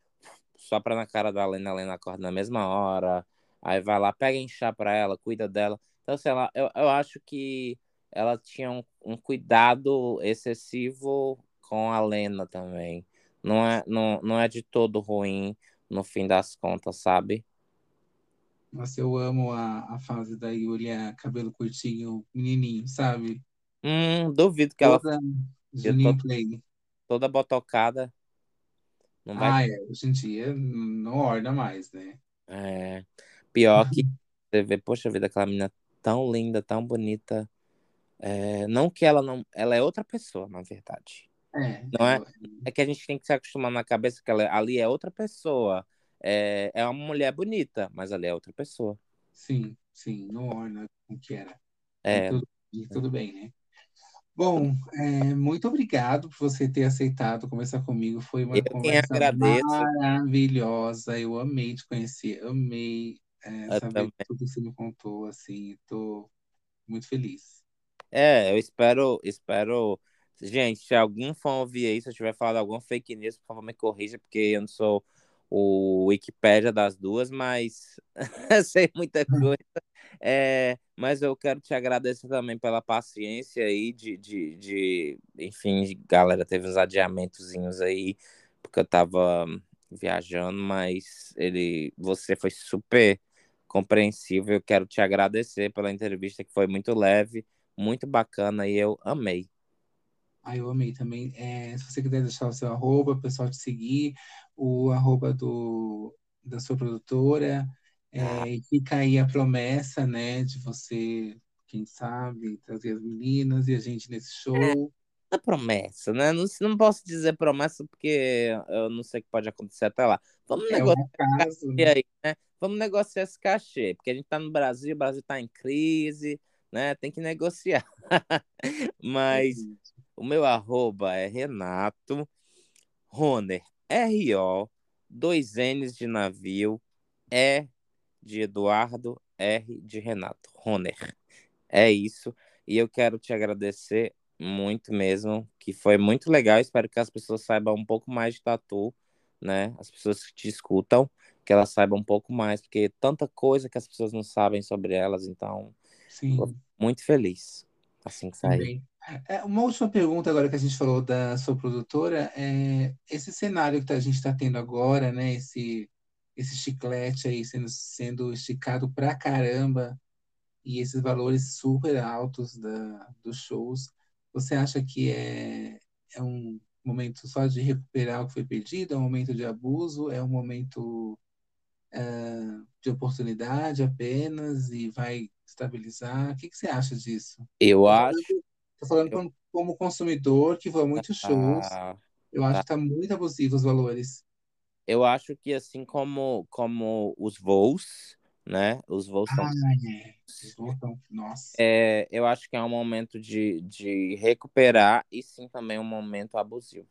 sopra na cara da Lena. A Lena acorda na mesma hora. Aí vai lá, pega chá pra ela, cuida dela. Então, sei lá, eu, eu acho que ela tinha um, um cuidado excessivo com a Lena também. Não é, não, não é de todo ruim no fim das contas, sabe? Nossa, eu amo a, a fase da Yulia, cabelo curtinho, menininho, sabe? Hum, duvido que toda ela. Juninho Play. Toda botocada. Não vai... Ah, é. Hoje em dia não orna mais, né? É. Pior que você vê, poxa vida, aquela menina tão linda, tão bonita. É, não que ela não. Ela é outra pessoa, na verdade. É, não é? É que a gente tem que se acostumar na cabeça que ela, ali é outra pessoa. É, é uma mulher bonita, mas ali é outra pessoa. Sim, sim, não orna o que era. É. E tudo, e tudo bem, né? Bom, é, muito obrigado por você ter aceitado conversar comigo. Foi uma eu conversa maravilhosa. Eu amei te conhecer, amei é, saber também. tudo que você me contou. Assim, estou muito feliz. É, eu espero, espero. Gente, se alguém for ouvir aí, se eu tiver falado alguma fake news, por favor, me corrija, porque eu não sou o Wikipédia das duas, mas sei muita coisa. É, mas eu quero te agradecer também pela paciência aí de, de, de enfim, galera, teve uns adiamentozinhos aí, porque eu tava viajando, mas ele, você foi super compreensível. Eu quero te agradecer pela entrevista que foi muito leve, muito bacana e eu amei. Ah, eu amei também. É, se você quiser deixar o seu arroba, o pessoal te seguir, o arroba do, da sua produtora, é, ah. e fica aí a promessa, né, de você, quem sabe, trazer as meninas e a gente nesse é, show. É, promessa, né? Não, não posso dizer promessa porque eu não sei o que pode acontecer até lá. Vamos é negociar caso, né? aí, né? Vamos negociar esse cachê, porque a gente tá no Brasil, o Brasil tá em crise, né? Tem que negociar. Mas o meu arroba é Renato Roner, R-O, dois N's de navio, E de Eduardo, R de Renato, Roner. É isso. E eu quero te agradecer muito mesmo, que foi muito legal. Espero que as pessoas saibam um pouco mais de tatu, né? As pessoas que te escutam, que elas saibam um pouco mais, porque tanta coisa que as pessoas não sabem sobre elas, então. Sim. muito feliz assim que sair. É, uma última pergunta agora que a gente falou da sua produtora, é esse cenário que a gente está tendo agora, né? Esse, esse chiclete aí sendo, sendo esticado pra caramba e esses valores super altos da, dos shows, você acha que é, é um momento só de recuperar o que foi perdido? É um momento de abuso? É um momento uh, de oportunidade apenas e vai estabilizar? O que, que você acha disso? Eu acho. Estou falando eu... como consumidor que vai a muitos shows. Ah, eu acho tá. que está muito abusivo os valores. Eu acho que assim como, como os voos, né? Os voos estão. Ah, é. Nossa. É, eu acho que é um momento de, de recuperar e sim também um momento abusivo.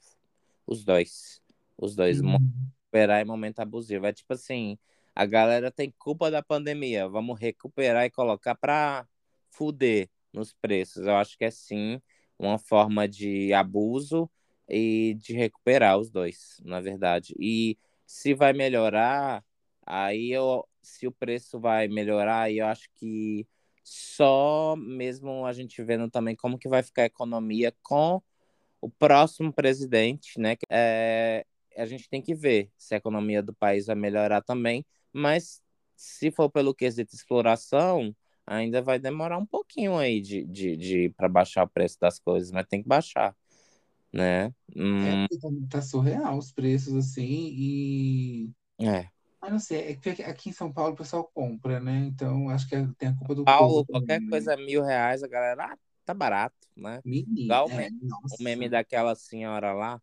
Os dois. Os dois. Uhum. Recuperar e momento abusivo. É tipo assim, a galera tem culpa da pandemia. Vamos recuperar e colocar para fuder nos preços. Eu acho que é sim uma forma de abuso e de recuperar os dois, na verdade. E se vai melhorar, aí eu, se o preço vai melhorar, eu acho que só mesmo a gente vendo também como que vai ficar a economia com o próximo presidente, né? É, a gente tem que ver se a economia do país vai melhorar também, mas se for pelo quesito exploração, ainda vai demorar um pouquinho aí de, de, de para baixar o preço das coisas, mas tem que baixar né? Hum... É, tá, tá surreal os preços, assim, e... É. Ah, não sei, é que aqui em São Paulo o pessoal compra, né? Então acho que é, tem a culpa do Paulo, qualquer também, coisa né? mil reais, a galera, ah, tá barato, né? Menino, Igual é, o meme daquela senhora lá,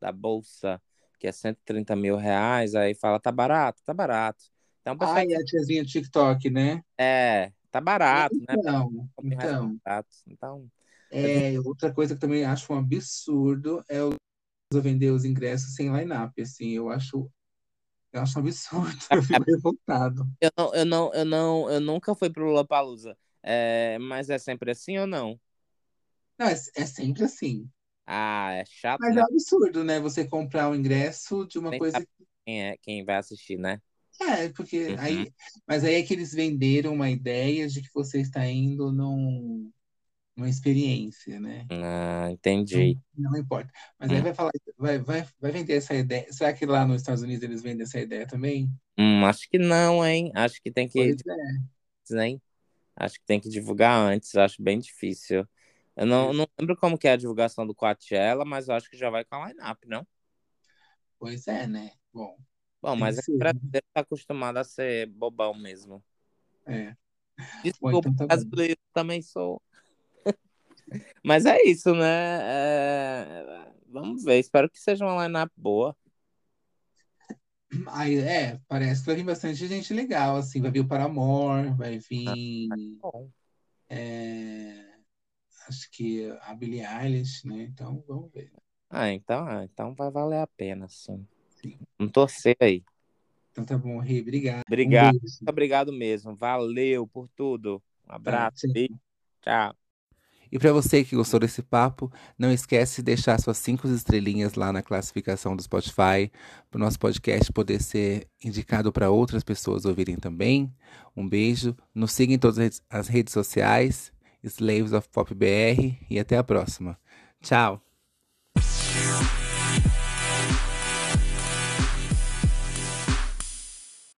da bolsa, que é 130 mil reais, aí fala, tá barato, tá barato. Então, pessoal... E a tiazinha TikTok, né? É, tá barato, então, né? Então, então. então é, outra coisa que também acho um absurdo é o vender os ingressos sem line-up, assim, eu acho eu acho absurdo, eu fico revoltado. Eu não, eu não, eu não, eu nunca fui pro Lollapalooza. É, mas é sempre assim ou não? Não, é, é sempre assim. Ah, é chato. Mas né? é um absurdo, né? Você comprar o um ingresso de uma Nem coisa quem é quem vai assistir, né? É, porque uhum. aí, mas aí é que eles venderam uma ideia de que você está indo num uma experiência, né? Ah, entendi. Não, não importa. Mas hum. aí vai falar, vai, vai, vai vender essa ideia. Será que lá nos Estados Unidos eles vendem essa ideia também? Hum, acho que não, hein? Acho que tem que. Pois é. Hein? Acho que tem que divulgar antes, acho bem difícil. Eu não, não lembro como que é a divulgação do Coachella, mas eu acho que já vai com a line-up, não? Pois é, né? Bom. Bom, mas é brasileiro tá acostumado a ser bobão mesmo. É. Desculpa, Bom, então tá brasileiro também sou. Mas é isso, né? É... Vamos ver. Espero que seja uma line-up boa. Aí, é, parece que vai vir bastante gente legal, assim. Vai vir o Paramore, vai vir. Ah, é, acho que a Billie Eilish, né? Então, vamos ver. Ah, então, ah, então vai valer a pena, sim. sim. Vamos torcer aí. Então tá bom, Rei. Obrigado. Obrigado. Um Muito obrigado mesmo. Valeu por tudo. Um abraço. Tá, tchau. tchau. E para você que gostou desse papo, não esquece de deixar suas cinco estrelinhas lá na classificação do Spotify, para o nosso podcast poder ser indicado para outras pessoas ouvirem também. Um beijo, nos siga em todas as redes sociais, Slaves of Pop BR, e até a próxima. Tchau!